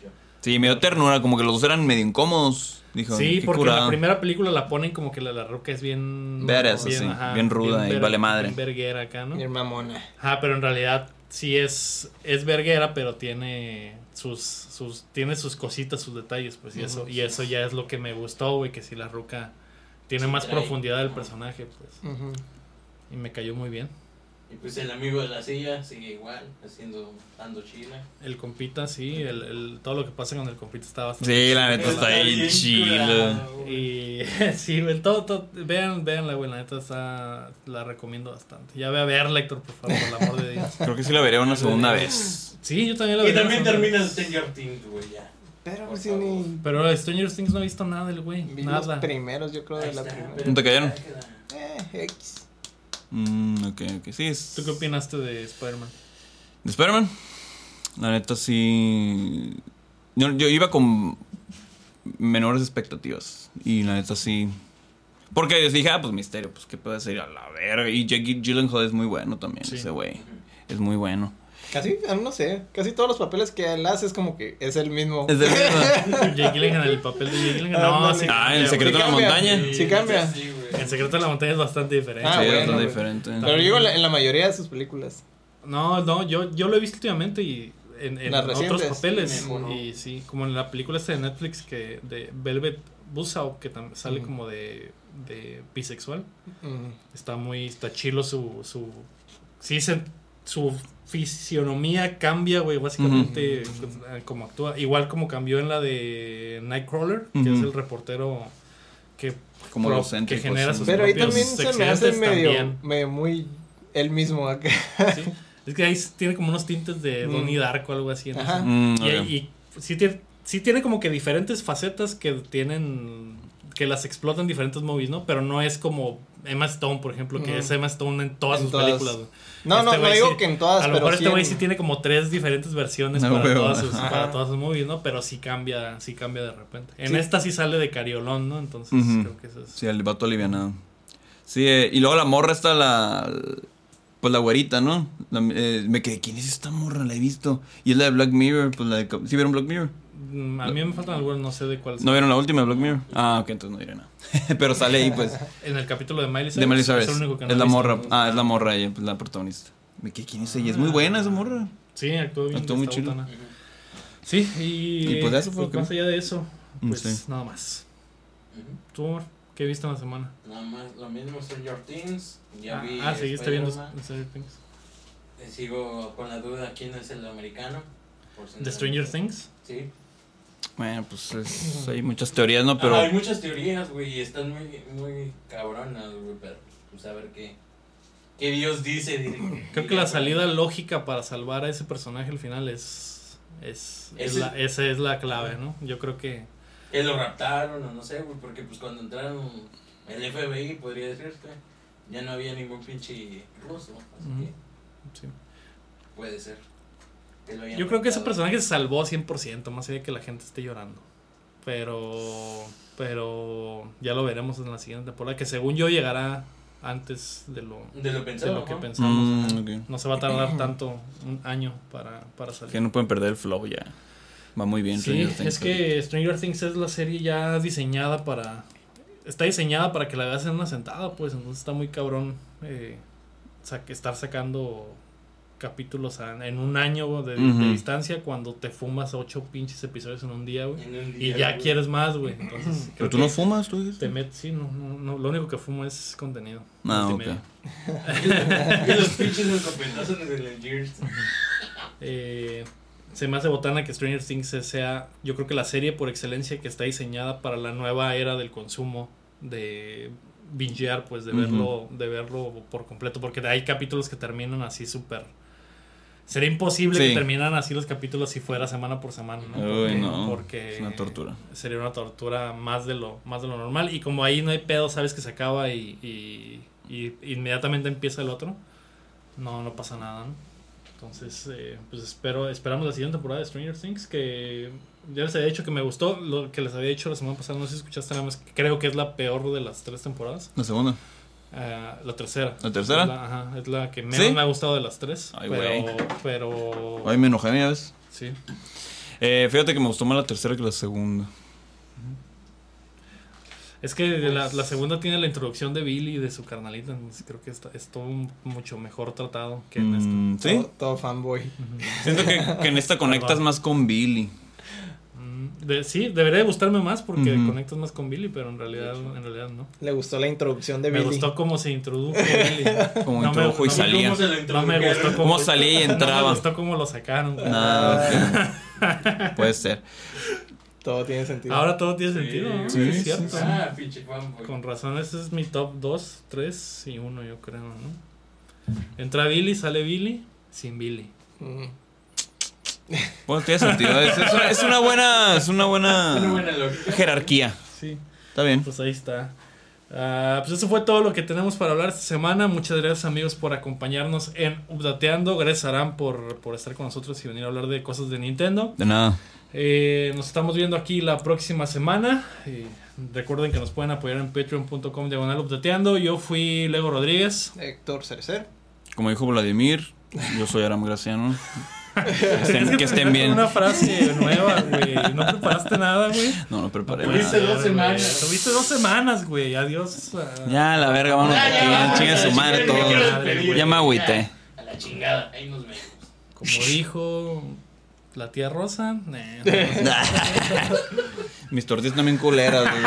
Sí, me dio ternura, como que los dos eran medio incómodos. Dijo, Sí, porque en curada. la primera película la ponen como que la, la roca es bien... Badass, así, bien ruda y vale madre. Bien verguera acá, ¿no? Mi mamona. Ajá, pero en realidad sí es, es verguera, pero tiene sus, sus, tiene sus cositas, sus detalles, pues, y eso, y eso ya es lo que me gustó, güey, que si la ruca tiene Sí, más trae. profundidad del personaje, pues, y me cayó muy bien. Y pues el amigo de la silla sigue igual, haciendo, dando chila. El compita, sí, el, el, todo lo que pasa con el compita está bastante Sí, la neta está ahí chido. Y sí, güey, todo, todo, vean, vean la güey, la neta está, la recomiendo bastante. Ya ve a ver, Lector, por favor, por el amor de Dios. Creo que sí la veré una segunda vez. Sí, yo también la Y vería también bastante. termina Stranger Things, güey, ya. Pero favor. ni. Pero Stranger Things no he visto nada del güey, nada. los primeros, yo creo, de la está, primera. ¿No te cayeron? Eh, X. Mm, ok, ok. Sí, es. ¿Tú qué opinaste de Spider-Man? ¿De Spider-Man? La neta sí. Yo, yo iba con menores expectativas. Y la neta sí. Porque dije, ah, pues misterio, pues qué puede ser a la verga. Y Jake Gyllenhaal es muy bueno también, Sí. ese güey. Es muy bueno. Casi, ah, no sé, casi todos los papeles que él hace es como que es el mismo. Es del mismo. Jake Gyllenhaal, el papel de Jake Gyllenhaal. Ah, No, vale. sí. Ah, El cambia, secreto de la montaña. Sí cambia. Sí. El secreto de la montaña es bastante diferente. Ah, sí, bueno, bastante diferente. Pero digo en la, en mayoría de sus películas. No, no, yo, yo lo he visto últimamente y en, en otros papeles. Y sí, como en la película esta de Netflix que de Velvet Buzzsaw, que sale como de, de bisexual. Está muy, está chilo su, su, sí, se, su fisionomía cambia, güey, básicamente eh, como actúa. Igual como cambió en la de Nightcrawler, que es el reportero que, Como pro- que genera sus Pero ahí también se me hace medio, también. medio muy él mismo acá. Sí. Es que ahí tiene como unos tintes de Mm. Donnie Darko o algo así. en Ajá. ese- Mm, Y, ok. y sí, tiene, sí tiene como que diferentes facetas que tienen que las explotan en diferentes movies, ¿no? Pero no es como Emma Stone, por ejemplo, que es Emma Stone en todas En sus todas. películas. No, Este no, no güey digo sí- que en todas, A lo pero mejor este güey en- sí tiene como tres diferentes versiones No, para, huevo. todas sus, Ajá. para todas sus movies, ¿no? Pero sí cambia, sí cambia de repente. En Sí. esta sí sale de Cariolón, ¿no? Entonces Ujú. creo que eso es... Sí, el vato alivianado. Sí, eh, y luego la morra está la. Pues la güerita, ¿no? La- eh, me quedé, ¿quién es esta morra? La he visto. Y es la de Black Mirror. Pues la de. ¿Sí vieron Black Mirror? Mm, A mí me faltan algunos, no sé de cuál. ¿No vieron la última de Black Mirror? Ah, ok, entonces no diré nada. Pero sale ahí, pues. En el capítulo de Miley Cyrus. De Miley Cyrus. Es, el único que no Es la visto. morra. Ah, es la morra ella, pues la protagonista. Quedé, ¿quién es ella? Es muy buena esa morra. Sí, actuó bien. Actuó muy chido. Sí, y, Y pues eso fue que más allá de eso, Mm, pues sí. nada más. ¿Tú, amor, qué viste en la semana? Nada más lo mismo Stranger Things. Ya ah, vi. ah, seguiste viendo. Stranger Things. Eh, Sigo con la duda quién es el americano. ¿De Stranger Things? Sí. Bueno, pues es- hay muchas teorías, ¿no? Pero hay muchas teorías, güey, y están muy, muy cabronas, güey, pero pues a ver qué, qué Dios dice. diré- Creo que la salida lógica para salvar a ese personaje al final es. es, la, esa es la clave, ¿no? Yo creo que. Que lo raptaron o no sé, güey, porque pues cuando entraron el FBI, podría decirte, ya no había ningún pinche ruso, así que sí. puede ser. Yo creo que ese personaje se salvó 100%, más allá de que la gente esté llorando. Pero. Pero. Ya lo veremos en la siguiente temporada, que según yo llegará antes de lo, De lo de pensado, lo que ajá. pensamos. Mm. No se va a tardar tanto, un año para, para salir. Que no pueden perder el flow ya. Va muy bien. Sí, Stranger Things. es que Stranger Things es la serie ya diseñada para. Está diseñada para que la veas en una sentada, pues. Entonces está muy cabrón eh, sa- estar sacando capítulos a- en un año de, de distancia cuando te fumas ocho pinches episodios en un día, güey. Y ya güey. quieres más, güey. Entonces, Pero tú no fumas, tú dijiste. Te metes, sí, no, no, no, Lo único que fumo es contenido. Ah, ok. multimedia. Y los pinches escopetazos en el Gears. Eh, se me hace botana que Stranger Things sea, yo creo que la serie por excelencia que está diseñada para la nueva era del consumo de bingear, pues de verlo, de verlo por completo, porque hay capítulos que terminan así súper. Sería imposible Sí. que terminaran así los capítulos si fuera semana por semana, ¿no? Uy, Porque- no. porque Es una tortura. Sería una tortura más de lo, más de lo normal. Y como ahí no hay pedo, sabes que se acaba y, y, y inmediatamente empieza el otro. No, no pasa nada, ¿no? Entonces, eh, pues espero, esperamos la siguiente temporada de Stranger Things, que ya les había dicho que me gustó, lo que les había dicho la semana pasada, no sé si escuchaste nada más, creo que es la peor de las tres temporadas. La segunda. Ah, la tercera. ¿La tercera? Es la, ajá, es la que menos ¿Sí? me ha gustado de las tres. Ay, pero, güey. pero... Ay, me enojé, ves. Sí. Eh, fíjate que me gustó más la tercera que la segunda. Es que la, la segunda tiene la introducción de Billy y de su carnalita, entonces creo que está, es todo mucho mejor tratado que en esta. Mm, sí. Todo, todo fanboy. Siento que, que en esta conectas más con Billy. De- sí, debería de gustarme más porque conectas más con Billy, pero en realidad, en realidad no. Le gustó la introducción de Me Billy. gustó cómo se introdujo Billy. Como No me- introdujo y no me- salía. ¿Cómo se lo No me gustó cómo, Cómo salía y No entraba. me gustó cómo lo sacaron. Nada. Puede ser. Todo tiene sentido. Ahora todo tiene sentido, ¿no? Sí, es sí, cierto. Ah, pinche fanboy. Con razón, ese es mi top 2, 3 y 1, yo creo, ¿no? Entra Billy, sale Billy, sin Billy. Mm. Bueno, tiene sentido. Es, es una, es una buena, es una Una buena jerarquía. Sí. Está bien. Pues ahí está. Ah, pues eso fue todo lo que tenemos para hablar esta semana. Muchas gracias amigos por acompañarnos en Updateando. Gracias Aram por, por estar con nosotros y venir a hablar de cosas de Nintendo. De nada. Eh, nos estamos viendo aquí la próxima semana. Eh, recuerden que nos pueden apoyar en patreon.com diagonal updateando. Yo fui Lego Rodríguez. Héctor Cercer. Como dijo Vladimir, yo soy Aram Graciano. Estén, que estén bien. Una frase nueva, güey. No preparaste nada, güey. No, no preparé Tuviste nada. dos semanas. Tuviste dos semanas, güey. Adiós. Ya, la verga, vámonos de Ya, ya, aquí. ya, Chingue su madre todo. ya me agüité. A la chingada, ahí nos vemos. Como dijo la tía Rosa. nah. Mis tortillas también culeras, güey.